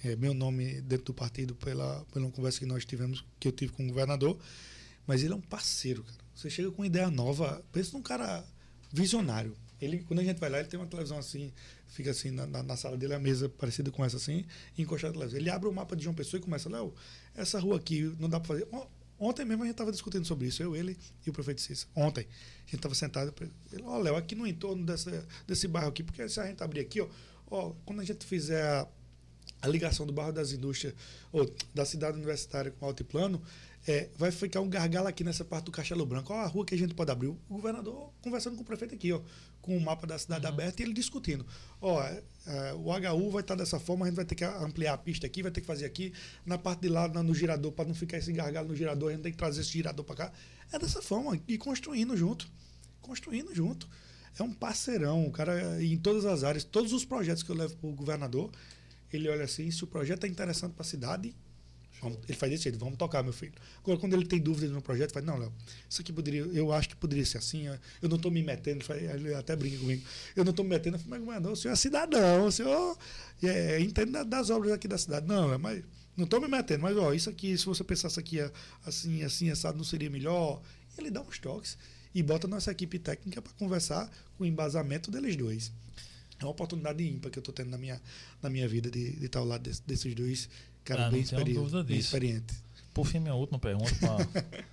S3: eh, meu nome dentro do partido pela, pela conversa que nós tivemos, que eu tive com o governador. Mas ele é um parceiro, cara. Você chega com uma ideia nova, pensa num cara visionário. Ele, quando a gente vai lá, ele tem uma televisão assim, fica assim na, na- na sala dele, a mesa parecida com essa assim, encostada televisão. Ele abre o mapa de João Pessoa e começa, Léo, essa rua aqui não dá para fazer. On- Ontem mesmo a gente estava discutindo sobre isso, eu, ele e o prefeito Cícero. Ontem. A gente estava sentado, ele, ó, Léo, aqui no entorno dessa, desse bairro aqui, porque se a gente abrir aqui, ó, ó quando a gente fizer a, a ligação do bairro das indústrias, ou da cidade universitária com o altiplano, é, vai ficar um gargalo aqui nessa parte do Castelo Branco. Ó, a rua que a gente pode abrir. O governador conversando com o prefeito aqui, ó, com o mapa da cidade aberta e ele discutindo. Ó, é, é, o HU vai estar dessa forma, a gente vai ter que ampliar a pista aqui, vai ter que fazer aqui. Na parte de lá, no girador, para não ficar esse gargalo no girador, a gente tem que trazer esse girador para cá. É dessa forma, e construindo junto. Construindo junto. É um parceirão, o cara, em todas as áreas, todos os projetos que eu levo para o governador, ele olha assim, se o projeto é interessante para a cidade, ele faz desse jeito, vamos tocar, meu filho. Agora, quando ele tem dúvidas no projeto, fala, não, Léo, isso aqui poderia, eu acho que poderia ser assim, eu não estou me metendo, ele até brinca comigo, eu não estou me metendo, eu falo, mas governador, o senhor é cidadão, o senhor é, entende da- das obras aqui da cidade. Não, mas não estou me metendo, mas ó, isso aqui, se você pensasse aqui é assim, assim, assado, não seria melhor? Ele dá uns toques e bota nossa equipe técnica para conversar com o embasamento deles dois. É uma oportunidade ímpar que eu estou tendo na minha, na minha vida de, estar ao lado desse- desses dois caras
S1: Ah,
S3: bem,
S1: não tenho
S3: experi
S1: dúvida
S3: bem
S1: disso.
S3: experientes.
S1: por fim, minha última pergunta. pra-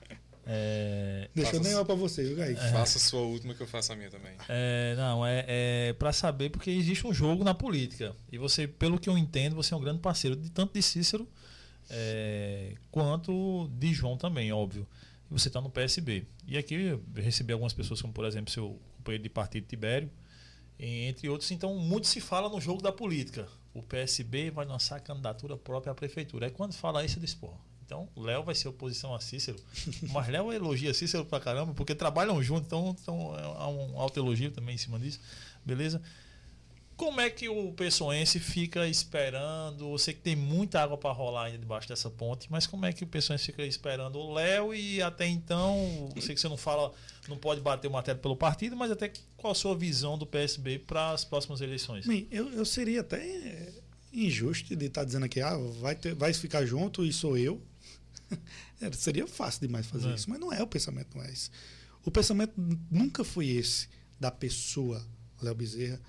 S1: é,
S3: Deixa eu nem para você, viu, Kaique?
S2: Faça a sua última que eu faço a minha também.
S1: É, não, é, é para saber porque existe um jogo na política. E você, pelo que eu entendo, você é um grande parceiro de tanto de Cícero é, quanto de João também, óbvio. E você está no PSB. E aqui eu recebi algumas pessoas, como por exemplo seu companheiro de partido Tibério, entre outros. Então, muito se fala no jogo da política. O PSB vai lançar a candidatura própria à prefeitura. Aí quando fala isso, eu disse, pô, então Léo vai ser oposição a Cícero. Mas Léo elogia Cícero pra caramba, porque trabalham juntos, então, então há um alto elogio também em cima disso. Beleza? Como é que o pessoense fica esperando? Eu sei que tem muita água para rolar ainda debaixo dessa ponte, mas como é que o pessoense fica esperando o Léo e até então, eu sei que você não fala, não pode bater o martelo pelo partido, mas até qual a sua visão do PSB para as próximas eleições?
S3: Bem, eu, eu seria até é, injusto de estar dizendo aqui, ah, vai, ter, vai ficar junto e sou eu. É, seria fácil demais fazer
S1: É.
S3: isso, mas não é o pensamento, não é esse. O pensamento nunca foi esse da pessoa Léo Bezerra,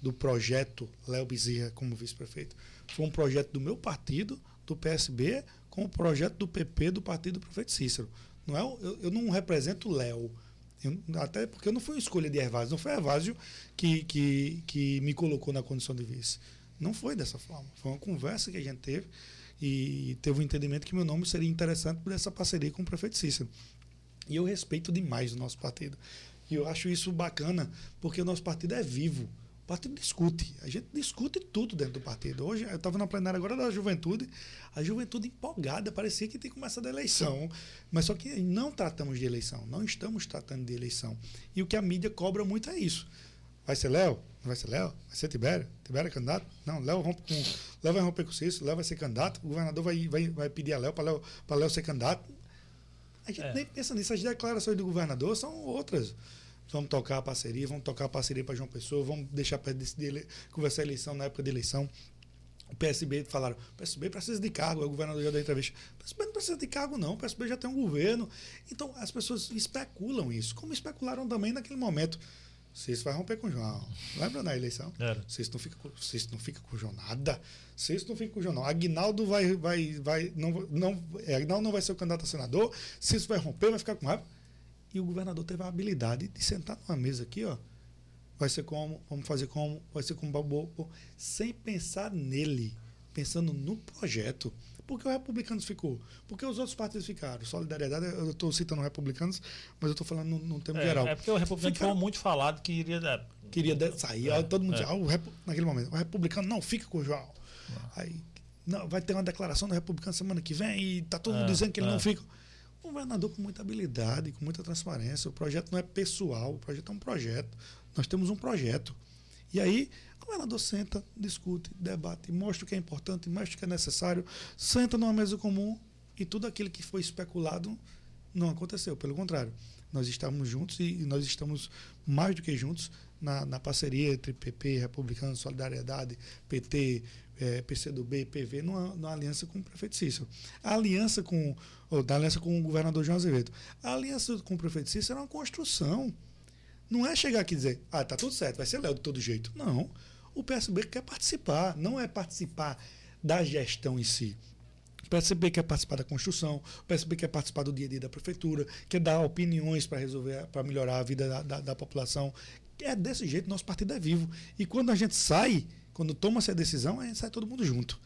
S3: do projeto Léo Bezerra como vice-prefeito. Foi um projeto do meu partido, do PSB, com o projeto do PP, do partido do prefeito Cícero. Não é, eu, eu não represento o Léo. Eu- até porque eu não fui escolha de Hervásio, não foi Hervásio que, que, que me colocou na condição de vice. Não foi dessa forma. Foi uma conversa que a gente teve e teve um entendimento que meu nome seria interessante por essa parceria com o prefeito Cícero. E eu respeito demais o nosso partido. E eu acho isso bacana, porque o nosso partido é vivo. O partido discute. A gente discute tudo dentro do partido. Hoje, eu estava na plenária agora da juventude, a juventude empolgada, parecia que tem começado a eleição. Mas só que não tratamos de eleição, não estamos tratando de eleição. E o que a mídia cobra muito é isso. Vai ser Léo? Não vai ser Léo? Vai ser Tibério? Tibério é candidato? Não, Léo, rompe com, Léo vai romper com o Cícero, Léo vai ser candidato, o governador vai, vai, vai pedir a Léo para Léo, pra Léo ser candidato. A gente
S1: É.
S3: nem pensa nisso. As declarações do governador são outras. Vamos tocar a parceria, vamos tocar a parceria para João Pessoa, vamos deixar para decidir, conversar a eleição na época da eleição. O PSB falaram, o PSB precisa de cargo, o governador já deu entrevista. O PSB não precisa de cargo, não, o PSB já tem um governo. Então as pessoas especulam isso, como especularam também naquele momento. Vocês vai romper com o João. Lembra na eleição? Vocês não ficam vocês não fica com o João nada. Vocês não ficam com o João, não. Aguinaldo vai. vai, vai não, não, é, Aguinaldo não vai ser o candidato a senador. Se isso vai romper, vai ficar com raiva. E o governador teve a habilidade de sentar numa mesa aqui, ó. Vai ser como, vamos fazer como, vai ser como babu, sem pensar nele, pensando no projeto. Porque o Republicanos ficou? Porque os outros partidos ficaram? Solidariedade, eu estou citando republicanos, mas eu estou falando no, no termo
S1: É,
S3: geral.
S1: é porque o republicano
S3: Ficaram-
S1: foi muito falado que iria. é,
S3: Queria de- sair,
S1: É,
S3: todo mundo
S1: é.
S3: dizia, ah, naquele momento, o republicano não fica com o João. Aí, não, vai ter uma declaração do republicano semana que vem e tá todo mundo
S1: É,
S3: dizendo que ele
S1: é.
S3: não fica. Um governador com muita habilidade, com muita transparência. O projeto não é pessoal, o projeto é um projeto. Nós temos um projeto. E aí, o governador senta, discute, debate, mostra o que é importante, mostra o que é necessário, senta numa mesa comum e tudo aquilo que foi especulado não aconteceu. Pelo contrário, nós estamos juntos e nós estamos mais do que juntos na, na parceria entre PP, Republicano, Solidariedade, PT, eh, PCdoB, PV, numa, numa aliança com o prefeito Cícero. A aliança com, ou, da aliança com o governador João Azevedo. A aliança com o prefeito Cícero é uma construção. Não é chegar aqui e dizer, ah, tá tudo certo, vai ser Léo de todo jeito. Não. O PSB quer participar, não é participar da gestão em si. O PSB quer participar da construção, o PSB quer participar do dia a dia da prefeitura, quer dar opiniões para resolver, para melhorar a vida da, da, da população. É desse jeito, nosso partido é vivo. E quando a gente sai, quando toma essa decisão, a gente sai todo mundo junto.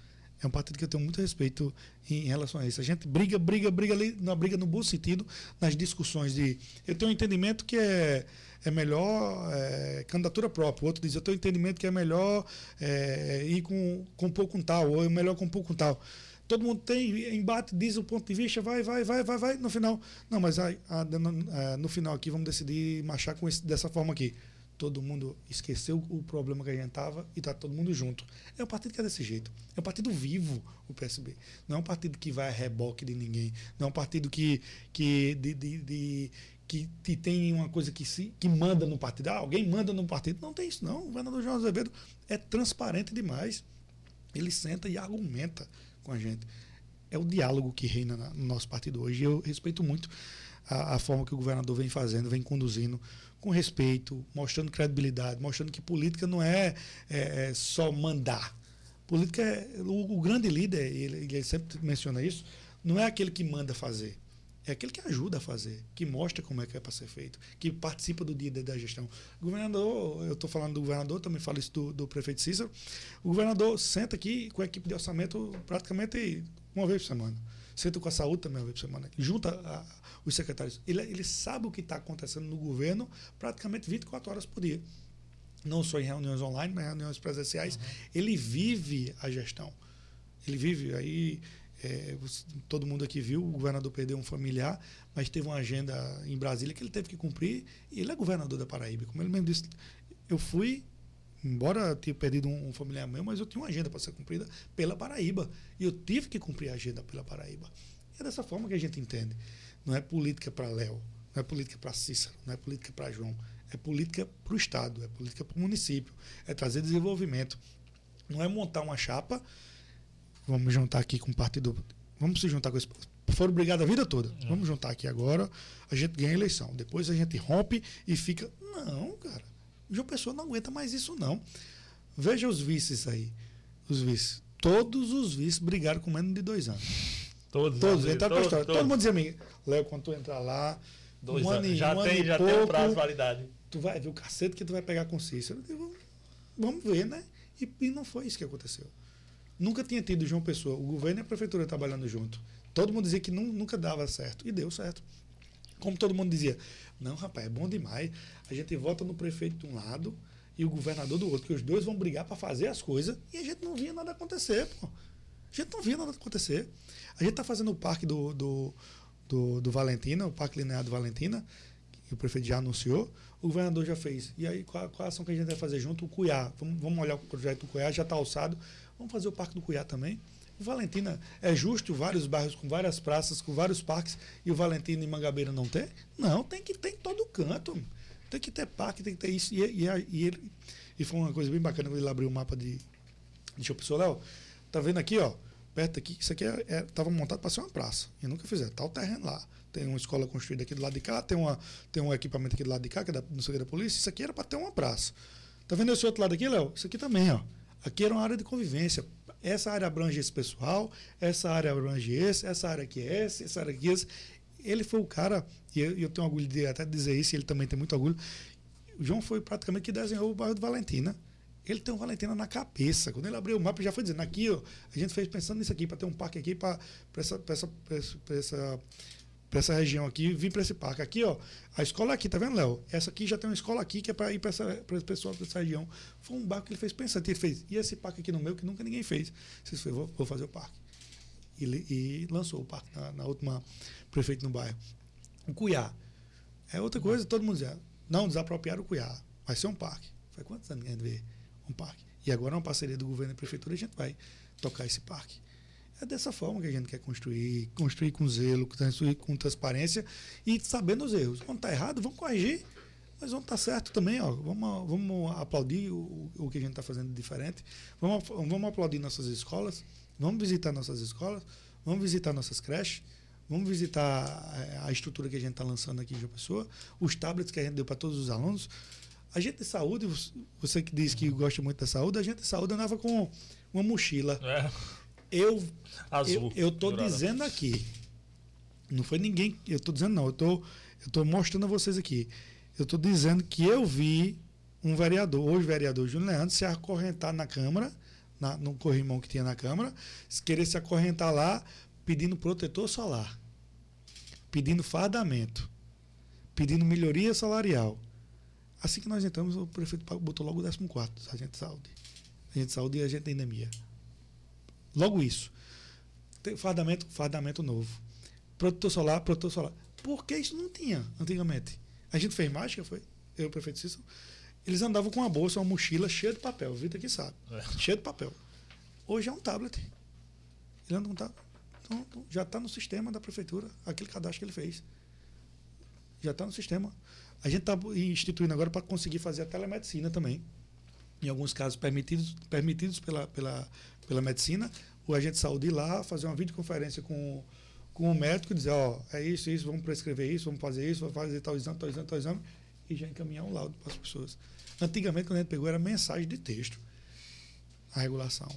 S3: É um partido que eu tenho muito respeito em, relação a isso. A gente briga, briga, briga ali, na briga no bom sentido, nas discussões de. Eu tenho um entendimento que é, é melhor é, candidatura própria. O outro diz, eu tenho um entendimento que é melhor é, ir com, com pouco um tal, ou é melhor com pouco um tal. Todo mundo tem embate, diz o ponto de vista, vai, vai, vai, vai, vai. No final, não, mas aí, ah, no, ah, no final aqui vamos decidir marchar com esse, dessa forma aqui. Todo mundo esqueceu o problema que a gente estava e está todo mundo junto. É um partido que é desse jeito. É um partido vivo, o PSB. Não é um partido que vai a reboque de ninguém. Não é um partido que, que, de, de, de- que, que tem uma coisa que, se, que manda no partido. Ah, alguém manda no partido. Não tem isso, não. O governador João Azevedo é transparente demais. Ele senta e argumenta com a gente. É o diálogo que reina na- no nosso partido hoje. Eu respeito muito a, a forma que o governador vem fazendo, vem conduzindo com respeito, mostrando credibilidade, mostrando que política não é, é, é só mandar. Política é. O, o grande líder, ele, ele sempre menciona isso, não é aquele que manda fazer. É aquele que ajuda a fazer, que mostra como é que é para ser feito, que participa do dia da gestão. O governador, eu estou falando do governador, também falo isso do, do prefeito Cícero. O governador senta aqui com a equipe de orçamento praticamente uma vez por semana. Senta com a saúde também uma vez por semana. Junta a- os secretários. Ele, ele sabe o que está acontecendo no governo praticamente 24 horas por dia. Não só em reuniões online, mas em reuniões presenciais. Ele vive a gestão. Ele vive aí. é, todo mundo aqui viu, o governador perdeu um familiar, mas teve uma agenda em Brasília que ele teve que cumprir, e ele é governador da Paraíba. Como ele mesmo disse, eu fui, embora eu tenha perdido um, um familiar meu, mas eu tinha uma agenda para ser cumprida pela Paraíba. E eu tive que cumprir a agenda pela Paraíba. E é dessa forma que a gente entende. Não é política para Léo, não é política para Cícero, não é política para João. É política para o Estado, é política para o município, é trazer desenvolvimento. Não é montar uma chapa, vamos juntar aqui com o partido. Vamos se juntar com esse. Foram brigados a vida toda. Vamos juntar aqui agora, a gente ganha a eleição. Depois a gente rompe e fica. Não, cara. João Pessoa não aguenta mais isso, não. Veja os vices aí. Os vices. Todos os vices brigaram com menos de dois anos.
S1: Todos,
S3: Todos, entraram pra
S1: Todos,
S3: história.
S1: todos.
S3: Todo mundo dizia a mim, Léo, quando tu entrar lá,
S1: Dois
S3: um ano
S1: anos.
S3: e-
S1: Já
S3: um ano
S1: tem,
S3: e
S1: já tem o
S3: pouco,
S1: prazo de validade.
S3: tu vai ver o cacete que tu vai pegar com Cícero. Eu digo, vamos ver, né? E, e não foi isso que aconteceu. Nunca tinha tido João Pessoa, o governo e a prefeitura trabalhando junto. Todo mundo dizia que nu- nunca dava certo. E deu certo. Como todo mundo dizia, não, rapaz, é bom demais. A gente vota no prefeito de um lado e o governador do outro, que os dois vão brigar para fazer as coisas e a gente não via nada acontecer, pô. A gente não via nada acontecer. A gente está fazendo o parque do, do, do, do Valentina, o Parque Linear do Valentina, que o prefeito já anunciou, o governador já fez. E aí, qual, qual a ação que a gente vai fazer junto? O Cuiá. Vamos, vamos olhar o projeto do Cuiá, já está alçado. Vamos fazer o Parque do Cuiá também. Valentina, é justo vários bairros com várias praças, com vários parques, e o Valentina e Mangabeira não ter? Não, tem que ter em todo canto. Tem que ter parque, tem que ter isso. E, e, e ele, e foi uma coisa bem bacana quando ele abriu o mapa de. Deixa eu Léo, tá vendo aqui, ó? Perto aqui, isso aqui estava é, é, montado para ser uma praça. E nunca fizeram. Tá o terreno lá. Tem uma escola construída aqui do lado de cá, tem, uma, tem um equipamento aqui do lado de cá, que é da, não sei, da polícia. Isso aqui era para ter uma praça. Tá vendo esse outro lado aqui, Léo? Isso aqui também, ó. Aqui era uma área de convivência. Essa área abrange esse pessoal, essa área abrange esse, essa área aqui é esse, essa área aqui é esse. Ele foi o cara, e eu, eu tenho orgulho de até dizer isso, ele também tem muito orgulho. O João foi praticamente que desenhou o bairro do Valentina. Ele tem um Valentina na cabeça. Quando ele abriu o mapa, já foi dizendo: aqui, ó, a gente fez pensando nisso aqui, para ter um parque aqui, para essa, essa, essa, para essa região aqui, vir para esse parque. Aqui, ó, a escola aqui, tá vendo, Léo? Essa aqui já tem uma escola aqui que é para ir para esse pessoal dessa região. Foi um barco que ele fez pensando. Ele fez, e esse parque aqui no meu que nunca ninguém fez. Ele fez, vou, vou fazer o parque. E, e lançou o parque na, na, última prefeito no bairro. O Cuiá. É outra coisa, todo mundo dizia, não desapropriar o Cuiá. Vai ser um parque. Foi quantos anos a vê um parque? E agora é uma parceria do governo e prefeitura, a gente vai tocar esse parque. É dessa forma que a gente quer construir, construir com zelo, construir com transparência e sabendo os erros. Quando está errado, vamos corrigir, mas vamos estar tá certo também. Ó. Vamos, vamos aplaudir o, o que a gente está fazendo diferente. Vamos, vamos aplaudir nossas escolas, vamos visitar nossas escolas, vamos visitar nossas creches, vamos visitar eh, a estrutura que a gente está lançando aqui em João Pessoa, os tablets que a gente deu para todos os alunos. A gente de saúde, você que diz que gosta muito da saúde, a gente de saúde andava com uma mochila. É eu Azul, eu, eu tô dizendo aqui. Não foi ninguém, eu tô dizendo não, eu tô eu tô mostrando a vocês aqui. Eu tô dizendo que eu vi um vereador, hoje vereador Júnior Leandro, se acorrentar na Câmara, na, no corrimão que tinha na Câmara, querer se acorrentar lá pedindo protetor solar, pedindo fardamento, pedindo melhoria salarial. Assim que nós entramos, o prefeito botou logo o 14, agente de saúde. Agente de saúde e agente da endemia. Logo isso. Tem fardamento, fardamento novo. Protetor solar, protetor solar. Por que isso não tinha antigamente? A gente fez mágica, foi? Eu, o prefeito Cícero. Eles andavam com uma bolsa, uma mochila cheia de papel. O Vitor aqui sabe. É. Cheia de papel. Hoje é um tablet. Ele anda com um tablet. Então, então já está no sistema da prefeitura, aquele cadastro que ele fez. Já está no sistema. A gente está instituindo agora para conseguir fazer a telemedicina também. Em alguns casos permitidos, permitidos pela, pela pela medicina, o agente de saúde ir lá, fazer uma videoconferência com, com o médico, dizer, ó, é isso, isso, vamos prescrever isso, vamos fazer isso, vamos fazer tal exame, tal exame, tal exame, e já encaminhar um laudo para as pessoas. Antigamente, quando a gente pegou, era mensagem de texto, a regulação.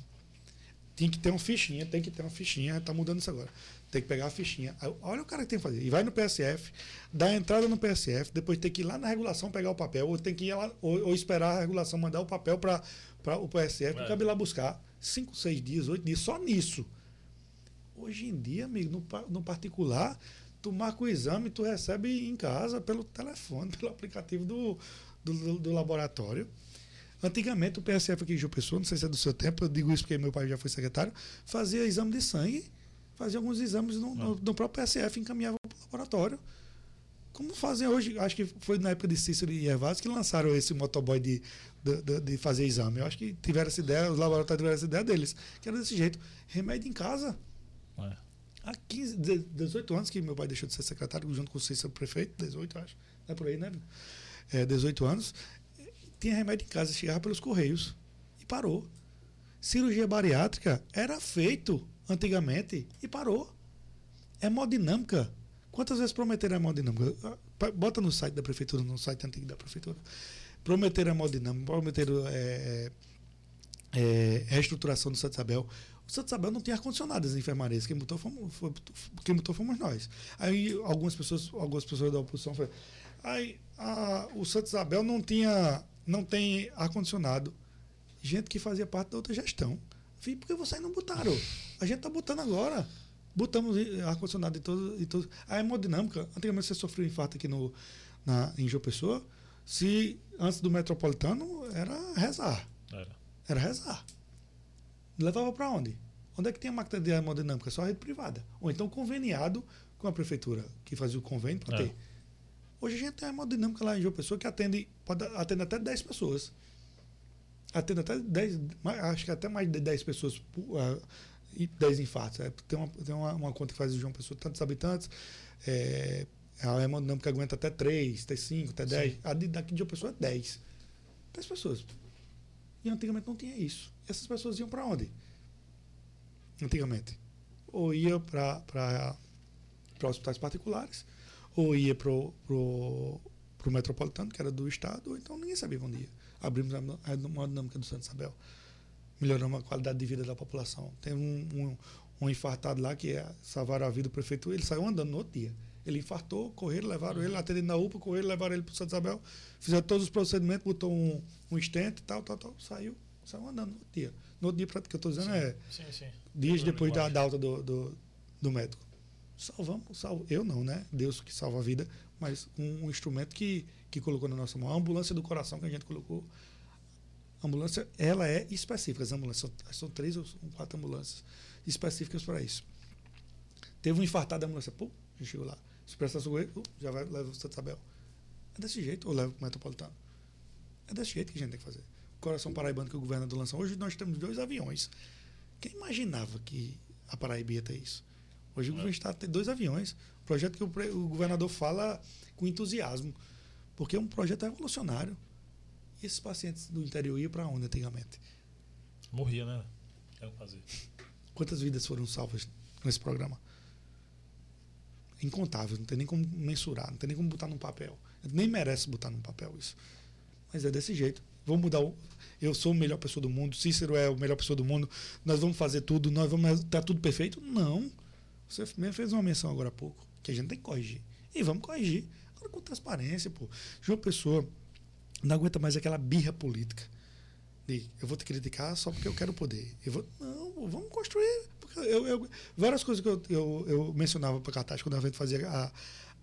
S3: Tinha que ter uma fichinha, tem que ter uma fichinha, está mudando isso agora. Tem que pegar a fichinha. Olha o cara que tem que fazer. E vai no PSF, dá a entrada no PSF, depois tem que ir lá na regulação pegar o papel, ou tem que ir lá, ou, ou esperar a regulação mandar o papel para o PSF, é. cabe lá buscar cinco, seis dias, oito dias, só nisso. Hoje em dia, amigo, no, no particular, tu marca o exame, tu recebe em casa pelo telefone, pelo aplicativo do, do, do laboratório. Antigamente, o PSF aqui em João Pessoa, não sei se é do seu tempo, eu digo isso porque meu pai já foi secretário, fazia exame de sangue, fazia alguns exames no, no, no próprio PSF, encaminhava para o laboratório. Como fazem hoje, acho que foi na época de Cícero e Evas que lançaram esse motoboy de, de, de, de, fazer exame. Eu acho que tiveram essa ideia, os laboratórios tiveram essa ideia deles, que era desse jeito. Remédio em casa. É. Há 15, 18 anos que meu pai deixou de ser secretário, junto com o Cícero prefeito, 18, acho. Não é por aí, né? É, 18 anos. Tinha remédio em casa, chegava pelos correios. E parou. Cirurgia bariátrica era feito antigamente e parou. Hemodinâmica Quantas vezes prometeram hemodinâmica? Ah, bota no site da prefeitura, no site antigo da prefeitura. Prometeram hemodinâmica, prometeram é, é, reestruturação do Santo Isabel. O Santo Isabel não tinha ar-condicionado as enfermarias. Quem botou, fomos, foi, quem botou fomos nós. Aí algumas pessoas, algumas pessoas da oposição falaram, aí a, o Santo Isabel não tinha, não tem ar-condicionado. Gente que fazia parte da outra gestão. Falei, por que vocês não botaram? A gente está botando agora. Botamos ar-condicionado em todos. Em todo. A hemodinâmica, antigamente você sofreu um infarto aqui no, na, em João Pessoa, se antes do metropolitano era rezar. Era. Era rezar. Levava para onde? Onde é que tinha máquina de hemodinâmica? Só a rede privada. Ou então conveniado com a prefeitura, que fazia o convênio para é. ter. Hoje a gente tem a hemodinâmica lá em João Pessoa que atende, pode, atende até 10 pessoas. Atende até 10, acho que até mais de 10 pessoas e 10 infartos. É, tem uma, tem uma, uma, conta que faz de João Pessoa, tantos habitantes, é, A hemodinâmica aguenta até 3, até 5, até 10.
S1: Sim.
S3: A de, daqui de uma pessoa é 10. 10 pessoas. E antigamente não tinha isso. E essas pessoas iam para onde? Antigamente. Ou ia para hospitais particulares, ou ia para o metropolitano, que era do estado, ou então ninguém sabia onde ia. Abrimos a, a hemodinâmica do Santo Isabel. Melhoramos a qualidade de vida da população. Tem um, um, um infartado lá que é, salvaram a vida do prefeito, ele saiu andando no outro dia. Ele infartou, correram, levaram ele, atenderam na UPA, correram, levaram ele para o Santo Isabel, fizeram todos os procedimentos, botou um, um stent, tal, tal, tal, saiu, saiu andando no outro dia. No outro dia, que eu estou dizendo, é
S1: Sim, sim.
S3: dias
S1: Tudo
S3: depois da, da alta do, do, do médico. Salvamos, salvo, eu não, né? Deus que salva a vida, mas um, um instrumento que, que colocou na nossa mão. A ambulância do coração que a gente colocou. Ambulância, ela é específica. As ambulâncias, são, são três ou quatro ambulâncias específicas para isso. Teve um infartado da ambulância, pô, já chegou lá. Se prestar socorro, uh, já vai, leva o Santo Isabel. É desse jeito, ou leva para o metropolitano. É desse jeito que a gente tem que fazer. O coração paraibano que o governador lançou. Hoje nós temos dois aviões. Quem imaginava que a Paraíba ia ter isso? Hoje o governo está a ter dois aviões. Projeto que o, o governador fala com entusiasmo. Porque é um projeto revolucionário. Esses pacientes do interior iam para onde antigamente?
S1: Morria, né? É o que fazer.
S3: Quantas vidas foram salvas nesse programa? Incontáveis, não tem nem como mensurar, não tem nem como botar num papel. Nem merece botar num papel isso. Mas é desse jeito. Vamos mudar o. Eu sou a melhor pessoa do mundo, Cícero é a melhor pessoa do mundo, nós vamos fazer tudo, nós vamos. Tá tudo perfeito? Não. Você mesmo fez uma menção agora há pouco, que a gente tem que corrigir. E vamos corrigir. Agora com transparência, pô. João Pessoa não aguenta mais aquela birra política. De, eu vou te criticar só porque eu quero poder. Eu vou, não, vamos construir. Eu, eu- várias coisas que eu, eu, eu mencionava para Cartaz quando a gente fazia a,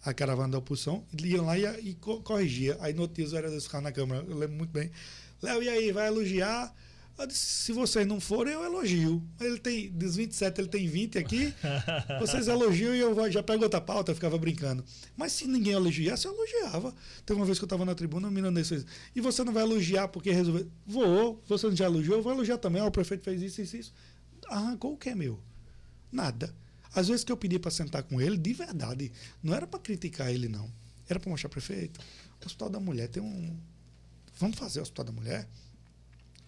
S3: a caravana da oposição, ele ia lá e, e co- corrigia. Aí no outro dia os vereadores ficavam na Câmara, eu lembro muito bem. Léo, e aí, vai elogiar? Eu disse, se vocês não forem, eu elogio. Ele tem, dos 27, ele tem 20 aqui. Vocês elogiam e eu já pego outra pauta, eu ficava brincando. Mas se ninguém elogiasse, eu elogiava. Teve uma vez que eu estava na tribuna, o Miranda disse, e você não vai elogiar porque resolveu? Vou, você não já elogiou, eu vou elogiar também. Ah, o prefeito fez isso, isso, isso. Arrancou o que é meu? Nada. Às vezes que eu pedi para sentar com ele, de verdade, não era para criticar ele, não. Era para mostrar, prefeito, o Hospital da Mulher tem um. Vamos fazer o Hospital da Mulher?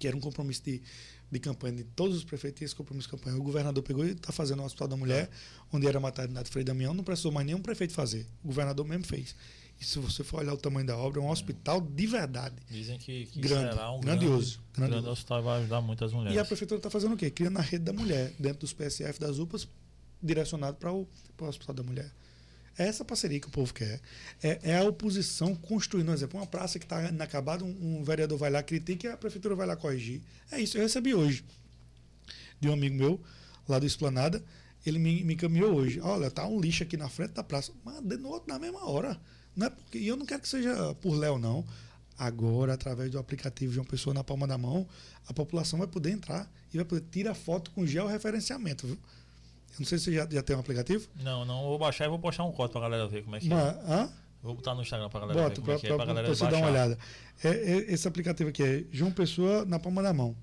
S3: Que era um compromisso de, de campanha de todos os prefeitos, esse compromisso de campanha. O governador pegou e está fazendo o Hospital da Mulher, onde era a maternidade Frei Damião, não precisou mais nenhum prefeito fazer. O governador mesmo fez. E se você for olhar o tamanho da obra, é um hospital de verdade.
S1: Dizem que, que
S3: Grande,
S1: será um
S3: grandioso,
S1: grande, grande hospital vai ajudar muitas mulheres.
S3: E a prefeitura está fazendo o quê? Criando a rede da mulher, dentro dos PSF, das UPAs, direcionado para o, para o Hospital da Mulher. É essa parceria que o povo quer. É, é a oposição construindo, por exemplo, uma praça que está inacabada, um, um vereador vai lá, critica e a prefeitura vai lá corrigir. É isso, eu recebi hoje de um amigo meu, lá do Esplanada, ele me, me encaminhou hoje. Olha, tá um lixo aqui na frente da praça. Mas no outro, na mesma hora. Não é porque, e eu não quero que seja por Léo, não. Agora, através do aplicativo de uma pessoa na palma da mão, a população vai poder entrar e vai poder tirar foto com georreferenciamento. Viu? Eu não sei se você já, já tem um aplicativo.
S1: Não, não, vou baixar e vou postar um código pra galera ver como é que é.
S3: Mas, hã?
S1: Vou botar no Instagram pra galera
S3: Bota
S1: ver como
S3: para
S1: é que é, pra galera
S3: você dar uma olhada. É, é- esse aplicativo aqui é João Pessoa na palma da mão.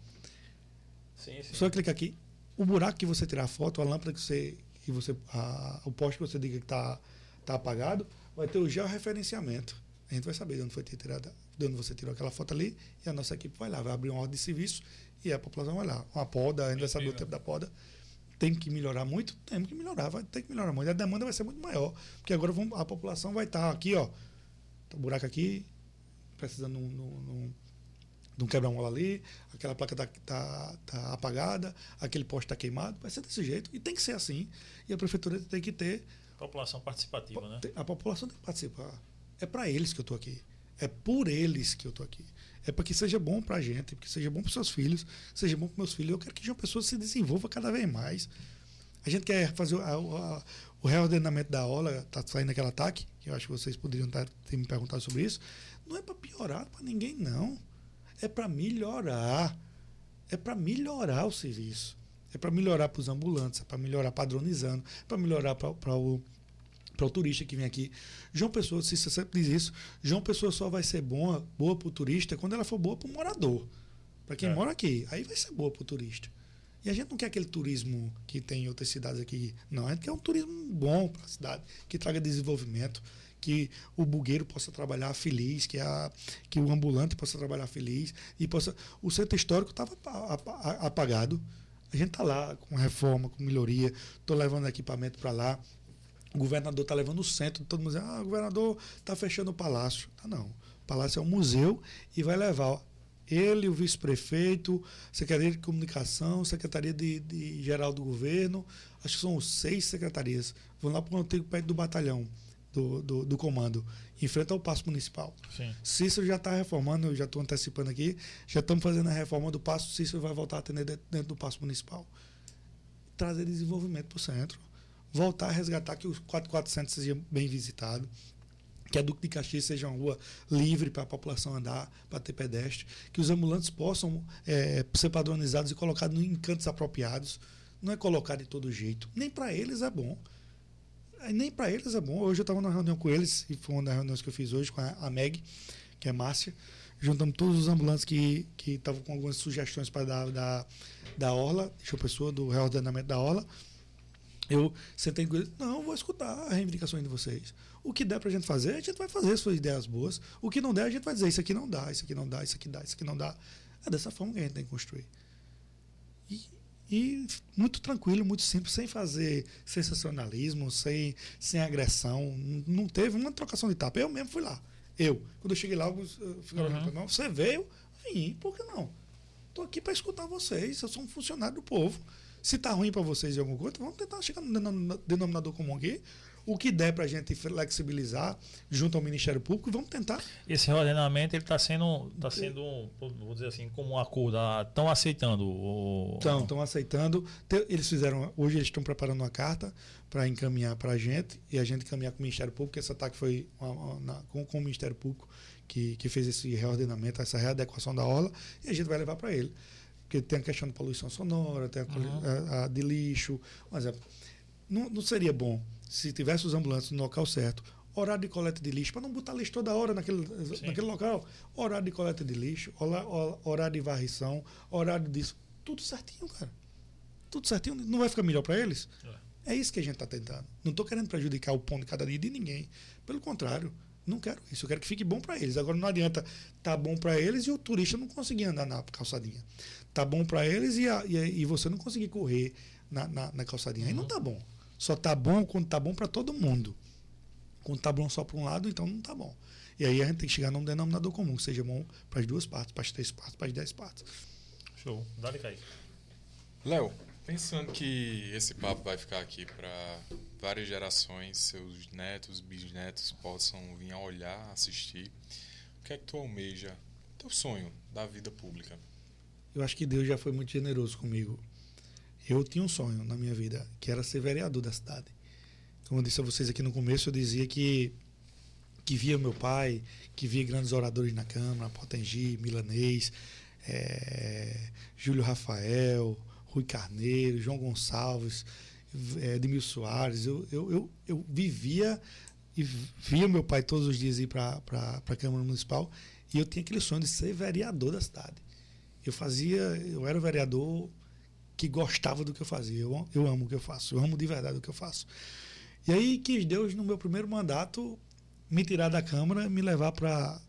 S1: Sim, sim.
S3: Só clica aqui. O buraco que você tirar a foto, a lâmpada que você. Que você a- o poste que você diga que está tá apagado, vai ter o georreferenciamento. A gente vai saber de onde foi ter tirado, de onde você tirou aquela foto ali, e a nossa equipe vai lá, vai abrir uma ordem de serviço e a população vai lá. Uma poda, a gente vai saber o tempo da poda. Tem que melhorar muito? Temos que melhorar, vai ter que melhorar muito. A demanda vai ser muito maior. Porque agora vamos- a população vai estar aqui, ó. Tá um buraco aqui, precisando de um- quebra-mola ali, aquela placa tá, tá, tá apagada, aquele poste está queimado, vai ser desse jeito. E tem que ser assim. E a prefeitura tem que ter.
S1: População participativa, né?
S3: A população tem que participar. É para eles que eu estou aqui. É por eles que eu estou aqui. É para que seja bom para a gente, que seja bom para seus filhos, seja bom para meus filhos. Eu quero que uma pessoa se desenvolva cada vez mais. A gente quer fazer a- a- o reordenamento da aula, está saindo aquele ataque, que eu acho que vocês poderiam tá- ter me perguntado sobre isso. Não é para piorar para ninguém, não. É para melhorar. É para melhorar o serviço. É para melhorar para os ambulantes, é para melhorar padronizando, para melhorar para o para o turista que vem aqui. João Pessoa, se você sempre diz isso, João Pessoa só vai ser boa, boa para o turista quando ela for boa para o morador. Para quem
S1: É.
S3: mora aqui. Aí vai ser boa para o turista. E a gente não quer aquele turismo que tem em outras cidades aqui. Não, a gente quer um turismo bom para a cidade, que traga desenvolvimento, que o bugueiro possa trabalhar feliz, que, a, que o ambulante possa trabalhar feliz. e possa O centro histórico estava apagado. A gente está lá com reforma, com melhoria. Estou levando equipamento para lá. O governador está levando o centro. Todo mundo dizendo, ah, o governador está fechando o palácio. Tá, não. O palácio é um museu e vai levar ele, o vice-prefeito, Secretaria de Comunicação, Secretaria de, de, Geral do Governo, acho que são seis secretarias. Vão lá para o antigo perto do batalhão, do, do, do, comando, em frente ao Paço Municipal. Sim. Cícero já está reformando, eu já estou antecipando aqui, já estamos fazendo a reforma do Paço, Cícero vai voltar a atender dentro do Paço Municipal. Trazer desenvolvimento para o centro. Voltar a resgatar que os 4400 seja bem visitado que a Duque de Caxias seja uma rua livre para a população andar, para ter pedestre, que os ambulantes possam é, ser padronizados e colocados em cantos apropriados. Não é colocar de todo jeito. Nem para eles é bom. Nem para eles é bom. Hoje eu estava numa reunião com eles, e foi uma das reuniões que eu fiz hoje com a, Meg, que é Márcia. Juntamos todos os ambulantes que estavam com algumas sugestões para dar da, da Orla, a pessoa, do reordenamento da Orla. Eu sentei com eles, não, vou escutar a reivindicação de vocês. O que der para a gente fazer, a gente vai fazer suas ideias boas. O que não der, a gente vai dizer isso aqui não dá, isso aqui não dá, isso aqui dá, isso aqui não dá. É dessa forma que a gente tem que construir. E, e muito tranquilo, muito simples, sem fazer sensacionalismo, sem, sem agressão. Não teve uma trocação de tapa. Eu mesmo fui lá. Eu. Quando eu cheguei lá, eu fiquei uhum. não, você veio? Vim, por que não? Estou aqui para escutar vocês. Eu sou um funcionário do povo. Se está ruim para vocês de alguma coisa, vamos tentar chegar no denominador comum aqui o que der para a gente flexibilizar junto ao Ministério Público vamos tentar.
S1: Esse ordenamento ele está sendo, tá sendo, vou dizer assim, como um acordo. Estão ah, aceitando?
S3: Estão, estão aceitando. Eles fizeram, hoje eles estão preparando uma carta para encaminhar para a gente e a gente encaminhar com o Ministério Público. Esse ataque foi com, com o Ministério Público que, que fez esse reordenamento, essa readequação da orla e a gente vai levar para ele. Porque tem a questão de poluição sonora, tem a, uhum. a, a de lixo. Por exemplo, não, não seria bom se tivesse os ambulantes no local certo, horário de coleta de lixo, para não botar lixo toda hora naquele, naquele local, horário de coleta de lixo, horário de varrição, horário disso, tudo certinho, cara. Tudo certinho, não vai ficar melhor para eles? É. é. isso que a gente está tentando. Não estou querendo prejudicar o pão de cada dia de ninguém. Pelo contrário, não quero isso. Eu quero que fique bom para eles. Agora não adianta tá bom para eles e o turista não conseguir andar na calçadinha. Tá bom para eles e, a, e, e, você não conseguir correr na, na, na calçadinha. Uhum. Aí não tá bom. Só tá bom quando tá bom para todo mundo. Quando tá bom só para um lado, então não tá bom. E aí a gente tem que chegar num denominador comum, que seja bom para as duas partes, para as três partes, para as dez partes.
S1: Show. Dá-lhe cair.
S2: Léo, pensando que esse papo vai ficar aqui para várias gerações, seus netos, bisnetos possam vir a olhar, assistir, o que é que tu almeja? Teu sonho da vida pública?
S3: Eu acho que Deus já foi muito generoso comigo eu tinha um sonho na minha vida, que era ser vereador da cidade. Como eu disse a vocês aqui no começo, eu dizia que que via meu pai, que via grandes oradores na Câmara, Potengi, Milanês, é, Júlio Rafael, Rui Carneiro, João Gonçalves, é, Edmil Soares. Eu, eu, eu, eu vivia e via meu pai todos os dias ir para a Câmara Municipal e eu tinha aquele sonho de ser vereador da cidade. Eu fazia, eu era vereador que gostava do que eu fazia. Eu, eu amo o que eu faço, eu amo de verdade o que eu faço. E aí quis Deus, no meu primeiro mandato, me tirar da Câmara, me levar para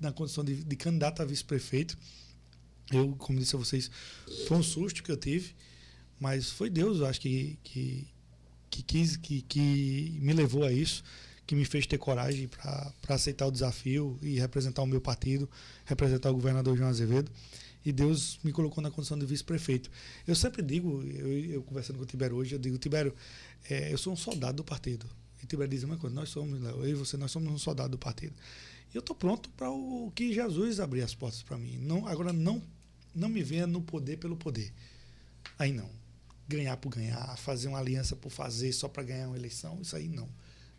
S3: na condição de, de candidato a vice-prefeito. Eu, como disse a vocês, foi um susto que eu tive, mas foi Deus, eu acho que, que, que quis, que, que me levou a isso, que me fez ter coragem para aceitar o desafio e representar o meu partido, representar o governador João Azevedo e Deus me colocou na condição de vice-prefeito. Eu sempre digo, eu, eu, conversando com o Tibério hoje, eu digo, Tibério, é, eu sou um soldado do partido. E Tibério diz uma coisa, nós somos, eu e você, nós somos um soldado do partido. E eu estou pronto para o que Jesus abrir as portas para mim. Não, agora, não, não me venha no poder pelo poder. Aí não. Ganhar por ganhar, fazer uma aliança por fazer só para ganhar uma eleição, isso aí não.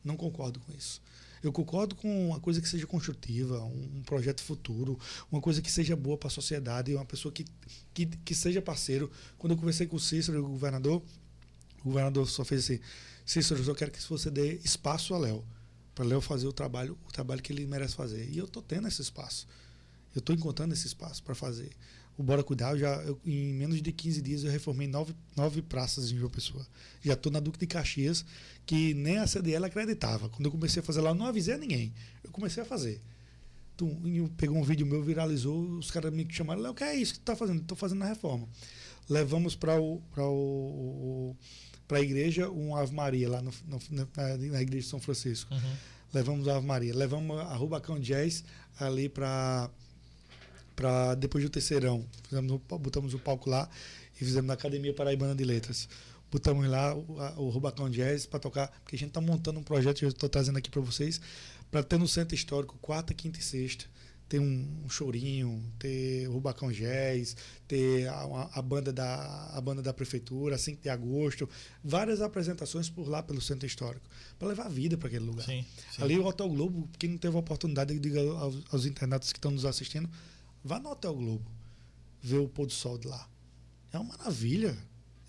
S3: Não concordo com isso. Eu concordo com uma coisa que seja construtiva, um, projeto futuro, uma coisa que seja boa para a sociedade, uma pessoa que, que, que seja parceiro. Quando eu conversei com o Cícero, o governador, o governador só fez assim: Cícero, eu quero que você dê espaço a Léo, para Léo fazer o trabalho, o trabalho que ele merece fazer. E eu estou tendo esse espaço. Eu estou encontrando esse espaço para fazer. O Bora Cuidar, eu já, eu, em menos de 15 dias, eu reformei nove, nove praças em João Pessoa. Já estou na Duque de Caxias, que nem a CDL acreditava. Quando eu comecei a fazer lá, eu não avisei a ninguém. Eu comecei a fazer. Tu, pegou um vídeo meu, viralizou, os caras me chamaram, Léo, o que é isso que tu está fazendo? Estou fazendo a reforma. Levamos para o, o, a igreja um Ave Maria, lá no, no, na, na, igreja de São Francisco. Uhum. Levamos a Ave Maria. Levamos a Rubacão Jazz ali para para depois do terceirão. Fizemos, botamos o palco lá e fizemos na Academia Paraibana de Letras. Botamos lá o, o Rubacão Jazz para tocar, porque a gente está montando um projeto que eu estou trazendo aqui para vocês para ter no centro histórico quarta, quinta e sexta ter um, um chorinho, ter o Rubacão Jazz, ter a, a, banda da, a banda da prefeitura, 5 de agosto, várias apresentações por lá pelo centro histórico, para levar vida para aquele lugar. Sim, sim. Ali o Hotel Globo, quem não teve a oportunidade, de diga aos, aos internautas que estão nos assistindo, vá no Hotel Globo, ver o pôr do sol de lá. É uma maravilha,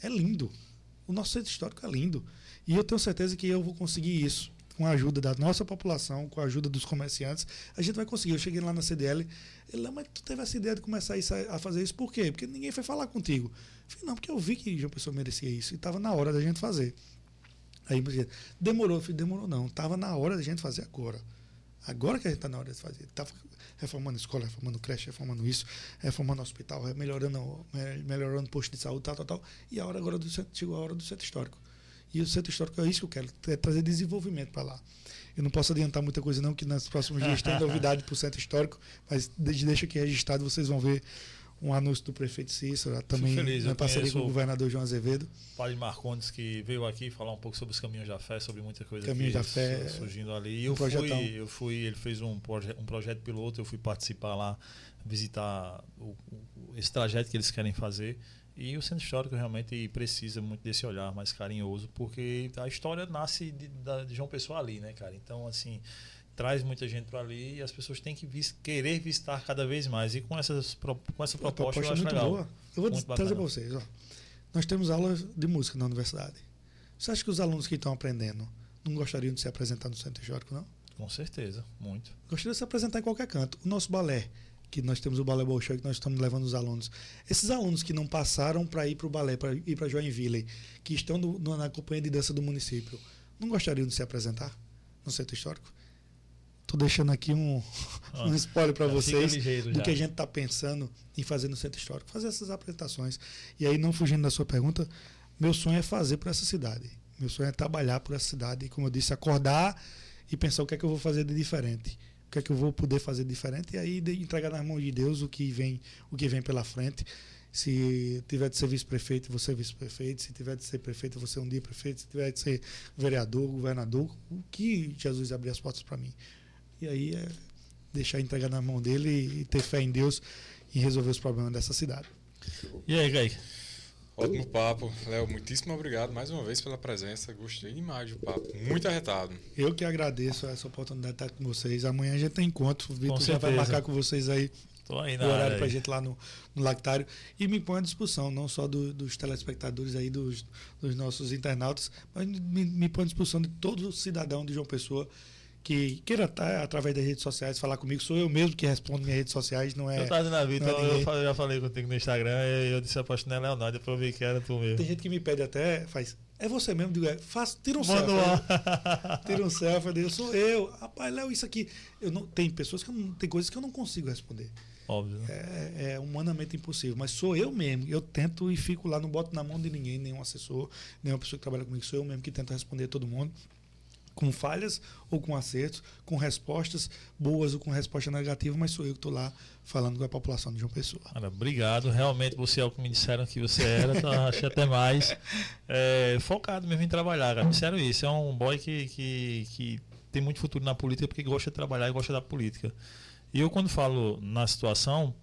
S3: é lindo. O nosso centro histórico é lindo. E eu tenho certeza que eu vou conseguir isso com a ajuda da nossa população, com a ajuda dos comerciantes, a gente vai conseguir. Eu cheguei lá na CDL, ele, mas tu teve essa ideia de começar a fazer isso por quê? Porque ninguém foi falar contigo. Eu falei, não, porque eu vi que João Pessoa merecia isso e estava na hora da gente fazer. Aí demorou, eu falei, demorou não, estava na hora da gente fazer agora. Agora que a gente está na hora de fazer. Estava reformando escola, reformando creche, reformando isso, reformando hospital, melhorando, melhorando posto de saúde, tal, tal, tal. E a hora agora do centro, chegou a hora do centro histórico. E o centro histórico é isso que eu quero, é trazer desenvolvimento para lá. Eu não posso adiantar muita coisa não, que nos próximos dias tem novidade para o centro histórico, mas deixa aqui registrado, vocês vão ver um anúncio do prefeito Cícero, também feliz, na parceria com o governador João Azevedo.
S1: Padre Marcondes, que veio aqui falar um pouco sobre os caminhos da fé, sobre muita coisa
S3: Caminhos da fé
S1: surgindo ali. E eu fui, eu fui, ele fez um, proje um projeto piloto, eu fui participar lá, visitar o, o, esse trajeto que eles querem fazer. E o centro histórico realmente precisa muito desse olhar mais carinhoso, porque a história nasce de, de João Pessoa ali, né, cara? Então, assim, traz muita gente para ali e as pessoas têm que vis querer visitar cada vez mais. E com, essas, com essa proposta, proposta eu acho muito legal. Boa.
S3: Eu vou trazer para vocês. Ó. Nós temos aulas de música na universidade. Você acha que os alunos que estão aprendendo não gostariam de se apresentar no centro histórico, não?
S1: Com certeza, muito.
S3: Gostaria de se apresentar em qualquer canto. O nosso balé que nós temos o Balé Bolshoi, que nós estamos levando os alunos. Esses alunos que não passaram para ir para o balé, para ir para Joinville, que estão no, na companhia de dança do município, não gostariam de se apresentar no centro histórico? Estou deixando aqui um, ah, um spoiler para vocês do já. que a gente está pensando em fazer no centro histórico, fazer essas apresentações. E aí, não fugindo da sua pergunta, meu sonho é fazer por essa cidade. Meu sonho é trabalhar por essa cidade e, como eu disse, acordar e pensar o que é que eu vou fazer de diferente o que é que eu vou poder fazer diferente e aí entregar nas mãos de Deus o que vem o que vem pela frente se tiver de ser vice-prefeito você vice-prefeito se tiver de ser prefeito você um dia prefeito se tiver de ser vereador governador o que Jesus abrir as portas para mim e aí é deixar entregar na mão dele e ter fé em Deus e resolver os problemas dessa cidade
S1: e aí Gai
S2: Ótimo papo. Léo, muitíssimo obrigado mais uma vez pela presença. Gostei demais do papo. Muito arretado.
S3: Eu que agradeço essa oportunidade de estar com vocês. Amanhã a gente tem encontro. O Vitor já vai marcar com vocês aí.
S1: Tô aí
S3: na o horário para a gente lá no, no Lactário. E me põe à disposição, não só do, dos telespectadores aí, dos, dos nossos internautas, mas me, me põe à disposição de todo cidadão de João Pessoa que queira estar através das redes sociais falar comigo, sou eu mesmo que respondo minhas redes sociais, não é.
S1: Eu tava na vida, é eu, eu, já falei contigo no Instagram e eu disse aposto não é Leonardo, depois eu vi que era tu mesmo.
S3: Tem gente que me pede até, faz. É você mesmo, digo, é, faz, tira um Mano selfie. tira um selfie, eu digo, sou eu. Rapaz, Léo, isso aqui. Eu não, tem pessoas que não, tem coisas que eu não consigo responder.
S1: Óbvio. Né?
S3: É, é, humanamente impossível. Mas sou eu mesmo. Eu tento e fico lá, não boto na mão de ninguém, nenhum assessor, nenhuma pessoa que trabalha comigo. Sou eu mesmo que tento responder a todo mundo com falhas ou com acertos, com respostas boas ou com resposta negativa, mas sou eu que estou lá falando com a população de João Pessoa.
S1: Cara, obrigado. Realmente você é o que me disseram que você era, tá, achei até mais é, focado mesmo em trabalhar. Cara. Me disseram isso. É um boy que, que, que tem muito futuro na política porque gosta de trabalhar e gosta da política. E eu, quando falo na situação,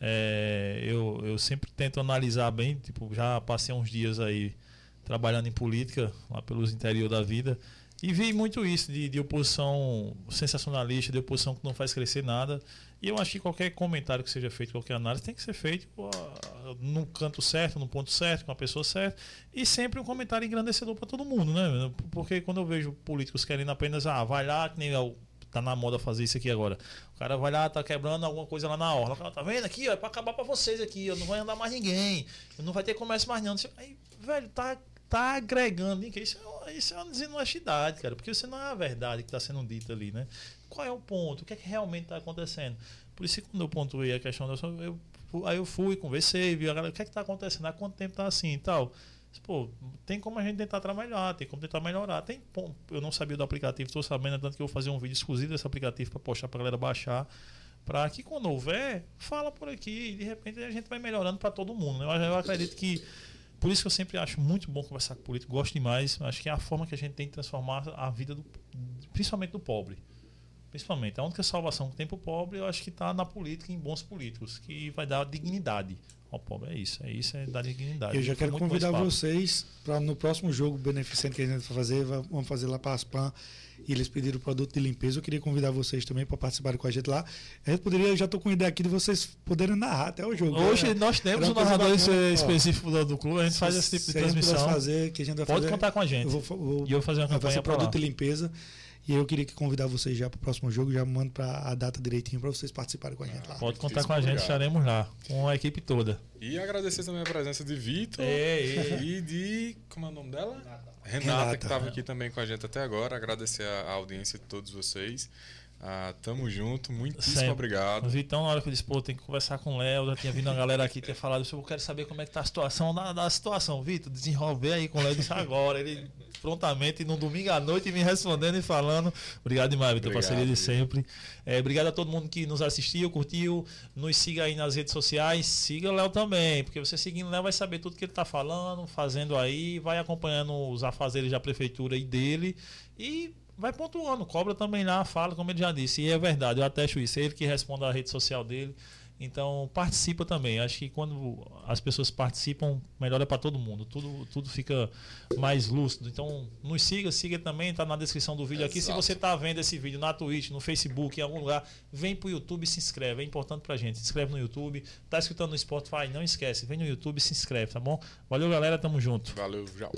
S1: é, eu, eu sempre tento analisar bem. Tipo, já passei uns dias aí trabalhando em política, lá pelos interior da vida. E vi muito isso de, de, oposição sensacionalista, de oposição que não faz crescer nada. E eu acho que qualquer comentário que seja feito, qualquer análise, tem que ser feito no canto certo, no ponto certo, com a pessoa certa. E sempre um comentário engrandecedor para todo mundo, né? Porque quando eu vejo políticos querendo apenas, ah, vai lá, que nem tá na moda fazer isso aqui agora. O cara vai lá, tá quebrando alguma coisa lá na orla. O cara tá vendo aqui, ó, é pra acabar pra vocês aqui, ó, não vai andar mais ninguém, não vai ter comércio mais não. Aí, velho, tá, tá agregando. Isso é, isso é uma desonestidade, cara, porque isso não é a verdade que está sendo dita ali, né? Qual é o ponto? O que é que realmente está acontecendo? Por isso que quando eu pontuei a questão da. Eu, aí eu fui, conversei, vi a galera, o que é que está acontecendo? Há quanto tempo está assim e tal? Pô, tem como a gente tentar trabalhar, tem como tentar melhorar. Tem, pô, eu não sabia do aplicativo, estou sabendo, tanto que eu vou fazer um vídeo exclusivo desse aplicativo para postar para a galera baixar. Para que quando houver, fala por aqui e de repente a gente vai melhorando para todo mundo. Né? Eu, eu acredito que. Por isso que eu sempre acho muito bom conversar com político, gosto demais. Acho que é a forma que a gente tem de transformar a vida, do, principalmente do pobre. Principalmente. A única salvação que tem para o pobre, eu acho que está na política, em bons políticos, que vai dar dignidade pobre. É isso, é isso, é dar dignidade.
S3: Eu já quero convidar vocês para no próximo jogo beneficente que a gente vai fazer, vamos fazer lá para Aspan e eles pediram o produto de limpeza. Eu queria convidar vocês também para participarem com a gente lá. A gente poderia, já estou com a ideia aqui de vocês poderem narrar até o jogo.
S1: Hoje né? nós temos um narrador específico do, do clube, a gente faz esse tipo de transmissão.
S3: Fazer, que a gente vai
S1: Pode
S3: fazer,
S1: contar com a gente.
S3: Eu vou, vou,
S1: e eu vou fazer uma campanha
S3: para produto de limpeza. E eu queria convidar vocês já para o próximo jogo, já mando para a data direitinho para vocês participarem com a gente lá.
S1: Pode contar com a gente, estaremos lá, com a equipe toda.
S2: E agradecer também a presença de Vitor
S1: é, é.
S2: e de. Como é o nome dela? Renata, Renata que estava aqui também com a gente até agora. Agradecer a audiência de todos vocês. Ah, tamo junto, muitíssimo Sempre. obrigado.
S1: Vitão, na hora que eu disse, pô, tem que conversar com o Léo, já tinha vindo uma galera aqui ter falado, eu quero saber como é que tá a situação da, da situação. Vitor, desenvolver aí com o Léo, disse agora. Ele prontamente, no domingo à noite, me respondendo e falando. Obrigado demais, Vitor, parceria de sempre. É, obrigado a todo mundo que nos assistiu, curtiu. Nos siga aí nas redes sociais. Siga o Léo também, porque você seguindo o Léo vai saber tudo que ele tá falando, fazendo aí, vai acompanhando os afazeres da prefeitura e dele. E vai pontuando, cobra também lá, fala, como ele já disse. E é verdade, eu atesto isso. É ele que responde a rede social dele. Então, participa também. Acho que quando as pessoas participam, melhora para todo mundo. Tudo, tudo fica mais lúcido. Então, nos siga, siga também, está na descrição do vídeo aqui. Se você está vendo esse vídeo na Twitch, no Facebook, em algum lugar, vem para o YouTube e se inscreve. É importante para gente. Se inscreve no YouTube. Está escutando no Spotify, não esquece. Vem no YouTube e se inscreve, tá bom? Valeu, galera. Tamo junto.
S2: Valeu, tchau.